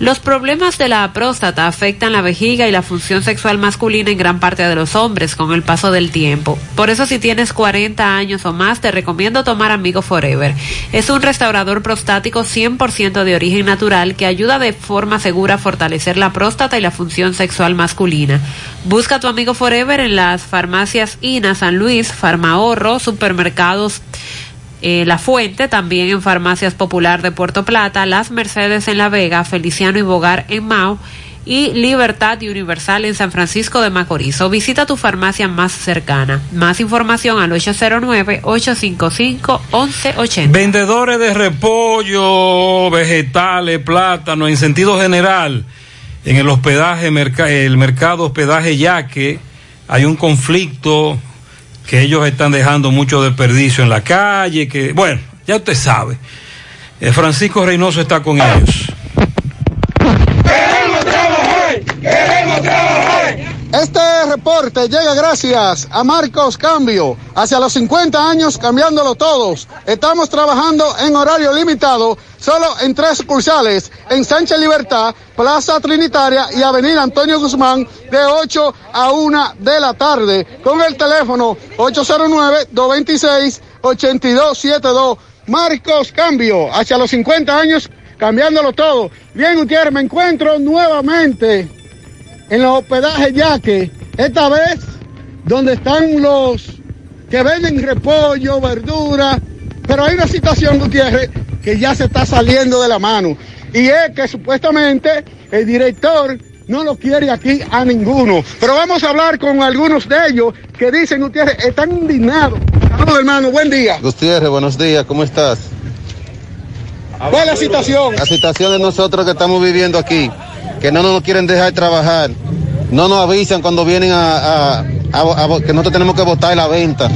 Los problemas de la próstata afectan la vejiga y la función sexual masculina en gran parte de los hombres con el paso del tiempo. Por eso si tienes 40 años o más te recomiendo tomar Amigo Forever. Es un restaurador prostático 100% de origen natural que ayuda de forma segura a fortalecer la próstata y la función sexual masculina. Busca tu Amigo Forever en las farmacias INA San Luis, Farmahorro, supermercados eh, La Fuente, también en Farmacias Popular de Puerto Plata, Las Mercedes en La Vega, Feliciano y Bogar en Mao y Libertad y Universal en San Francisco de Macorís. O visita tu farmacia más cercana. Más información al 809-855-1180. Vendedores de repollo, vegetales, plátano, en sentido general, en el hospedaje, el mercado hospedaje Yaque, hay un conflicto que ellos están dejando mucho desperdicio en la calle, que, bueno, ya usted sabe. Eh, Francisco Reynoso está con ellos. ¡Queremos trabajar! ¡Queremos trabajar! Este reporte llega gracias a Marcos Cambio. Hacia los 50 años cambiándolo todos. Estamos trabajando en horario limitado solo en tres sucursales. En Sánchez Libertad, Plaza Trinitaria y Avenida Antonio Guzmán de 8 a 1 de la tarde. Con el teléfono 809-226-8272. Marcos Cambio. Hacia los 50 años cambiándolo todo. Bien, Gutiérrez, me encuentro nuevamente en los hospedajes Yaque, esta vez donde están los que venden repollo, verdura, pero hay una situación, Gutiérrez, que ya se está saliendo de la mano. Y es que supuestamente el director no lo quiere aquí a ninguno. Pero vamos a hablar con algunos de ellos que dicen, Gutiérrez, están indignados. Saludos, hermano, buen día. Gutiérrez, buenos días, ¿cómo estás? ¿Cuál es la situación? La situación de nosotros que estamos viviendo aquí, que no nos quieren dejar trabajar, no nos avisan cuando vienen a, a- a- a- que nosotros tenemos que votar la venta,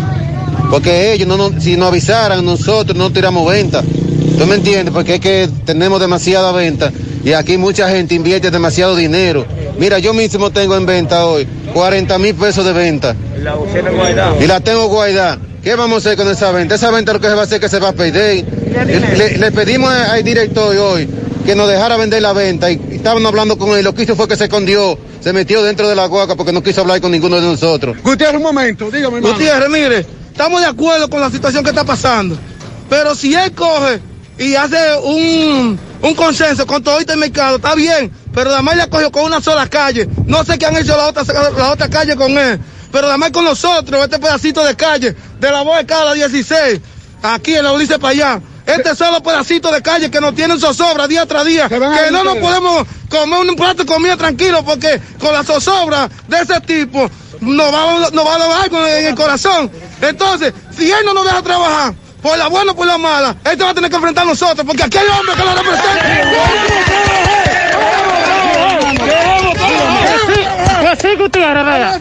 porque ellos, no, nos- si nos avisaran, nosotros no tiramos venta. ¿Tú me entiendes? Porque es que tenemos demasiada venta y aquí mucha gente invierte demasiado dinero. Mira, yo mismo tengo en venta hoy 40 mil pesos de venta y la tengo guardada. ¿Qué vamos a hacer con esa venta? Esa venta lo que se va a hacer es que se va a perder. Le, le pedimos a- al director hoy que nos dejara vender la venta y estaban hablando con él. Lo que hizo fue que se escondió, se metió dentro de la guaca porque no quiso hablar con ninguno de nosotros. Gutiérrez, un momento, dígame, hermano. Gutiérrez, mire, estamos de acuerdo con la situación que está pasando. Pero si él coge y hace un, un consenso con todo este mercado, está bien. Pero además le cogió con una sola calle. No sé qué han hecho la otra, la otra calle con él. Pero además con nosotros, este pedacito de calle, de la voz de cada 16, aquí en la Ulises para allá. Este solo pedacito de calle que nos tienen zozobra día tras día, que no nos podemos comer un plato de comida tranquilo porque con la zozobra de ese tipo nos va, nos va a dar algo en el corazón. Entonces, si él no nos deja trabajar, por la buena o por la mala, él te va a tener que enfrentar a nosotros porque aquí hay hombres que lo vea.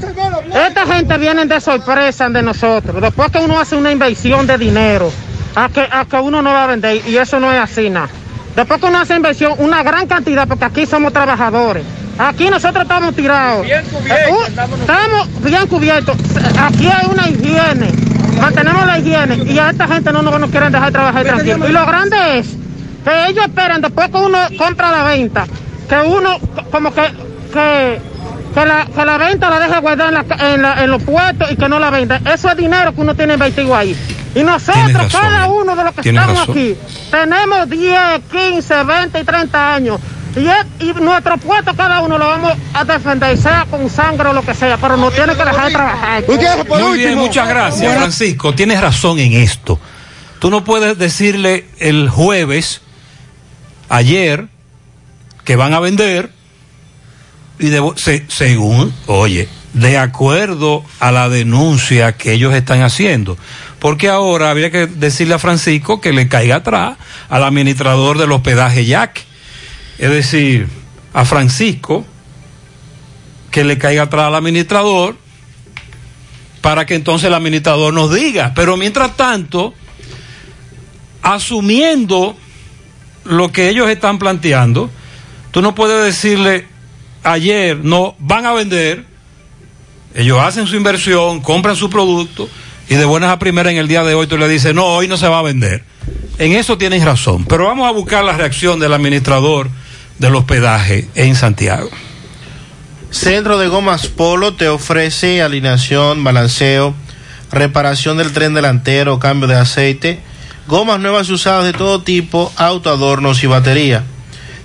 Esta gente viene de sorpresa de nosotros. Después que uno hace una inversión de dinero, a que, a que uno no va a vender, y eso no es así, nada. Después que uno hace inversión, una gran cantidad, porque aquí somos trabajadores. Aquí nosotros estamos tirados. Bien cubiertos. estamos bien cubiertos. Aquí hay una higiene. Mantenemos la higiene y a esta gente no nos, nos quieren dejar trabajar tranquilo. Y lo grande es que ellos esperan después que uno compra la venta, que uno co- como que, que, que la, que la venta la deje guardada en, la en, la- en los puestos y que no la venda. Eso es dinero que uno tiene invertido ahí. Y nosotros, cada uno de los que estamos razón. aquí, tenemos 10, 15, 20 y 30 años. Y, es- y nuestro puesto cada uno lo vamos a defender, sea con sangre o lo que sea, pero no tiene que dejar de trabajar. Muy bien, muchas gracias, Francisco. Tienes razón en esto. Tú no puedes decirle el jueves, ayer, que van a vender y según, oye, de acuerdo a la denuncia que ellos están haciendo. Porque ahora habría que decirle a Francisco que le caiga atrás al administrador del hospedaje Jack. Es decir, a Francisco que le caiga atrás al administrador para que entonces el administrador nos diga. Pero mientras tanto, asumiendo lo que ellos están planteando, tú no puedes decirle ayer, no, van a vender, ellos hacen su inversión, compran su producto y de buenas a primeras en el día de hoy tú le dices, no, hoy no se va a vender. En eso tienes razón, pero vamos a buscar la reacción del administrador del hospedaje en Santiago. Centro de Gomas Polo te ofrece alineación, balanceo, reparación del tren delantero, cambio de aceite, gomas nuevas usadas de todo tipo, auto, adornos y batería.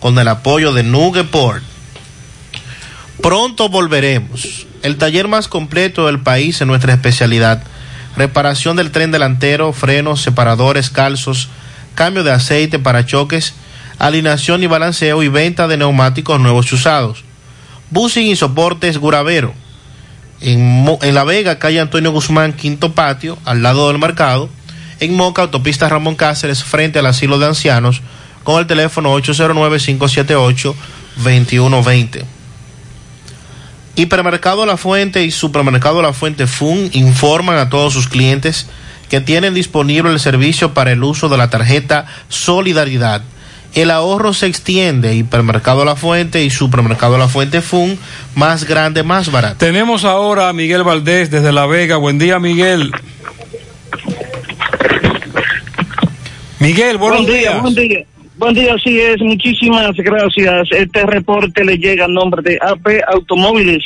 con el apoyo de Nugeport. Pronto volveremos. El taller más completo del país en nuestra especialidad. Reparación del tren delantero, frenos, separadores, calzos, cambio de aceite, parachoques, alineación y balanceo y venta de neumáticos nuevos y usados. Busing y soportes Guravero. En, en La Vega, calle Antonio Guzmán, quinto patio, al lado del mercado. En Moca, autopista Ramón Cáceres, frente al asilo de ancianos, con el teléfono 809-578-2120. Hipermercado La Fuente y Supermercado La Fuente Fun informan a todos sus clientes que tienen disponible el servicio para el uso de la tarjeta Solidaridad. El ahorro se extiende. Hipermercado La Fuente y Supermercado La Fuente Fun, más grande, más barato. Tenemos ahora a Miguel Valdés desde La Vega. Buen día, Miguel. Miguel, buenos buen día, días. Buen día, buen día, así es. Muchísimas gracias. Este reporte le llega a nombre de AP Automóviles.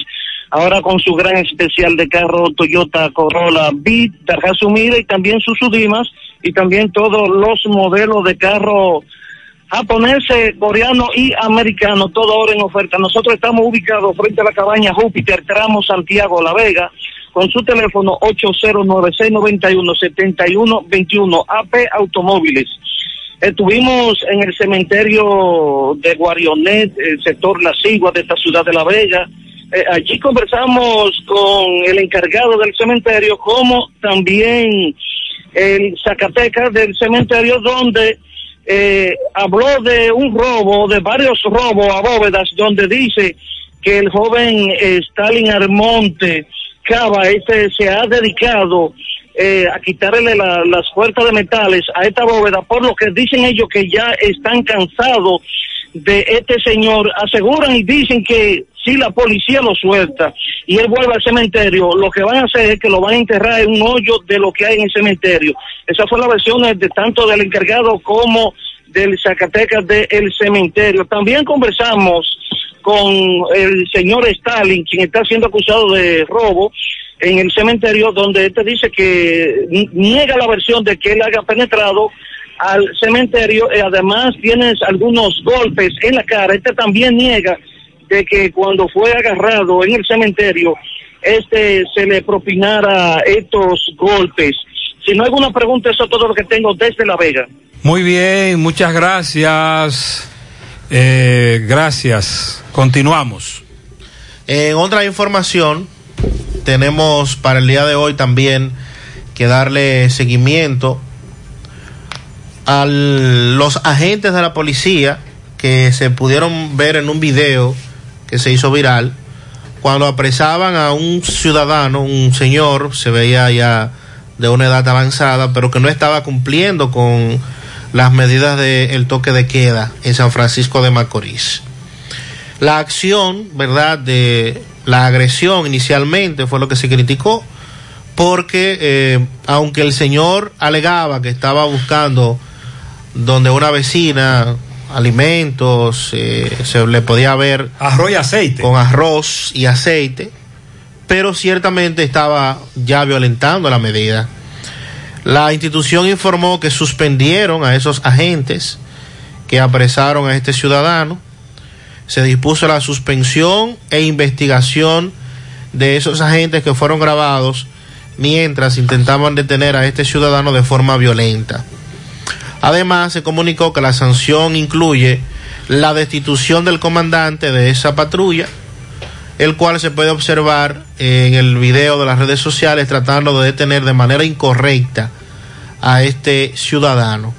Ahora con su gran especial de carro Toyota Corolla Beat, Daihatsu Mira y también sus Sudimas y también todos los modelos de carro japonés, coreano y americano, todo ahora en oferta. Nosotros estamos ubicados frente a la cabaña Júpiter, tramo Santiago, La Vega, con su teléfono 809-691-7121, AP Automóviles. Estuvimos en el cementerio de Guarionet, el sector La Sigua de esta ciudad de La Vega. Eh, allí conversamos con el encargado del cementerio, como también el Zacatecas del cementerio, donde eh, habló de un robo, de varios robos a bóvedas, donde dice que el joven Stalin Armonte Cava, este se ha dedicado eh, a quitarle la- las puertas de metales a esta bóveda, por lo que dicen ellos que ya están cansados de este señor, aseguran y dicen que si la policía lo suelta y él vuelve al cementerio, lo que van a hacer es que lo van a enterrar en un hoyo de lo que hay en el cementerio. Esa fue la versión de tanto del encargado como del Zacatecas del cementerio. También conversamos con el señor Stalin, quien está siendo acusado de robo en el cementerio, donde este dice que niega la versión de que él haya penetrado al cementerio y además tiene algunos golpes en la cara. Este también niega de que cuando fue agarrado en el cementerio, este se le propinara estos golpes. Si no hay alguna pregunta, eso es todo lo que tengo desde La Vega. Muy bien, muchas gracias. Eh, gracias. Continuamos. En otra información, tenemos para el día de hoy también que darle seguimiento a los agentes de la policía que se pudieron ver en un video que se hizo viral cuando apresaban a un ciudadano, un señor, se veía ya de una edad avanzada, pero que no estaba cumpliendo con las medidas del toque de queda en San Francisco de Macorís. La acción, ¿verdad?, de la agresión inicialmente fue lo que se criticó, porque eh, aunque el señor alegaba que estaba buscando donde una vecina alimentos, eh, se le podía ver arroz y aceite. Con arroz y aceite, pero ciertamente estaba ya violentando la medida. La institución informó que suspendieron a esos agentes que apresaron a este ciudadano. Se dispuso la suspensión e investigación de esos agentes que fueron grabados mientras intentaban detener a este ciudadano de forma violenta. Además, se comunicó que la sanción incluye la destitución del comandante de esa patrulla, el cual se puede observar en el video de las redes sociales tratando de detener de manera incorrecta a este ciudadano.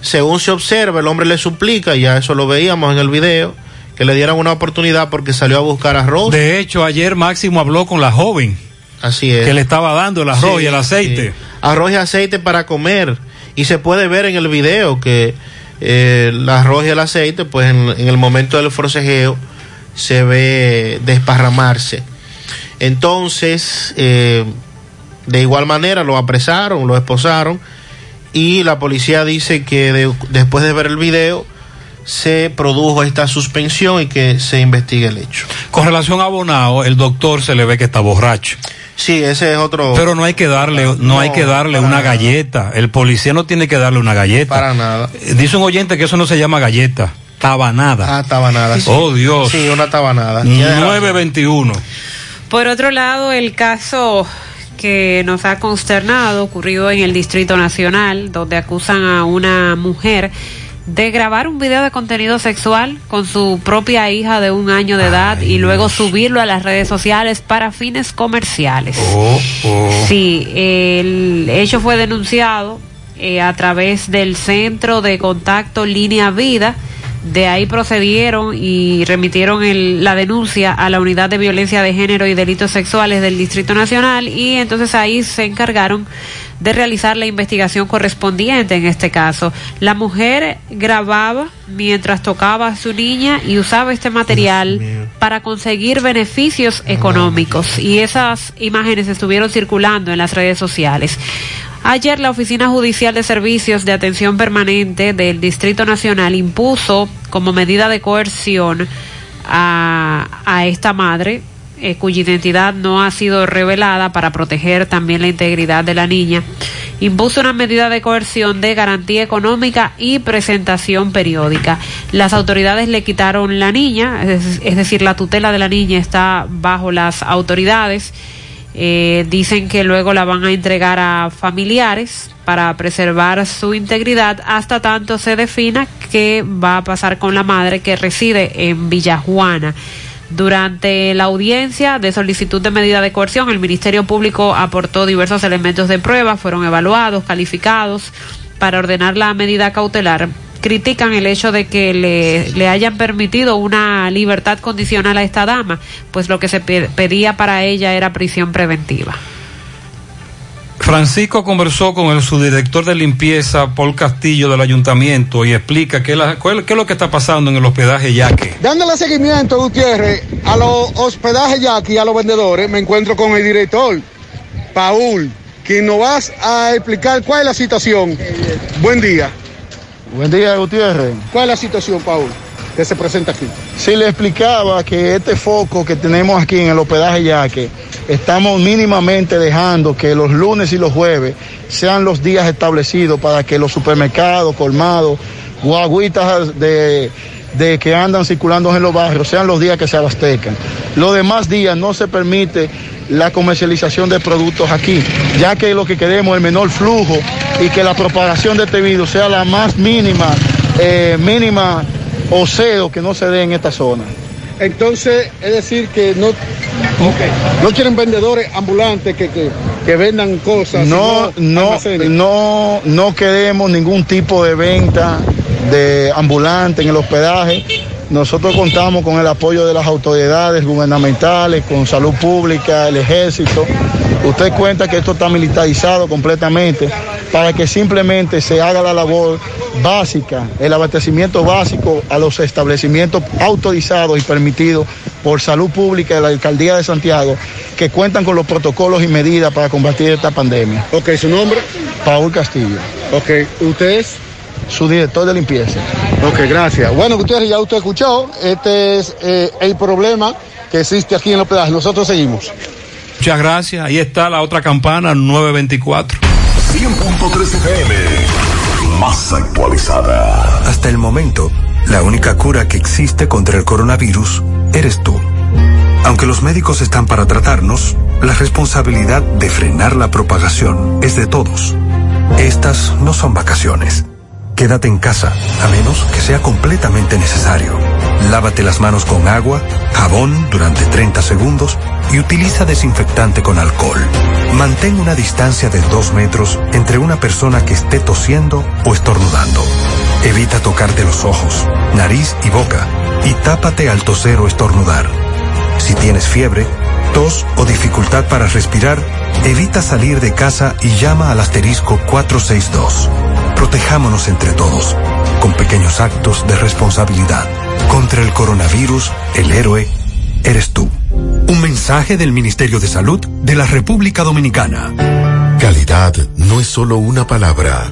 Según se observa, el hombre le suplica, ya eso lo veíamos en el video, que le dieran una oportunidad porque salió a buscar arroz. De hecho, ayer Máximo habló con la joven. Así es. Que le estaba dando el arroz Sí, y el aceite. sí. Arroz y aceite para comer. Y se puede ver en el video que eh, el arroz y el aceite, pues en, en el momento del forcejeo, se ve desparramarse. Entonces, eh, de igual manera lo apresaron, lo esposaron y la policía dice que de- después de ver el video se produjo esta suspensión y que se investigue el hecho. Con relación a Bonao, el doctor se le ve que está borracho. Sí, ese es otro. Pero no hay que darle, no, hay que darle una nada. galleta. El policía no tiene que darle una galleta. Para nada. Eh, Dice un oyente que eso no se llama galleta, tabanada. Ah, tabanada. sí. Oh, Dios. Sí, una tabanada. Tiene razón. 921. Por otro lado, el caso que nos ha consternado ocurrido en el Distrito Nacional, donde acusan a una mujer de grabar un video de contenido sexual con su propia hija de un año de edad y luego subirlo a las redes sociales para fines comerciales. Oh, oh. Sí, el hecho fue denunciado eh, a través del Centro de Contacto Línea Vida. De ahí procedieron y remitieron el- la denuncia a la Unidad de Violencia de Género y Delitos Sexuales del Distrito Nacional y entonces ahí se encargaron de realizar la investigación correspondiente en este caso. La mujer grababa mientras tocaba a su niña y usaba este material para conseguir beneficios económicos y esas imágenes estuvieron circulando en las redes sociales. Ayer la Oficina Judicial de Servicios de Atención Permanente del Distrito Nacional impuso como medida de coerción a, a esta madre, eh, cuya identidad no ha sido revelada para proteger también la integridad de la niña, impuso una medida de coerción de garantía económica y presentación periódica. Las autoridades le quitaron la niña, es, es decir, la tutela de la niña está bajo las autoridades. Eh, dicen que luego la van a entregar a familiares para preservar su integridad hasta tanto se defina qué va a pasar con la madre que reside en Villajuana. Durante la audiencia de solicitud de medida de coerción, el Ministerio Público aportó diversos elementos de prueba, fueron evaluados, calificados para ordenar la medida cautelar. Critican el hecho de que le, le hayan permitido una libertad condicional a esta dama, pues lo que se pe- pedía para ella era prisión preventiva. Francisco conversó con el subdirector de limpieza, Paul Castillo, del ayuntamiento, y explica qué, la- cuál- qué es lo que está pasando en el hospedaje Yaque. Dándole seguimiento, Gutiérrez, a los hospedajes ya aquí, a los vendedores, me encuentro con el director, Paul, quien nos va a explicar cuál es la situación. Buen día. Buen día, Gutiérrez. ¿Cuál es la situación, Paul, que se presenta aquí? Sí, le explicaba que este foco que tenemos aquí en el hospedaje Yaque, estamos mínimamente dejando que los lunes y los jueves sean los días establecidos para que los supermercados, colmados, guaguitas de, de que andan circulando en los barrios sean los días que se abastezcan. Los demás días no se permite la comercialización de productos aquí, ya que lo que queremos es el menor flujo y que la propagación de este virus sea la más mínima, eh, mínima oseo que no se dé en esta zona. Entonces, es decir, que no, no quieren vendedores ambulantes que, que, que vendan cosas. No, no, no, no queremos ningún tipo de venta de ambulante en el hospedaje. Nosotros contamos con el apoyo de las autoridades gubernamentales, con salud pública, el ejército. Usted cuenta que esto está militarizado completamente para que simplemente se haga la labor básica, el abastecimiento básico a los establecimientos autorizados y permitidos por salud pública de la alcaldía de Santiago, que cuentan con los protocolos y medidas para combatir esta pandemia. Ok, ¿su nombre? Paul Castillo. Ok, ¿usted es? Su director de limpieza. Ok, gracias. Bueno, Gutiérrez, ya usted escuchó, este es eh, el problema que existe aquí en los hospedaje. Nosotros seguimos. Muchas gracias. Ahí está la otra campana, 924. 100.3 FM, más actualizada. Hasta el momento, la única cura que existe contra el coronavirus eres tú. Aunque los médicos están para tratarnos, la responsabilidad de frenar la propagación es de todos. Estas no son vacaciones. Quédate en casa, a menos que sea completamente necesario. Lávate las manos con agua, jabón durante 30 segundos y utiliza desinfectante con alcohol. Mantén una distancia de 2 metros entre una persona que esté tosiendo o estornudando. Evita tocarte los ojos, nariz y boca y tápate al toser o estornudar. Si tienes fiebre, tos o dificultad para respirar, evita salir de casa y llama al asterisco 462. Protejámonos entre todos, con pequeños actos de responsabilidad. Contra el coronavirus, el héroe eres tú. Un mensaje del Ministerio de Salud de la República Dominicana. Calidad no es solo una palabra,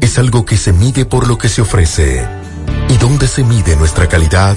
es algo que se mide por lo que se ofrece. ¿Y dónde se mide nuestra calidad?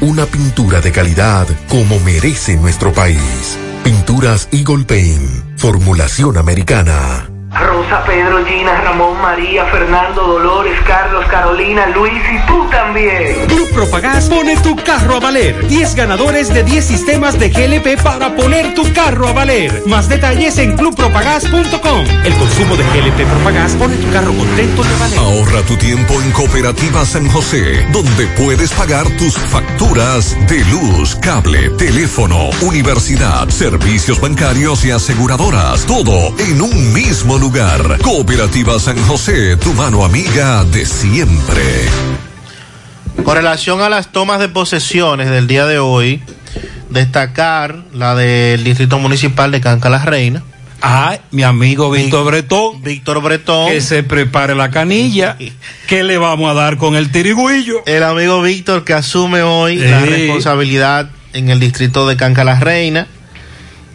una pintura de calidad como merece nuestro país. Pinturas Eagle Paint, formulación americana. Rosa, Pedro, Gina, Ramón, María, Fernando, Dolores, Carlos, Carolina, Luis y tú también. Club Propagás pone tu carro a valer. 10 ganadores de 10 sistemas de GLP para poner tu carro a valer. Más detalles en clubpropagás.com. El consumo de GLP Propagás pone tu carro contento de valer. Ahorra tu tiempo en Cooperativa San José, donde puedes pagar tus facturas de luz, cable, teléfono, universidad, servicios bancarios y aseguradoras. Todo en un mismo lugar. Cooperativa San José, tu mano amiga de siempre. Con relación a las tomas de posesiones del día de hoy, destacar la del Distrito Municipal de Canca la Reina. Ah, mi amigo Víctor Bretón. Víctor Bretón. Que se prepare la canilla. ¿Qué le vamos a dar con el tirigüillo? El amigo Víctor que asume hoy la responsabilidad en el distrito de Canca la Reina.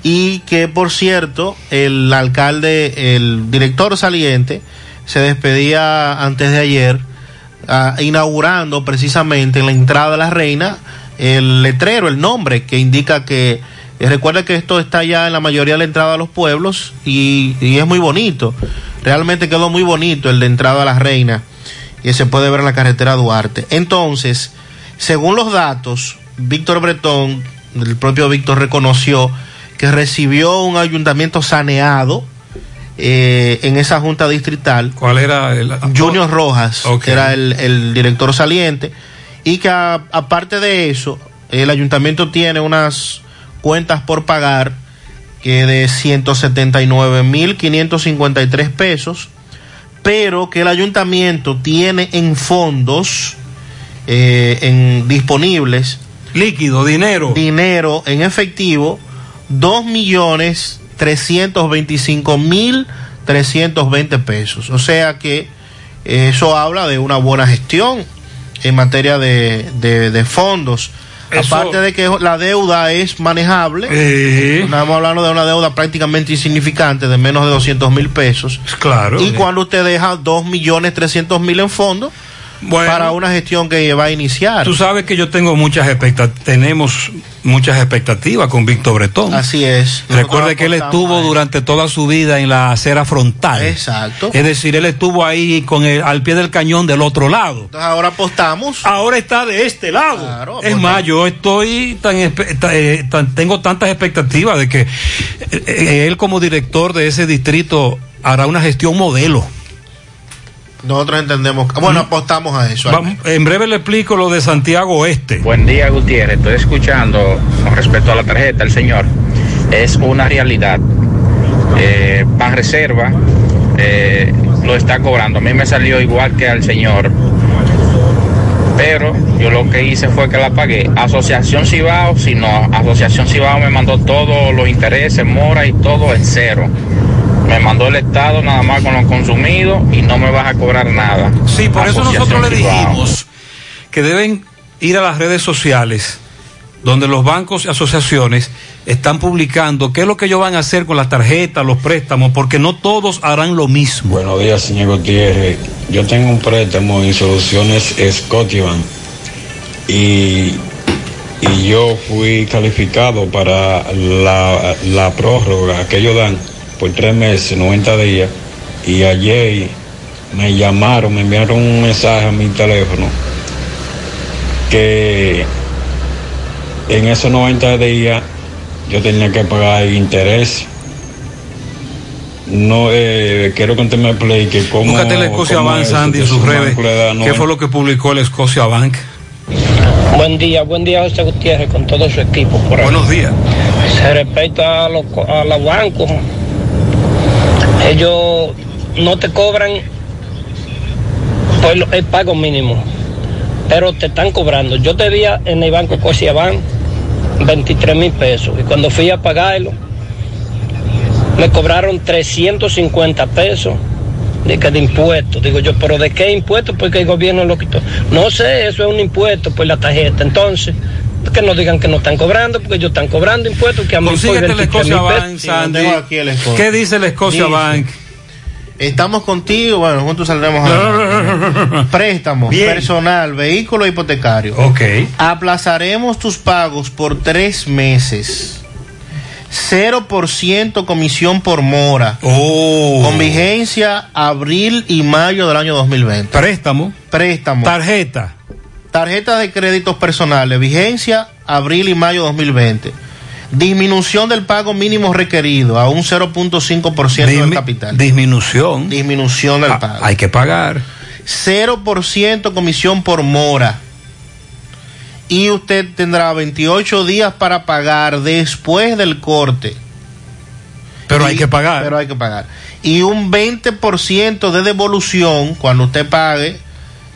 Y que, por cierto, el alcalde, el director saliente, se despedía antes de ayer, ah, inaugurando precisamente en la entrada de la reina el letrero, el nombre que indica que eh, recuerda que esto está ya en la mayoría de la entrada a los pueblos y, y es muy bonito. Realmente quedó muy bonito el de entrada a la reina y se puede ver en la carretera Duarte. Entonces, según los datos, Víctor Bretón, el propio Víctor reconoció que recibió un ayuntamiento saneado eh, en esa junta distrital. ¿Cuál era el Junior Rojas, que era el, el director saliente, y que aparte de eso, el ayuntamiento tiene unas cuentas por pagar que de 179.553 pesos, pero que el ayuntamiento tiene en fondos eh, en, disponibles. Líquido, dinero. Dinero en efectivo, 2 millones 325 mil 320 pesos. O sea que eso habla de una buena gestión en materia de, de- de fondos. Eso- Aparte de que la deuda es manejable, Eh. estamos hablando de una deuda prácticamente insignificante de menos de 200 mil pesos. Claro. Y cuando usted deja 2 millones 300 mil en para una gestión que va a iniciar. Tú sabes que yo tengo muchas expectativas, tenemos muchas expectativas con Víctor Bretón. Así es. Recuerde que él estuvo durante toda su vida en la acera frontal. Exacto. Es decir, él estuvo ahí con el, al pie del cañón del otro lado. Entonces ahora apostamos. Ahora está de este lado. es más, yo estoy tan, eh, tan- tengo tantas expectativas de que eh, eh, él como director de ese distrito hará una gestión modelo. Nosotros entendemos. Bueno, apostamos a eso. Vamos, en breve le explico lo de Santiago Oeste. Buen día, Gutiérrez. Estoy escuchando con respecto a la tarjeta, el señor. Es una realidad. Eh, Pan Reserva eh, lo está cobrando. A mí me salió igual que al señor. Pero yo lo que hice fue que la pagué. Asociación Cibao, si no, Asociación Cibao me mandó todos los intereses, mora y todo en cero. Me mandó el Estado nada más con lo consumido y no me vas a cobrar nada. Sí, por eso nosotros le dijimos que deben ir a las redes sociales donde los bancos y asociaciones están publicando qué es lo que ellos van a hacer con las tarjetas, los préstamos, porque no todos harán lo mismo. Buenos días, señor Gutiérrez. Yo tengo un préstamo en Soluciones Scotiabank y, y yo fui calificado para la, la prórroga que ellos dan por tres meses, 90 días, y ayer me llamaron, me enviaron un mensaje a mi teléfono que en esos 90 días yo tenía que pagar interés. No, eh, quiero que usted me explique cómo. Búscate la Escocia Bank, Sandy, en sus su redes. ¿Qué 90? fue lo que publicó la Escocia Bank? Buen día, buen día José Gutiérrez con todo su equipo por. Buenos días. Se respecta a los, a los bancos, ellos no te cobran por lo- el pago mínimo, pero te están cobrando. Yo debía en el banco Cociabank 23 mil pesos y cuando fui a pagarlo me cobraron 350 pesos de de impuestos. Digo yo, pero ¿de qué impuestos? Porque el gobierno lo quitó. No sé, eso es un impuesto por la tarjeta. Entonces, que no digan que no están cobrando, porque ellos están cobrando impuestos que a mí Consíguete 23 Escocia pesos. Bank, Sandy. aquí el Escocia. ¿Qué dice la Escocia Dice, Bank? Estamos contigo, bueno, juntos saldremos a préstamos, Bien. personal, vehículo hipotecario. Ok. Aplazaremos tus pagos por tres meses. 0% comisión por mora. Oh. Con vigencia abril y mayo del año 2020. Préstamo. Préstamo. Tarjeta. Tarjeta de créditos personales. Vigencia abril y mayo 2020. Disminución del pago mínimo requerido a un 0.5% del capital. Disminución. Disminución del pago. Hay que pagar. 0% comisión por mora. Y usted tendrá 28 días para pagar después del corte. Pero hay que pagar. Pero hay que pagar. Y un 20% de devolución cuando usted pague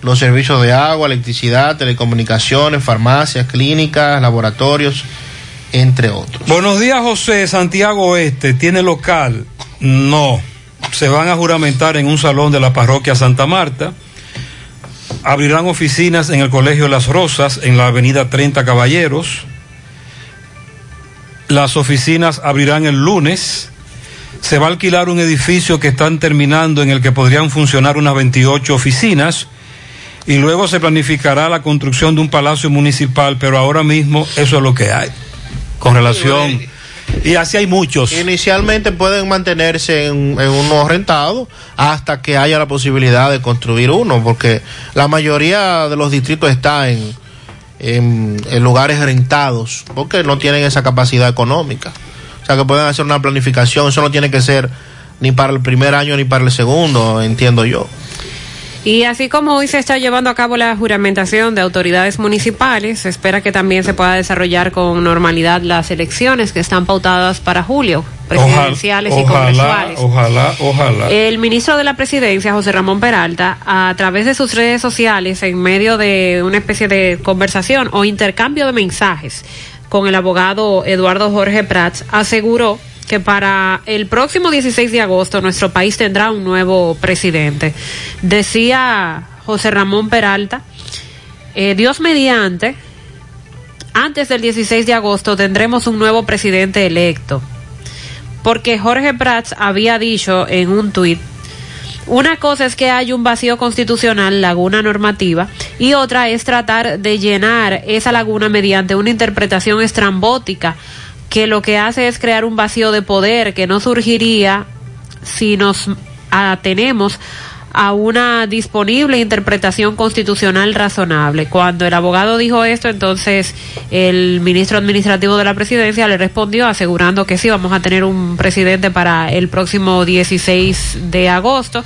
los servicios de agua, electricidad, telecomunicaciones, farmacias, clínicas, laboratorios, entre otros. Buenos días, José. Santiago Este. ¿Tiene local? No. Se van a juramentar en un salón de la parroquia Santa Marta. Abrirán oficinas en el Colegio Las Rosas, en la avenida 30 Caballeros. Las oficinas abrirán el lunes. Se va a alquilar un edificio que están terminando en el que podrían funcionar unas 28 oficinas. Y luego se planificará la construcción de un palacio municipal, pero ahora mismo eso es lo que hay con relación. Y así hay muchos. Inicialmente pueden mantenerse en, en uno rentado hasta que haya la posibilidad de construir uno, porque la mayoría de los distritos está en, en, en lugares rentados, porque no tienen esa capacidad económica. O sea que pueden hacer una planificación, eso no tiene que ser ni para el primer año ni para el segundo, entiendo yo. Y así como hoy se está llevando a cabo la juramentación de autoridades municipales, se espera que también se pueda desarrollar con normalidad las elecciones que están pautadas para julio, presidenciales y congresuales. ojalá, ojalá. El ministro de la Presidencia, José Ramón Peralta, a través de sus redes sociales, en medio de una especie de conversación o intercambio de mensajes con el abogado Eduardo Jorge Prats, aseguró que para el próximo 16 de agosto nuestro país tendrá un nuevo presidente. Decía José Ramón Peralta, eh, Dios mediante, antes del 16 de agosto tendremos un nuevo presidente electo. Porque Jorge Prats había dicho en un tuit, una cosa es que hay un vacío constitucional, laguna normativa, y otra es tratar de llenar esa laguna mediante una interpretación estrambótica que lo que hace es crear un vacío de poder que no surgiría si nos atenemos a una disponible interpretación constitucional razonable. Cuando el abogado dijo esto, entonces el ministro administrativo de la presidencia le respondió asegurando que sí, vamos a tener un presidente para el próximo 16 de agosto.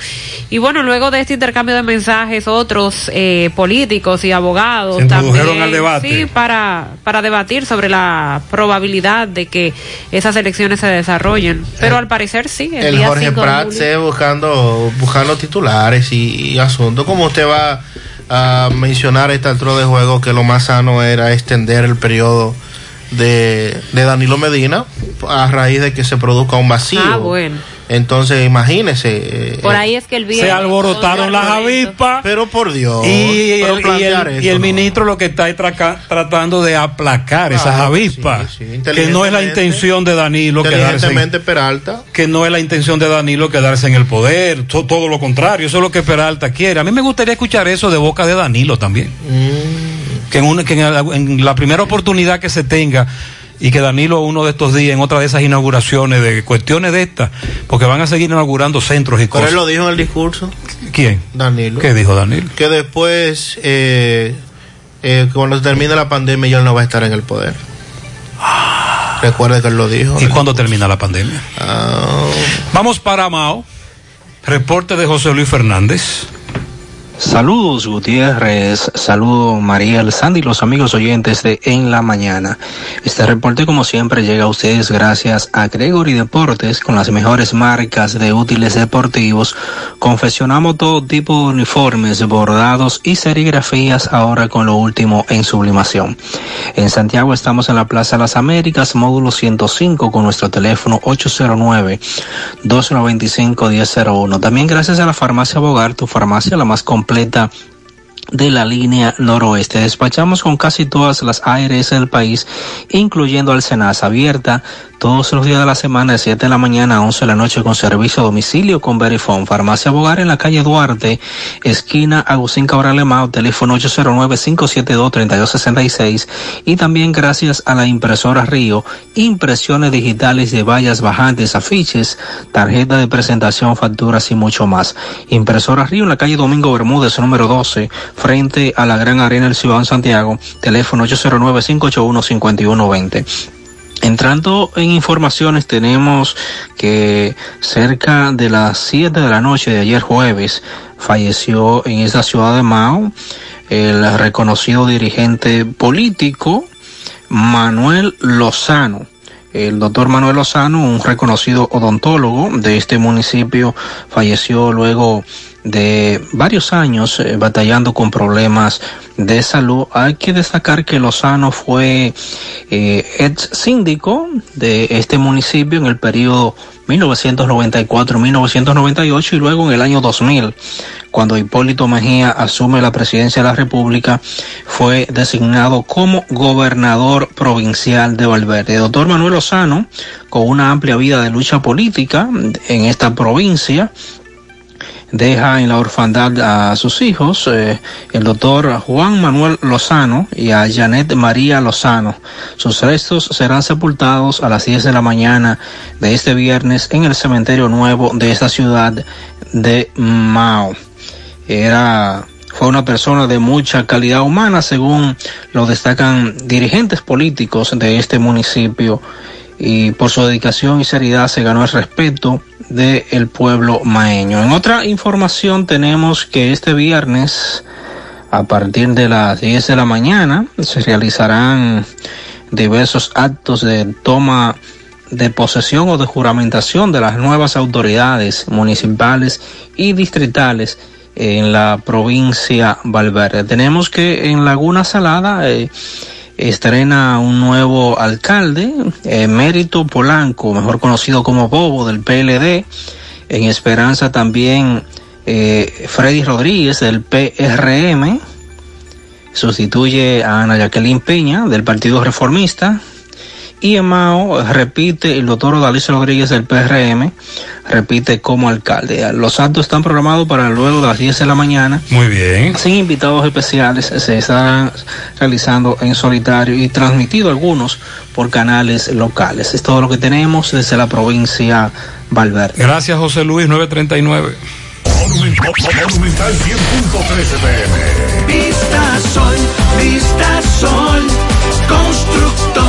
Y bueno, luego de este intercambio de mensajes, otros eh, políticos y abogados Se también, al debate. sí, para, para debatir sobre la probabilidad de que esas elecciones se desarrollen. Pero al parecer sí, el, el día Jorge 5 de Prats julio. eh, buscando, buscando y, y asuntos. Como usted va a mencionar a esta altura de juego que lo más sano era extender el periodo de, de Danilo Medina a raíz de que se produzca un vacío. Ah. Entonces, imagínese. eh, Por ahí es que el viernes. Se alborotaron las avispas. Pero por Dios. Y el, y el- eso, y el ¿no? ministro lo que está es traca- tratando de aplacar esas avispas. sí, sí, que no es la intención de Danilo quedarse en, Inteligentemente Peralta. que no es la intención de Danilo quedarse en el poder, to- todo lo contrario, eso es lo que Peralta quiere. A mí me gustaría escuchar eso de boca de Danilo también. Mm. Que, en, una- que en la, en la primera oportunidad que se tenga y que Danilo uno de estos días en otra de esas inauguraciones de cuestiones de estas, porque van a seguir inaugurando centros y Pero cosas. él lo dijo en el discurso. ¿Quién? Danilo. ¿Qué dijo Danilo? Que después, eh, eh, cuando se termine la pandemia, ya él no va a estar en el poder. Recuerde que él lo dijo. ¿Y cuándo termina la pandemia? Ah. Vamos para Mao. Reporte de José Luis Fernández. Saludos Gutiérrez, saludos María Sandy y los amigos oyentes de En la Mañana. Este reporte como siempre llega a ustedes gracias a Gregory Deportes con las mejores marcas de útiles deportivos. Confeccionamos todo tipo de uniformes, bordados y serigrafías ahora con lo último en sublimación. En Santiago estamos en la Plaza Las Américas, módulo 105 con nuestro teléfono 809 295 1001. También gracias a la farmacia Bogar, tu farmacia la más completa completa de la línea noroeste. Despachamos con casi todas las ARS del país, incluyendo al Senasa, abierta todos los días de la semana de 7 de la mañana a 11 de la noche con servicio a domicilio con Verifone. Farmacia Bogar en la calle Duarte, esquina Agustín Cabral Lemao, teléfono 809-572-3266 y también gracias a la impresora Río, impresiones digitales de vallas bajantes, afiches, tarjeta de presentación, facturas y mucho más. Impresora Río en la calle Domingo Bermúdez, número 12, frente a la Gran Arena del Ciudad Santiago, teléfono 809-581-5120. Entrando en informaciones, tenemos que cerca de las 7 de la noche de ayer jueves falleció en esta ciudad de Mao el reconocido dirigente político Manuel Lozano. El doctor Manuel Lozano, un reconocido odontólogo de este municipio, falleció luego de varios años eh, batallando con problemas de salud. Hay que destacar que Lozano fue eh, ex síndico de este municipio en el periodo 1994-1998 y luego en el año 2000, cuando Hipólito Mejía asume la presidencia de la República, fue designado como gobernador provincial de Valverde. Doctor Manuel Lozano, con una amplia vida de lucha política en esta provincia, deja en la orfandad a sus hijos, eh, el doctor Juan Manuel Lozano y a Janet María Lozano. Sus restos serán sepultados a las 10 de la mañana de este viernes en el cementerio nuevo de esta ciudad de Mao. Era fue una persona de mucha calidad humana, según lo destacan dirigentes políticos de este municipio y por su dedicación y seriedad se ganó el respeto del pueblo maeño. En otra información tenemos que este viernes a partir de las 10 de la mañana se realizarán diversos actos de toma de posesión o de juramentación de las nuevas autoridades municipales y distritales en la provincia Valverde. Tenemos que en Laguna Salada eh, estrena un nuevo alcalde, eh, Mérito Polanco, mejor conocido como Bobo del PLD. En Esperanza también eh, Freddy Rodríguez del PRM. Sustituye a Ana Jacqueline Peña del Partido Reformista. Y en Mao repite el doctor Dalicio Rodríguez del PRM, repite como alcalde. Los actos están programados para luego de las 10 de la mañana. Muy bien. Sin invitados especiales, se estarán realizando en solitario y transmitido algunos por canales locales. Es todo lo que tenemos desde la provincia Valverde. Gracias, José Luis, 939. Monumental 100.13 pm. Vista Sol, Vista Sol, constructora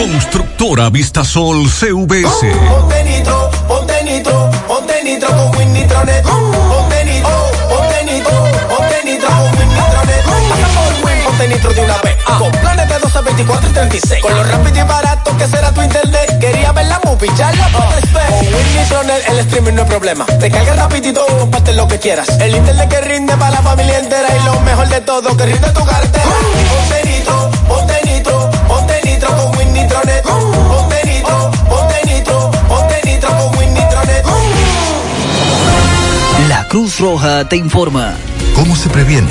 Constructora Vistasol CVS. Ponte nitro, ponte nitro, ponte nitro con Win Nitronet. Ponte nitro, ponte nitro, ponte nitro con Win Nitronet. Pasa por Win, ponte nitro de una vez. Con planes de 12, 24 y 36. Con lo rápido y barato que será tu internet. Quería ver la movie, ya la ver. Con Win Nitronet el streaming no es problema. Te carga rapidito, comparte lo que quieras. El internet que rinde para la familia entera y lo mejor de todo, que rinde tu cartera. Ponte Nitronet. Ponte nitro, ponte nitro, ponte nitro con Win Nitronet. La Cruz Roja te informa. ¿Cómo se previene?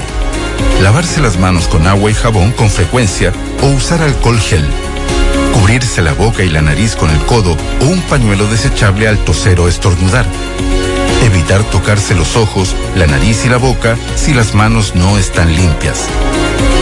Lavarse las manos con agua y jabón con frecuencia o usar alcohol gel. Cubrirse la boca y la nariz con el codo o un pañuelo desechable al toser o estornudar. Evitar tocarse los ojos, la nariz y la boca si las manos no están limpias.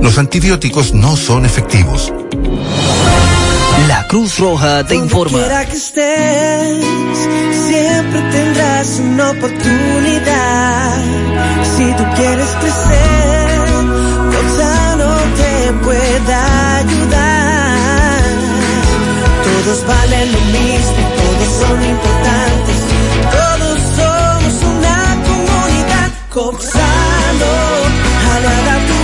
Los antibióticos no son efectivos. La Cruz Roja te informa. Quiera que estés, siempre tendrás una oportunidad. Si tú quieres crecer, no te pueda ayudar. Todos valen lo mismo, todos son importantes. Todos somos una comunidad. Coxano, hallará tu éxito.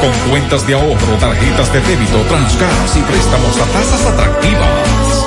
Con cuentas de ahorro, tarjetas de débito, transcas y préstamos a tasas atractivas.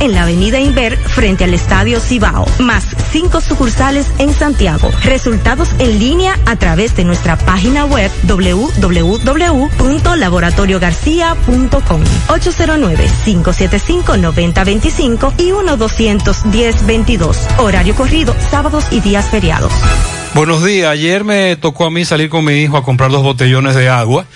en la avenida Inver frente al Estadio Cibao, más cinco sucursales en Santiago. Resultados en línea a través de nuestra página web www.laboratoriogarcia.com 809-575-9025 y 1-210-22. Horario corrido, sábados y días feriados. Buenos días. Ayer me tocó a mí salir con mi hijo a comprar dos botellones de agua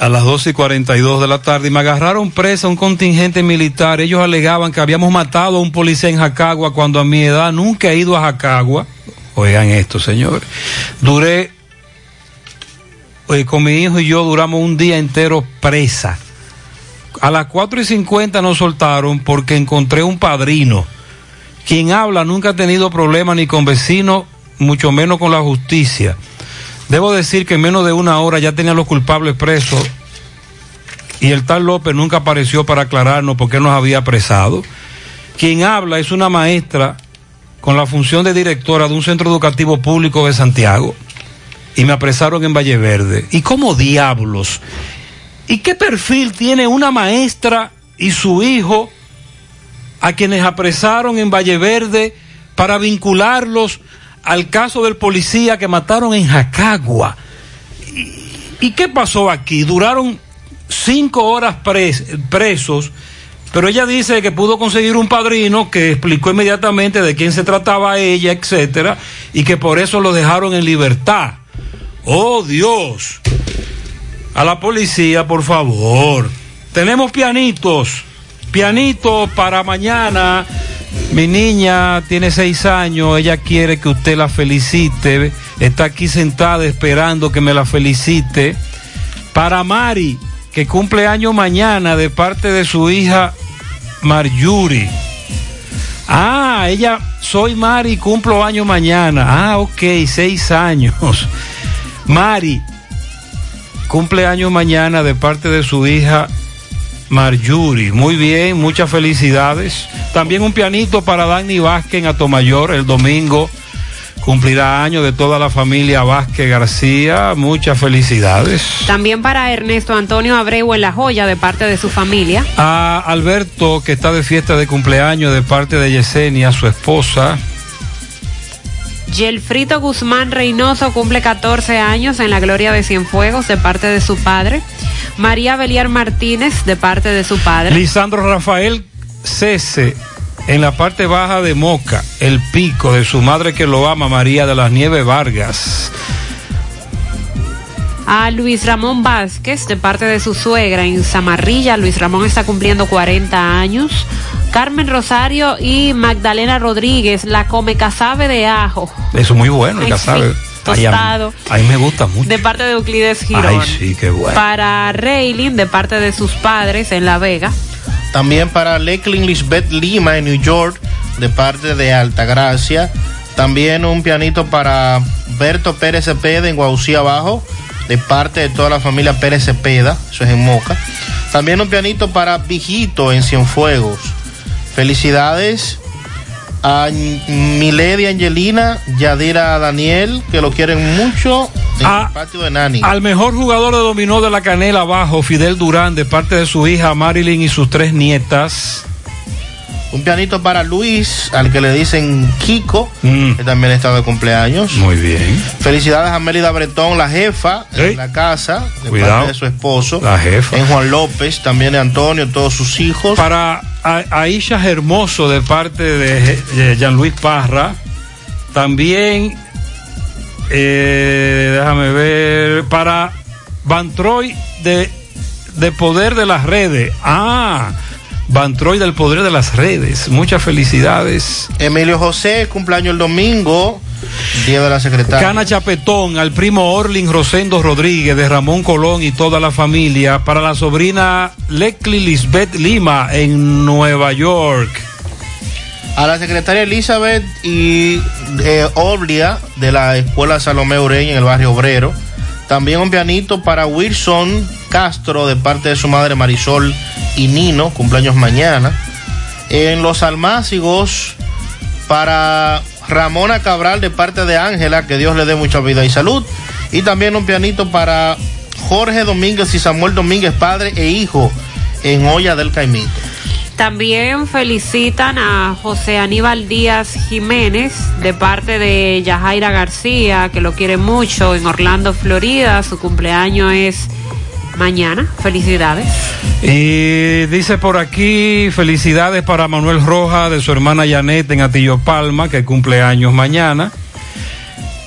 a las 12 y 42 de la tarde y me agarraron presa un contingente militar. Ellos alegaban que habíamos matado a un policía en Jacagua cuando a mi edad nunca he ido a Jacagua. Oigan esto, señores. Duré, con mi hijo y yo duramos un día entero presa. A las 4 y 50 nos soltaron porque encontré un padrino. Quien habla nunca ha tenido problemas ni con vecinos, mucho menos con la justicia. Debo decir que en menos de una hora ya tenían los culpables presos y el tal López nunca apareció para aclararnos por qué nos había apresado. Quien habla es una maestra con la función de directora de un centro educativo público de Santiago y me apresaron en Valle Verde. ¿Y cómo diablos? ¿Y qué perfil tiene una maestra y su hijo a quienes apresaron en Valle Verde para vincularlos al caso del policía que mataron en Jacagua. ¿Y, qué pasó aquí? Duraron cinco horas pres, presos, pero ella dice que pudo conseguir un padrino que explicó inmediatamente de quién se trataba ella, etcétera, y que por eso lo dejaron en libertad. Oh Dios. A la policía, por favor. Tenemos pianitos. Pianito para mañana. Mi niña tiene seis años, ella quiere que usted la felicite, está aquí sentada esperando que me la felicite. Para Mari, que cumple año mañana de parte de su hija Marjuri. Ah, ella, soy Mari, cumplo año mañana. Ah, ok, seis años. Mari, cumple año mañana de parte de su hija Marjuri. Muy bien, muchas felicidades. También un pianito para Dani Vázquez en Atomayor el domingo. Cumplirá año de toda la familia Vázquez García. Muchas felicidades. También para Ernesto Antonio Abreu en La Joya de parte de su familia. A Alberto, que está de fiesta de cumpleaños de parte de Yesenia, su esposa. Yelfrito Guzmán Reynoso cumple 14 años en la Gloria de Cienfuegos de parte de su padre. María Beliar Martínez de parte de su padre. Lisandro Rafael Cese en la parte baja de Moca, el pico de su madre que lo ama, María de las Nieves Vargas. A Luis Ramón Vázquez, de parte de su suegra en Zamarrilla. Luis Ramón está cumpliendo 40 años. Carmen Rosario y Magdalena Rodríguez, la come casabe de ajo. Eso es muy bueno, el Ay, casabe. sí, Ay, a mí- tostado. a mí me gusta mucho. De parte de Euclides Girón. Ay, sí, qué bueno. Para Reylin, de parte de sus padres en La Vega. También para Lecklin Lisbeth Lima en New York, de parte de Altagracia. También un pianito para Berto Pérez Cepeda en Guaucí Abajo, de parte de toda la familia Pérez Cepeda, eso es en Moca. También un pianito para Vigito en Cienfuegos. Felicidades a Milady Angelina, Yadira Daniel, que lo quieren mucho en el patio de Nani. Al mejor jugador de dominó de la canela abajo, Fidel Durán, de parte de su hija Marilyn y sus tres nietas. Un pianito para Luis, al que le dicen Kiko, que también está de cumpleaños. Mm. Muy bien. Felicidades a Mélida Bretón, la jefa en la casa, de Cuidado. parte de su esposo. La jefa. En Juan López, también de Antonio, todos sus hijos. Para Aisha Hermoso, de parte de Je- Jean-Luis Parra. También, eh, déjame ver, para Van Troy de, de Poder de las Redes. Ah, Van Troy del Poder de las Redes. Muchas felicidades. Emilio José, cumpleaños el domingo, día de la secretaria. Cana Chapetón, al primo Orlin Rosendo Rodríguez, de Ramón Colón y toda la familia. Para la sobrina Lecli Lisbeth Lima en Nueva York. A la secretaria Elizabeth y eh, Oblia de la Escuela Salomé Ureña en el barrio Obrero. También un pianito para Wilson Castro de parte de su madre Marisol y Nino, cumpleaños mañana. En los almácigos para Ramona Cabral de parte de Ángela, que Dios le dé mucha vida y salud. Y también un pianito para Jorge Domínguez y Samuel Domínguez, padre e hijo, en Olla del Caimito. También felicitan a José Aníbal Díaz Jiménez de parte de Yajaira García, que lo quiere mucho en Orlando, Florida. Su cumpleaños es mañana. Felicidades. Y dice por aquí, felicidades para Manuel Roja de su hermana Janet en Atillo Palma, que cumple años mañana.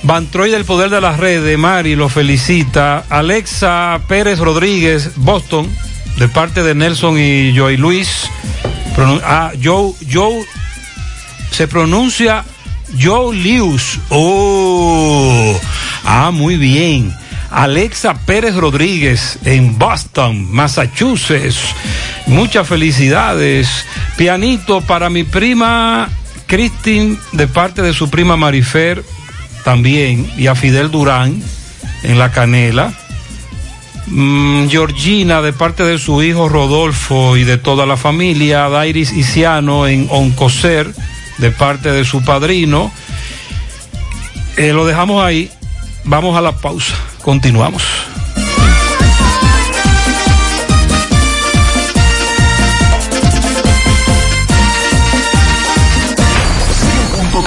Bantroy del Poder de las Redes, Mari lo felicita. Alexa Pérez Rodríguez, Boston, de parte de Nelson y Joy Luis. Ah, Joe, Joe, se pronuncia Joe Lewis. Oh, ah, muy bien. Alexa Pérez Rodríguez en Boston, Massachusetts. Muchas felicidades. Pianito para mi prima Christine de parte de su prima Marifer también y a Fidel Durán en La Canela. Mm, Georgina de parte de su hijo Rodolfo y de toda la familia. Dairis Isiano en Oncocer de parte de su padrino. Eh, lo dejamos ahí. Vamos a la pausa. Continuamos.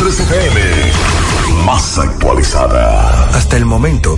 FM, más actualizada. Hasta el momento,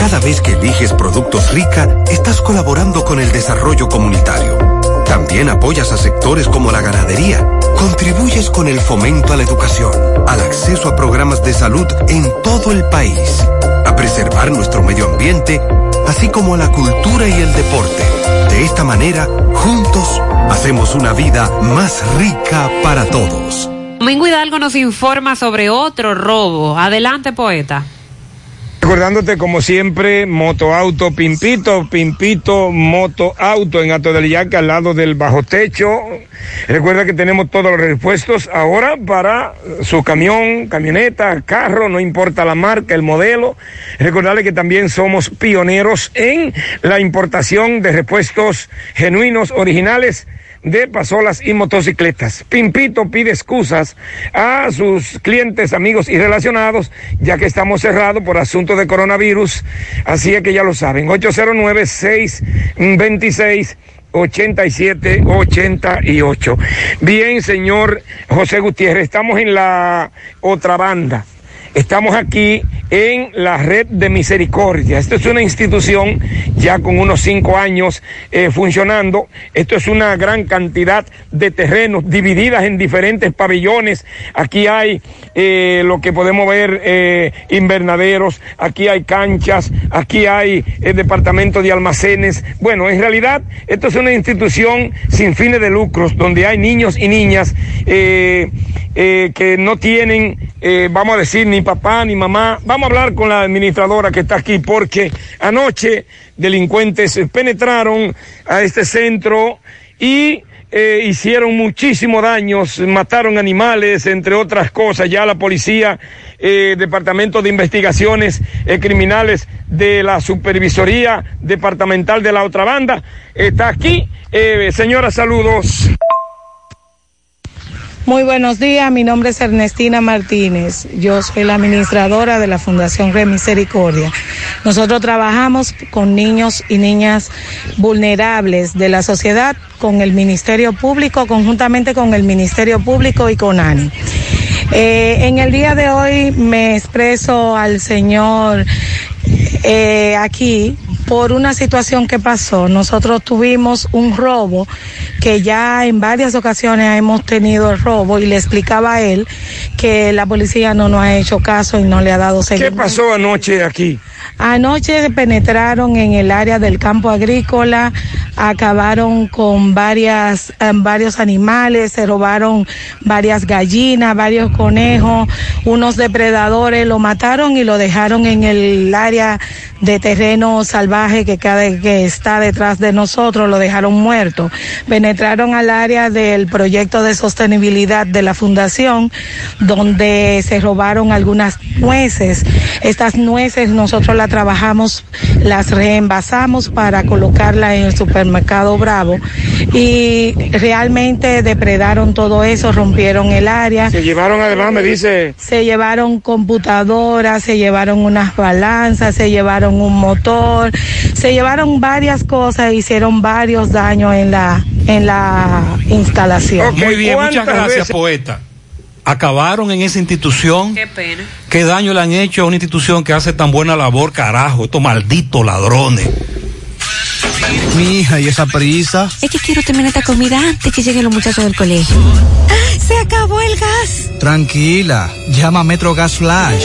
Cada vez que eliges productos rica, estás colaborando con el desarrollo comunitario. También apoyas a sectores como la ganadería. Contribuyes con el fomento a la educación, al acceso a programas de salud en todo el país, a preservar nuestro medio ambiente, así como a la cultura y el deporte. De esta manera, juntos, hacemos una vida más rica para todos. Domingo Hidalgo nos informa sobre otro robo. Adelante, poeta. Recordándote como siempre, Moto Auto Pimpito, Pimpito Moto Auto en Ato del Yaque al lado del bajo techo. Recuerda que tenemos todos los repuestos ahora para su camión, camioneta, carro, no importa la marca, el modelo. Recordarle que también somos pioneros en la importación de repuestos genuinos, originales de pasolas y motocicletas. Pimpito pide excusas a sus clientes, amigos y relacionados, ya que estamos cerrados por asuntos de coronavirus. Así es que ya lo saben. 809-626. 8788. Bien, señor José Gutiérrez, estamos en la otra banda. Estamos aquí en la red de misericordia. Esto es una institución ya con unos cinco años eh, funcionando. Esto es una gran cantidad de terrenos divididas en diferentes pabellones. Aquí hay eh, lo que podemos ver eh, invernaderos, aquí hay canchas, aquí hay el departamento de almacenes. Bueno, en realidad esto es una institución sin fines de lucros donde hay niños y niñas que no tienen, vamos a decir, ni papá ni mamá. Vamos a hablar con la administradora que está aquí porque anoche delincuentes penetraron a este centro y eh, hicieron muchísimos daños, mataron animales, entre otras cosas. Ya la policía, eh, Departamento de Investigaciones eh, Criminales de la Supervisoría Departamental de la otra banda, está aquí. Eh, señora, saludos. Muy buenos días, mi nombre es Ernestina Martínez, yo soy la administradora de la Fundación Red Misericordia. Nosotros trabajamos con niños y niñas vulnerables de la sociedad, con el Ministerio Público, conjuntamente con el Ministerio Público y con ANI. Eh, en el día de hoy me expreso al señor eh, aquí por una situación que pasó. Nosotros tuvimos un robo que ya en varias ocasiones hemos tenido el robo y le explicaba a él que la policía no nos ha hecho caso y no le ha dado seguimiento. ¿Qué pasó anoche aquí? Anoche penetraron en el área del campo agrícola, acabaron con varias, eh, varios animales, se robaron varias gallinas, varios conejos, unos depredadores, lo mataron y lo dejaron en el área de terreno salvaje que, que está detrás de nosotros, lo dejaron muerto. Penetraron al área del proyecto de sostenibilidad de la fundación, donde se robaron algunas nueces. Estas nueces nosotros las trabajamos, las reenvasamos para colocarla en el supermercado Bravo y realmente depredaron todo eso, rompieron el área. Se llevaron además, me dice. Se llevaron computadoras, se llevaron unas balanzas, se llevaron un motor, se llevaron varias cosas, hicieron varios daños en la en la instalación. Muy bien, muchas gracias, poeta acabaron en esa institución. Qué pena. ¿Qué daño le han hecho a una institución que hace tan buena labor, carajo? Estos malditos ladrones. Mi hija, ¿y esa prisa? Es que quiero terminar esta comida antes que lleguen los muchachos del colegio. ¡Se acabó el gas! Tranquila, llama a Metro Gas Flash.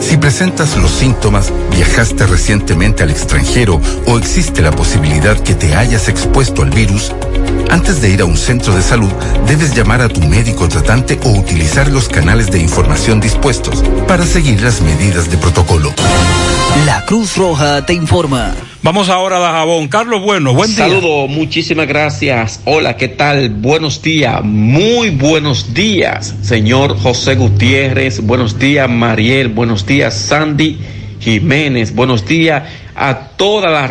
Si presentas los síntomas, viajaste recientemente al extranjero o existe la posibilidad que te hayas expuesto al virus, antes de ir a un centro de salud, debes llamar a tu médico tratante o utilizar los canales de información dispuestos para seguir las medidas de protocolo. La Cruz Roja te informa. Vamos ahora a Dajabón. Carlos Bueno, buen día. Saludos, muchísimas gracias. Hola, ¿qué tal? Buenos días, muy buenos días, señor José Gutiérrez. Buenos días, Mariel. Buenos días, Sandy Jiménez. Buenos días a toda la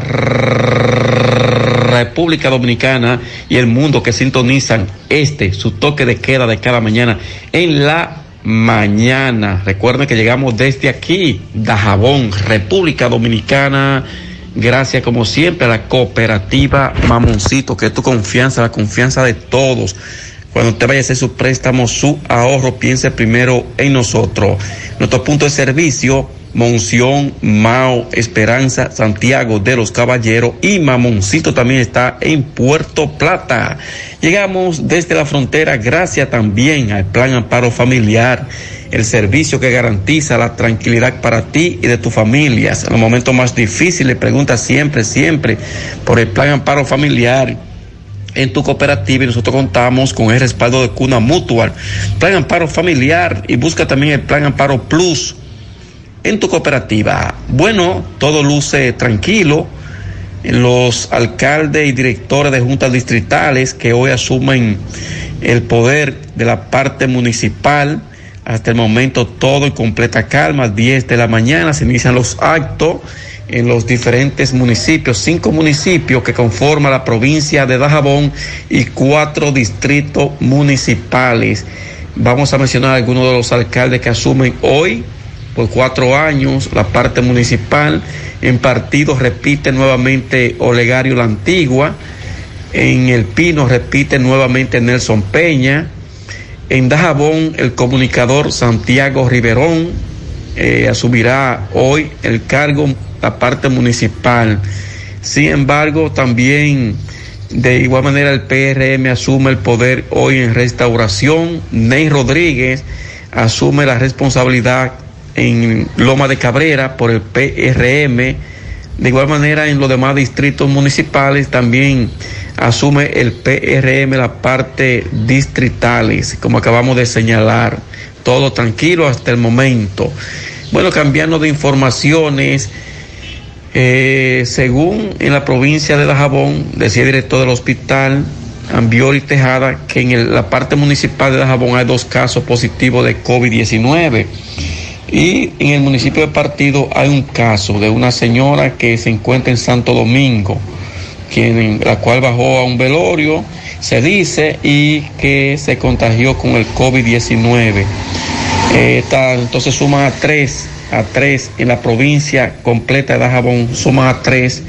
República Dominicana y el mundo que sintonizan este, su toque de queda de cada mañana en la mañana. Recuerden que llegamos desde aquí, Dajabón, República Dominicana. Gracias como siempre a la cooperativa Mamoncito, que es tu confianza, la confianza de todos. Cuando usted vaya a hacer su préstamo, su ahorro, piense primero en nosotros. Nuestro punto de servicio Monción, Mao, Esperanza, Santiago de los Caballeros y Mamoncito también está en Puerto Plata. Llegamos desde la frontera gracias también al Plan Amparo Familiar, el servicio que garantiza la tranquilidad para ti y de tus familias. En los momentos más difíciles, pregunta siempre, siempre por el Plan Amparo Familiar en tu cooperativa y nosotros contamos con el respaldo de Cuna Mutual, Plan Amparo Familiar y busca también el Plan Amparo Plus en tu cooperativa. Bueno, todo luce tranquilo. Los alcaldes y directores de juntas distritales que hoy asumen el poder de la parte municipal, hasta el momento todo en completa calma, 10 de la mañana se inician los actos en los diferentes municipios, cinco municipios que conforman la provincia de Dajabón y cuatro distritos municipales. Vamos a mencionar algunos de los alcaldes que asumen hoy por cuatro años la parte municipal. En partido repite nuevamente Olegario la Antigua. En El Pino repite nuevamente Nelson Peña. En Dajabón el comunicador Santiago Riverón eh, asumirá hoy el cargo, la parte municipal. Sin embargo, también de igual manera el PRM asume el poder hoy en restauración. Ney Rodríguez asume la responsabilidad en Loma de Cabrera por el PRM. De igual manera, en los demás distritos municipales también asume el PRM la parte distritales, como acabamos de señalar. Todo tranquilo hasta el momento. Bueno, cambiando de informaciones, eh, según en la provincia de Dajabón, decía el director del hospital, Ambiori Tejada, que en la parte municipal de Dajabón hay dos casos positivos de COVID-19. Y en el municipio de Partido hay un caso de una señora que se encuentra en Santo Domingo, quien, la cual bajó a un velorio, se dice, y que se contagió con el COVID-19. entonces suman a tres, a tres en la provincia completa de Dajabón, suman a tres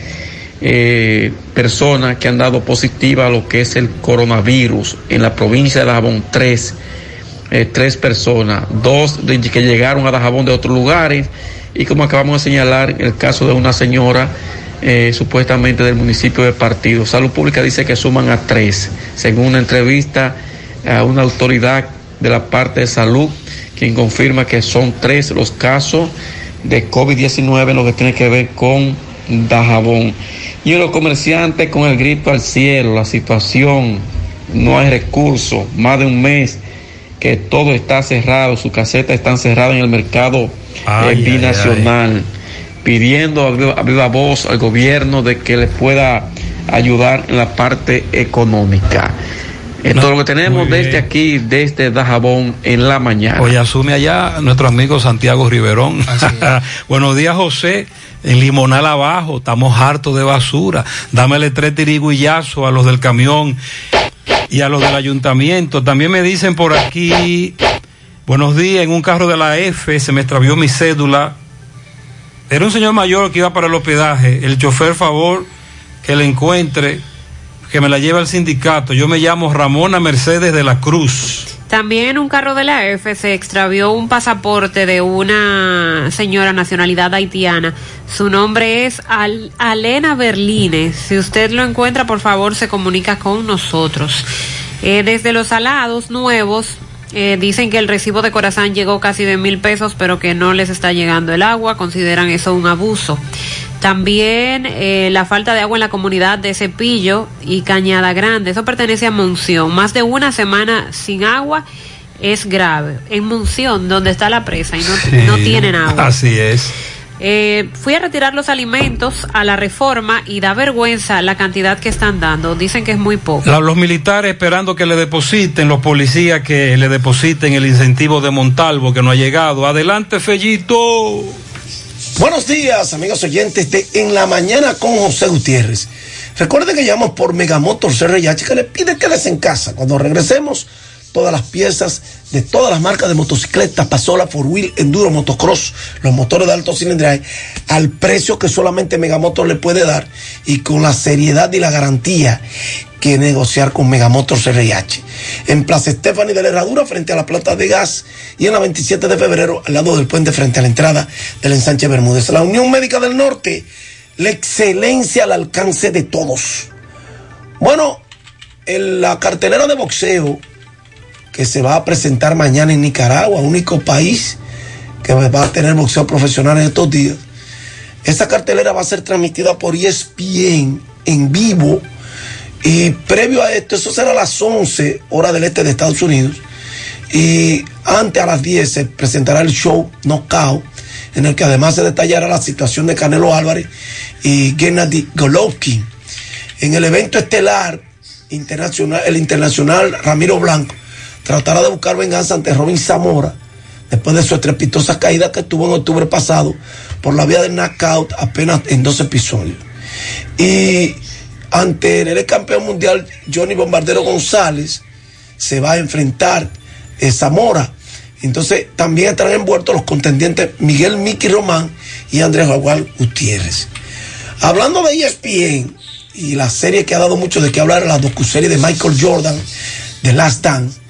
eh, personas que han dado positiva a lo que es el coronavirus. En la provincia de Dajabón, tres eh, tres personas, dos de, que llegaron a Dajabón de otros lugares y como acabamos de señalar, el caso de una señora eh, supuestamente del municipio de Partido. Salud Pública dice que suman a tres, según una entrevista a una autoridad de la parte de salud, quien confirma que son tres los casos de COVID-19 en lo que tiene que ver con Dajabón. Y los comerciantes con el grito al cielo, la situación, no hay recursos, más de un mes que todo está cerrado, su caseta está cerrada en el mercado eh, binacional, pidiendo a viva, voz al gobierno de que le pueda ayudar en la parte económica. Esto es lo que tenemos desde aquí, desde Dajabón, en la mañana. Hoy asume allá nuestro amigo Santiago Riverón. Buenos días, José. En Limonal abajo, estamos hartos de basura. Dámele tres tiriguillazos a los del camión y a los del ayuntamiento. También me dicen por aquí, buenos días, en un carro de la F se me extravió mi cédula. Era un señor mayor que iba para el hospedaje. El chofer, favor, que le encuentre, que me la lleve al sindicato. Yo me llamo Ramona Mercedes de la Cruz. También un carro de la F se extravió un pasaporte de una señora nacionalidad haitiana. Su nombre es Alena Berline. Si usted lo encuentra, por favor, se comunica con nosotros. Eh, desde los salados nuevos, eh, dicen que el recibo de Corazán llegó casi de mil pesos, pero que no les está llegando el agua. Consideran eso un abuso. También eh, la falta de agua en la comunidad de Cepillo y Cañada Grande. Eso pertenece a Monción. Más de una semana sin agua es grave. En Monción, donde está la presa y no, no tienen agua. Así es. Eh, fui a retirar los alimentos a la reforma y da vergüenza la cantidad que están dando. Dicen que es muy poco. los militares esperando que le depositen, los policías que le depositen el incentivo de Montalvo que no ha llegado. Adelante, Fellito. Buenos días, amigos oyentes de En la Mañana con José Gutiérrez. Recuerden que llamamos por Megamotor CRH que le pide que en casa. Cuando regresemos, todas las piezas de todas las marcas de motocicletas, pasola, four wheel, enduro, motocross, los motores de alto cilindraje, al precio que solamente Megamotor le puede dar y con la seriedad y la garantía que negociar con Megamotor CRIH. En Plaza Estefani de la Herradura, frente a la plata de gas, y en la 27 de febrero, al lado del puente, frente a la entrada del ensanche Bermúdez. La Unión Médica del Norte, la excelencia al alcance de todos. Bueno, en la cartelera de boxeo que se va a presentar mañana en Nicaragua, único país que va a tener boxeo profesional en estos días. Esa cartelera va a ser transmitida por ESPN en vivo y previo a esto, eso será a las 11 horas del este de Estados Unidos y antes a las 10 se presentará el show Knockout en el que además se detallará la situación de Canelo Álvarez y Gennady Golovkin. En el evento estelar internacional, el internacional Ramiro Blanco tratará de buscar venganza ante Robin Zamora después de su estrepitosa caída que tuvo en octubre pasado por la vía del knockout apenas en dos episodios. Y ante el campeón mundial Johnny Bombardero González se va a enfrentar eh, Zamora. Entonces también estarán envueltos los contendientes Miguel Miki Román y Andrés Jaguar Gutiérrez. Hablando de ESPN y la serie que ha dado mucho de qué hablar, la docuserie de Michael Jordan, The Last Dance,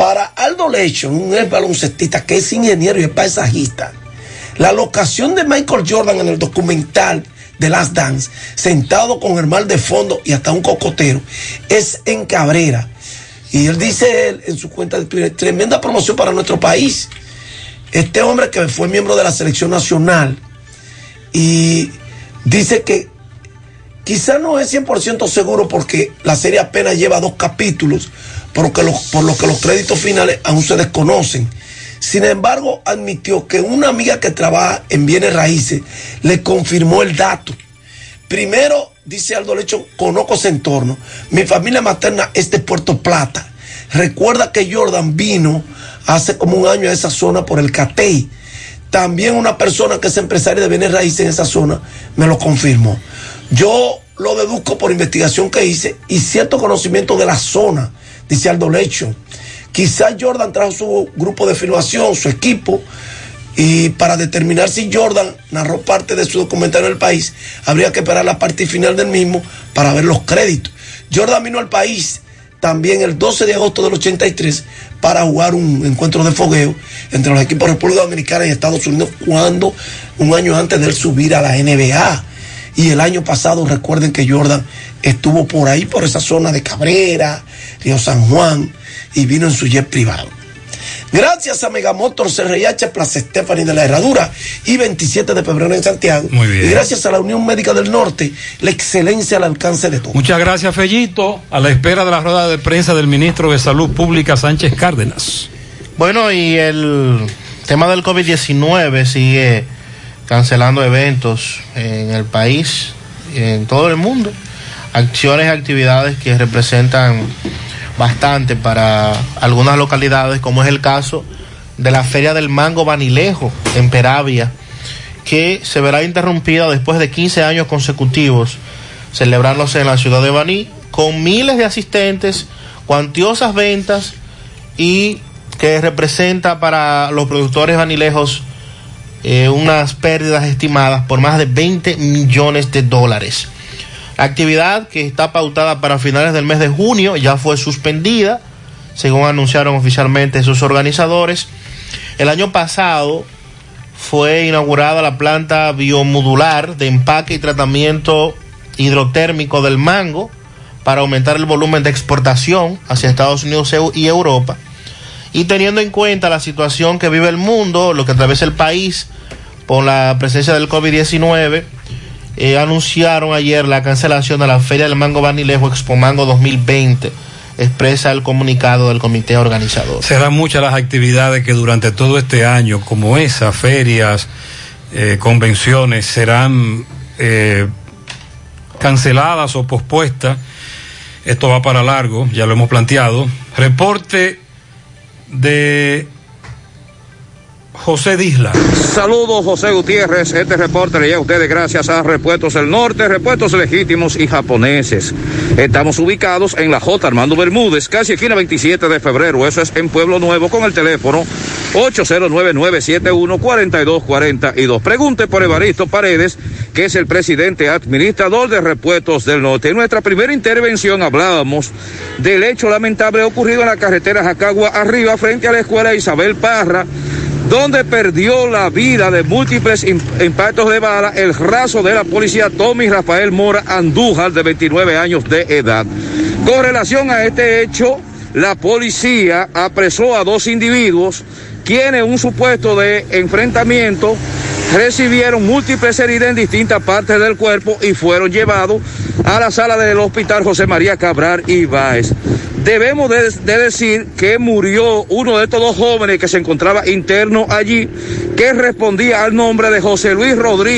para Aldo Lechon, un ex baloncestista que es ingeniero y es paisajista, la locación de Michael Jordan en el documental de Last Dance, sentado con el mar de fondo y hasta un cocotero, es en Cabrera. Y él dice él, en su cuenta de Twitter, tremenda promoción para nuestro país. Este hombre que fue miembro de la selección nacional y dice que quizá no es 100% seguro porque la serie apenas lleva dos capítulos, por, que los, por lo que los créditos finales aún se desconocen. Sin embargo, admitió que una amiga que trabaja en bienes raíces le confirmó el dato. Primero, dice Aldo Lecho, conozco ese entorno. Mi familia materna es de Puerto Plata. Recuerda que Jordan vino hace como un año a esa zona por el Catey. También una persona que es empresaria de bienes raíces en esa zona me lo confirmó. Yo lo deduzco por investigación que hice y cierto conocimiento de la zona, dice Aldo Lecho. Quizás Jordan trajo su grupo de filmación, su equipo, y para determinar si Jordan narró parte de su documental en el país, habría que esperar la parte final del mismo para ver los créditos. Jordan vino al país también el 12 de agosto del 83 para jugar un encuentro de fogueo entre los equipos de República Dominicana y Estados Unidos cuando un año antes de él subir a la NBA. Y el año pasado recuerden que Jordan estuvo por ahí, por esa zona de Cabrera, Río San Juan, y vino en su jet privado. Gracias a Megamotor CRH Plaza Estefani de la Herradura y 27 de febrero en Santiago. Muy bien. Y gracias a la Unión Médica del Norte, la excelencia al alcance de todos. Muchas gracias, Fellito. A la espera de la rueda de prensa del ministro de Salud Pública, Sánchez Cárdenas. Bueno, y el tema del COVID-19 sigue cancelando eventos en el país, en todo el mundo. Acciones y actividades que representan bastante para algunas localidades, como es el caso de la Feria del Mango Banilejo en Peravia, que se verá interrumpida después de 15 años consecutivos, celebrándose en la ciudad de Baní, con miles de asistentes, cuantiosas ventas y que representa para los productores banilejos eh, unas pérdidas estimadas por más de 20 millones de dólares. La actividad que está pautada para finales del mes de junio ya fue suspendida, según anunciaron oficialmente sus organizadores. El año pasado fue inaugurada la planta biomodular de empaque y tratamiento hidrotérmico del mango para aumentar el volumen de exportación hacia Estados Unidos y Europa. Y teniendo en cuenta la situación que vive el mundo, lo que atraviesa el país por la presencia del COVID-19, eh, anunciaron ayer la cancelación de la Feria del Mango Banilejo Expo Mango 2020, expresa el comunicado del comité organizador. Serán muchas las actividades que durante todo este año, como esas ferias, eh, convenciones, serán eh, canceladas o pospuestas. Esto va para largo, ya lo hemos planteado. Reporte de José Disla. Saludos, José Gutiérrez. Este reporte le llega a ustedes gracias a Repuestos del Norte, repuestos legítimos y japoneses. Estamos ubicados en la J. Armando Bermúdez, casi esquina 27 de febrero. Eso es en Pueblo Nuevo con el teléfono 809-971-4242. Pregunte por Evaristo Paredes, que es el presidente administrador de Repuestos del Norte. En nuestra primera intervención hablábamos del hecho lamentable ocurrido en la carretera Jacagua arriba frente a la escuela Isabel Parra donde perdió la vida de múltiples impactos de bala el raso de la policía Tommy Rafael Mora Andújar, de 29 años de edad. Con relación a este hecho, la policía apresó a dos individuos quienes un supuesto de enfrentamiento recibieron múltiples heridas en distintas partes del cuerpo y fueron llevados a la sala del hospital José María Cabral Ibáez. Debemos de, de, decir que murió uno de estos dos jóvenes que se encontraba interno allí, que respondía al nombre de José Luis Rodríguez.